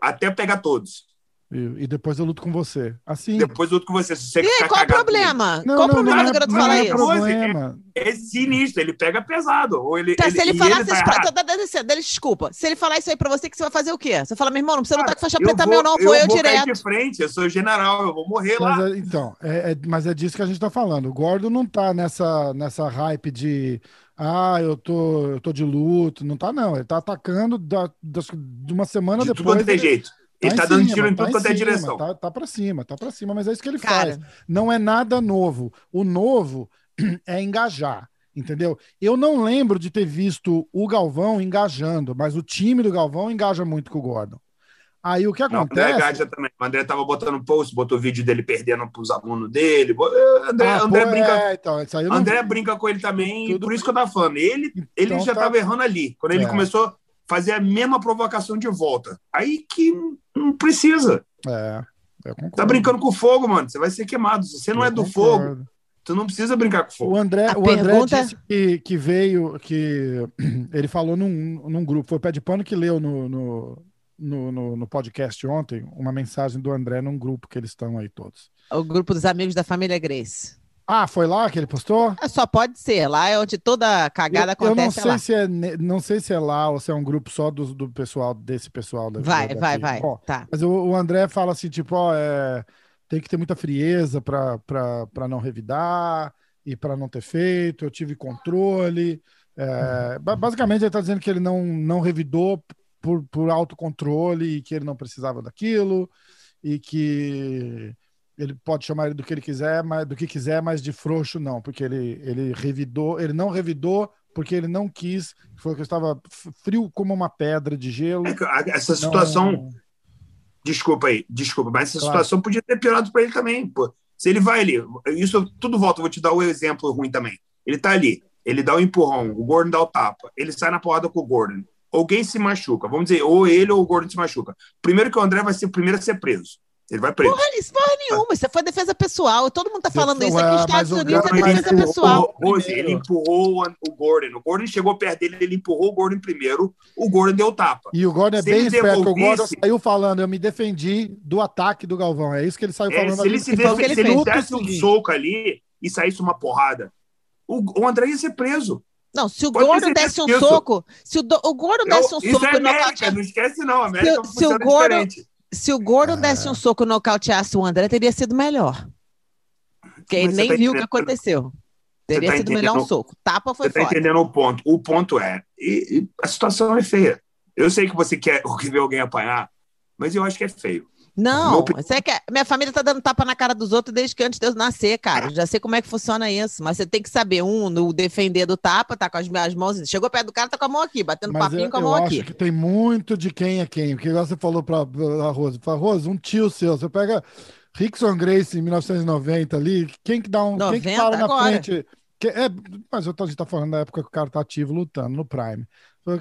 até pegar todos. E, e depois eu luto com você. Assim. Depois eu luto com você. Se você E aí, qual o problema? Não, qual o problema não, do é- garoto não falar é isso? problema. É sinistro, ele pega pesado. Ou ele, Tá, se ele e falasse tá isso pra. Tá, tá, desculpa. Se ele falar isso aí pra você, que você vai fazer o quê? Você fala, meu irmão, não precisa lutar com faixa Eu preta vou- meu, não. Vou eu, vou cair direto. de frente, eu sou general, eu vou morrer lá. Mas é, então, é, é- mas é disso que a gente tá falando. O Gordon não tá nessa, nessa hype de ah, eu tô, eu tô de luto. Não tá, não. Ele tá atacando da, das- de uma semana de tudo depois. quanto é ele jeito. Ele em tá dando cima, tiro em tá tudo quanto é cima, direção. Tá, tá pra cima, tá pra cima, mas é isso que ele Cara, faz. Não é nada novo. O novo é engajar. Entendeu? Eu não lembro de ter visto o Galvão engajando, mas o time do Galvão engaja muito com o Gordon. Aí o que Não, o André acontece? Também. O André tava botando post, botou vídeo dele perdendo pros alunos dele. André, Ah, André pô, brinca, é, então, não André brinca com ele também, Tudo por isso que eu tava falando. Ele, ele Então já tá- tava errando ali, quando ele É. começou a fazer a mesma provocação de volta. Aí que não precisa. É. Tá brincando com fogo, mano. Você vai ser queimado. Se você não Eu é do concordo. fogo, tu não precisa brincar com O fogo. André, A o André pergunta- disse que, que veio, que ele falou num, num grupo, foi o Pé de Pano que leu no, no, no, no- no podcast ontem uma mensagem do André num grupo que eles estão aí todos. O grupo dos amigos da família Grace. Ah, foi lá que ele postou? É, Só pode ser. Lá é onde toda cagada eu, eu não acontece. é sei se é não sei se é lá ou se é um grupo só do, do pessoal desse pessoal da Vai, vai, vai. Tá. mas o, o André fala assim, tipo, ó, é, tem que ter muita frieza para não revidar e para não ter feito. Eu tive controle. É, ba- basicamente, ele está dizendo que ele não, não revidou por, por autocontrole e que ele não precisava daquilo e que ele pode chamar ele do que ele quiser, mas do que quiser, mas de frouxo não, porque ele, ele revidou, ele não revidou porque ele não quis, foi que eu estava frio como uma pedra de gelo. É Essa Não- situação, desculpa aí, desculpa, mas essa Claro. situação podia ter piorado para ele também, pô. Se ele vai ali, isso tudo volta, vou te dar o exemplo ruim também. Ele tá ali, ele dá o empurrão, o Gordon dá o tapa, ele sai na porrada com o Gordon. Alguém se machuca, vamos dizer, ou ele ou o Gordon se machuca. Primeiro que o André vai ser o primeiro a ser preso. Ele vai preso. Porra, isso porra nenhuma. Isso foi defesa pessoal. Todo mundo tá falando isso. Ué, Aqui nos Estados o Unidos é defesa o- pessoal. Rose, Primeiro. ele empurrou o, Gordon. O Gordon chegou perto dele, ele empurrou o Gordon primeiro, o Gordon deu o tapa. E o Gordon é Se bem ele esperto, o Gordon saiu falando, eu me defendi do ataque do Galvão. É isso que ele saiu É, falando se ele ali. se, Foi o que desse, ele se ele desse um soco ali e saísse uma porrada, o, o André ia ser preso. Não, se o Pode certeza desse um disso. soco, se o, do- o Gordon desse um isso soco é América, nocauteasse, não esquece não. América Se- se o diferente. se o Gordon É. desse um soco e nocauteasse o André, teria sido melhor. Porque ele nem tá viu o que aconteceu. Teria tá sido melhor um soco. Tapa foi Você está foda. entendendo o ponto. O ponto é, e- e a situação é feia. Eu sei que você quer ver alguém apanhar, mas eu acho que é feio. Não, Meu você quer... minha família tá dando tapa na cara dos outros desde que antes de eu nascer, cara. Eu já sei como é que funciona isso. Mas você tem que saber, um, no defender do tapa, tá com as minhas mãos. Chegou perto do cara, tá com a mão aqui, batendo Mas papinho eu, com a mão acho aqui. que tem muito de quem é quem. Porque você falou pra, pra Rose. Fala, Rose, um tio seu. Você pega Rickson Grace em 1990 ali. Quem que dá um. quem que 90 para na agora. frente? Que- é, mas a gente tá falando da época que o cara tá ativo lutando no Prime.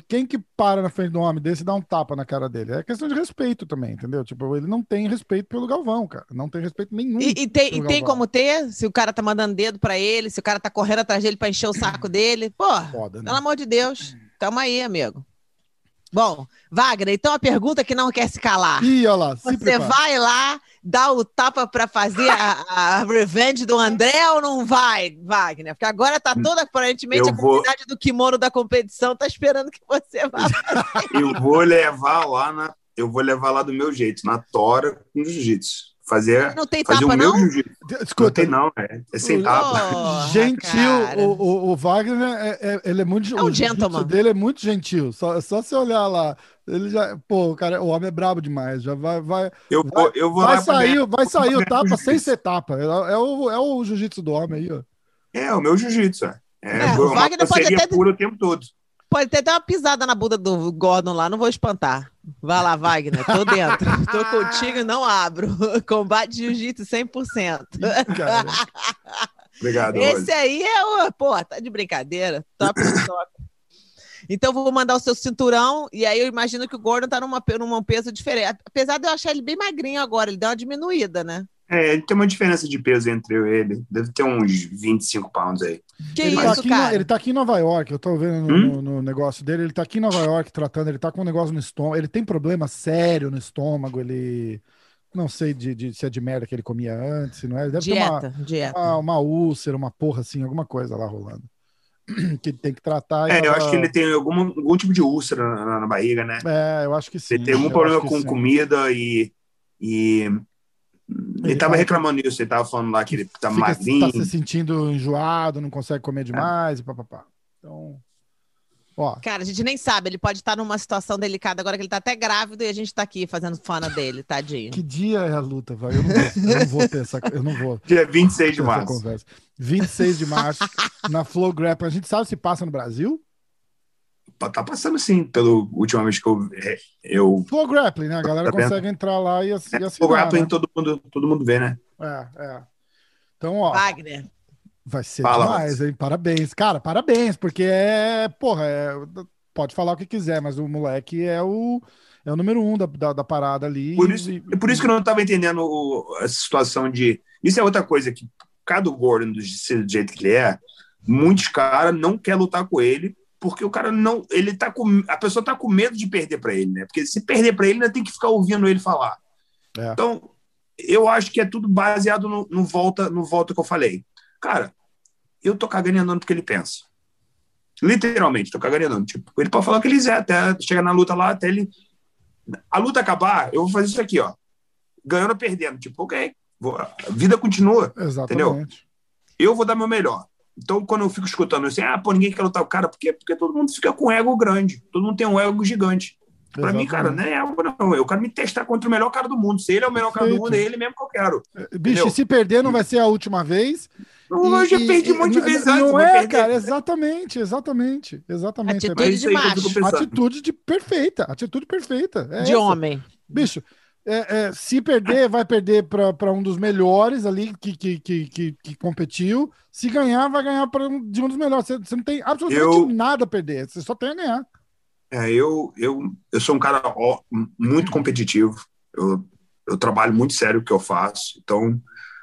Quem que para na frente de um homem desse e dá um tapa na cara dele? É questão de respeito também, entendeu? Tipo, ele não tem respeito pelo Galvão, cara. Não tem respeito nenhum. E, e tem, e tem como ter, se o cara tá mandando dedo pra ele, se o cara tá correndo atrás dele pra encher o saco dele. Pô, Foda, né? pelo amor de Deus. Tamo aí, amigo. Bom, Wagner, então a pergunta que não quer se calar. Ih, olha lá. se Você prepara. vai lá, dá o tapa pra fazer a, a revenge do André ou não vai, Wagner? Porque agora tá toda, aparentemente, Eu a vou- comunidade do kimono da competição tá esperando que você vá. Eu vou levar lá na, eu vou levar lá do meu jeito, na tora com jiu-jitsu. Fazer, Não tem fazer tapa, o meu não? jiu-jitsu. Não tem não, é, é sem tapa. Porra, gentil, o, o, o Wagner é, é- ele é muito É um o jiu-jitsu gentleman. dele é muito gentil. Só, só você olhar lá, ele já, pô, o cara, o homem é brabo demais. Já vai, vai, Eu vou, eu vou vai sair, vai sair o tapa sem ser tapa. É, é o, é o jiu-jitsu do homem aí, ó. É, o meu jiu-jitsu. É, É, é o Wagner pode até- pura o tempo todo. Pode ter até uma pisada na bunda do Gordon lá, não vou espantar. Vai lá, Wagner, tô dentro. tô contigo, não abro. Combate jiu-jitsu 100%. Cara, Obrigado. Esse aí é o. Pô, tá de brincadeira. Top, top. Então, vou mandar o seu cinturão, e aí eu imagino que o Gordon tá numa, num peso diferente. Apesar de eu achar ele bem magrinho agora, ele deu uma diminuída, né? É, tem uma diferença de peso entre eu e ele. Deve ter uns 25 pounds aí. Que ele, tá isso, aqui, na- cara? ele tá aqui em Nova York, eu tô vendo no, Hum? no- no negócio dele, ele tá aqui em Nova York tratando, ele tá com um negócio no estômago, ele tem problema sério no estômago, ele não sei de, de- se é de merda que ele comia antes, se não é, ele deve ter uma, Dieta, dieta. uma, uma úlcera, uma porra assim, alguma coisa lá rolando. Que ele tem que tratar. É, eu tava- acho que ele tem algum, algum tipo de úlcera na, na barriga, né? É, eu acho que sim. Ele tem algum eu problema com sim. comida e. e ele, Ele tava fala- reclamando isso, ele tava falando lá que ele tá Fica- magrinho. Tá se sentindo enjoado, não consegue É. comer demais e papapá. Então, ó, Cara, a gente nem sabe, ele pode estar numa situação delicada agora que ele tá até grávido e a gente tá aqui fazendo fana dele, tadinho. que dia é a luta, vai? Eu não vou, eu não vou ter essa, eu não vou. Dia 26 de março. conversa. 26 de março, na Flow Grappling. A gente sabe se passa no Brasil? Tá passando sim, pelo última vez que eu. é, eu Flow Grappling, né? A galera Tá consegue entrar lá e, ass- e assinar, grappling né? todo, mundo, todo mundo vê, né? É, é. Então, ó, Wagner. vai ser Fala, demais, hein? Parabéns. Cara, parabéns, porque é, porra, é, pode falar o que quiser, mas o moleque é o, é o número um da, da, da parada ali. Por isso, E- é por isso que eu não tava entendendo o- essa situação de. Isso é outra coisa que, por causa do Gordon, do, ser do jeito que ele é, muitos caras não querem lutar com ele, porque o cara não. Ele tá com. A pessoa tá com medo de perder para ele, né? Porque se perder para ele, ainda tem que ficar ouvindo ele falar. É. Então, eu acho que é tudo baseado no, no volta, no volta que eu falei. Cara, eu tô cagando e andando porque ele pensa. Literalmente, tô cagando e andando. Tipo, ele pode falar o que ele quiser, até chegar na luta lá, até ele. A luta acabar, eu vou fazer isso aqui, ó. Ganhando ou perdendo. Tipo, ok, vou- a vida continua. Exatamente. Eu vou dar meu melhor. Então, quando eu fico escutando assim, ah, pô, ninguém quer lutar o cara, porque, porque todo mundo fica com ego grande. Todo mundo tem um ego gigante. Pra mim, cara, não é ego, não. Eu quero me testar contra o melhor cara do mundo. Se ele é o melhor cara do Perfeito. mundo, é ele mesmo que eu quero. Bicho, Entendeu? se perder não vai ser a última vez. Eu E- já perdi um monte de não- vezes Não antes. vou é, cara, exatamente, exatamente, exatamente. Atitude É isso aí que eu fico macho. Atitude de perfeita, atitude perfeita. É De essa. homem. Bicho, é, é, se perder, vai perder para um dos melhores ali que, que, que, que, que competiu. Se ganhar, vai ganhar pra um, de um dos melhores. Você, você não tem absolutamente Eu- nada a perder, você só tem a ganhar. É, eu, eu, eu sou um cara ó, muito competitivo. Eu, eu trabalho muito sério o que eu faço. Então,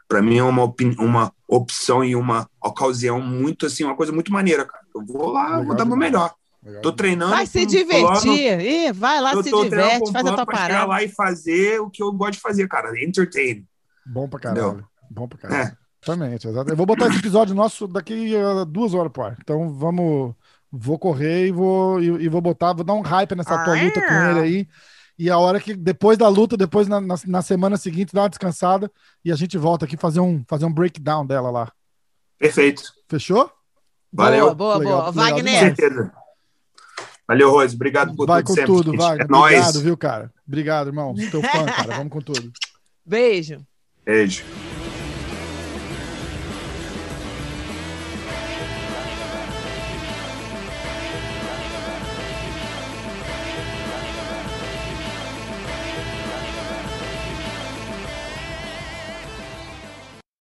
para mim é uma, uma opção e uma ocasião muito assim, uma coisa muito maneira, cara. Eu vou lá, Legal vou dar meu demais. melhor. Tô treinando. Vai se plano- divertir. Ih, vai lá, eu se diverte, faz a tua pra chegar parada. lá e fazer o que eu gosto de fazer, cara. Entertain. Bom pra caralho. Entendeu? Bom pra caralho. É. Exatamente, exatamente. Eu vou botar esse episódio nosso daqui a duas horas pro ar. Então vamos. Vou correr e vou, e, e vou botar, vou dar um hype nessa tua luta com ele aí. E a hora que, depois da luta, depois na, na, na semana seguinte, dá uma descansada e a gente volta aqui fazer um, fazer um breakdown dela lá. Perfeito. Fechou? Valeu. Boa, boa, Legal, boa. legal Wagner. Valeu, Rose. Obrigado por Vai tudo com sempre. tudo, vai. É nóis. Obrigado, viu, cara? Obrigado, irmão. Teu fã, cara. Vamos com tudo. beijo. Beijo.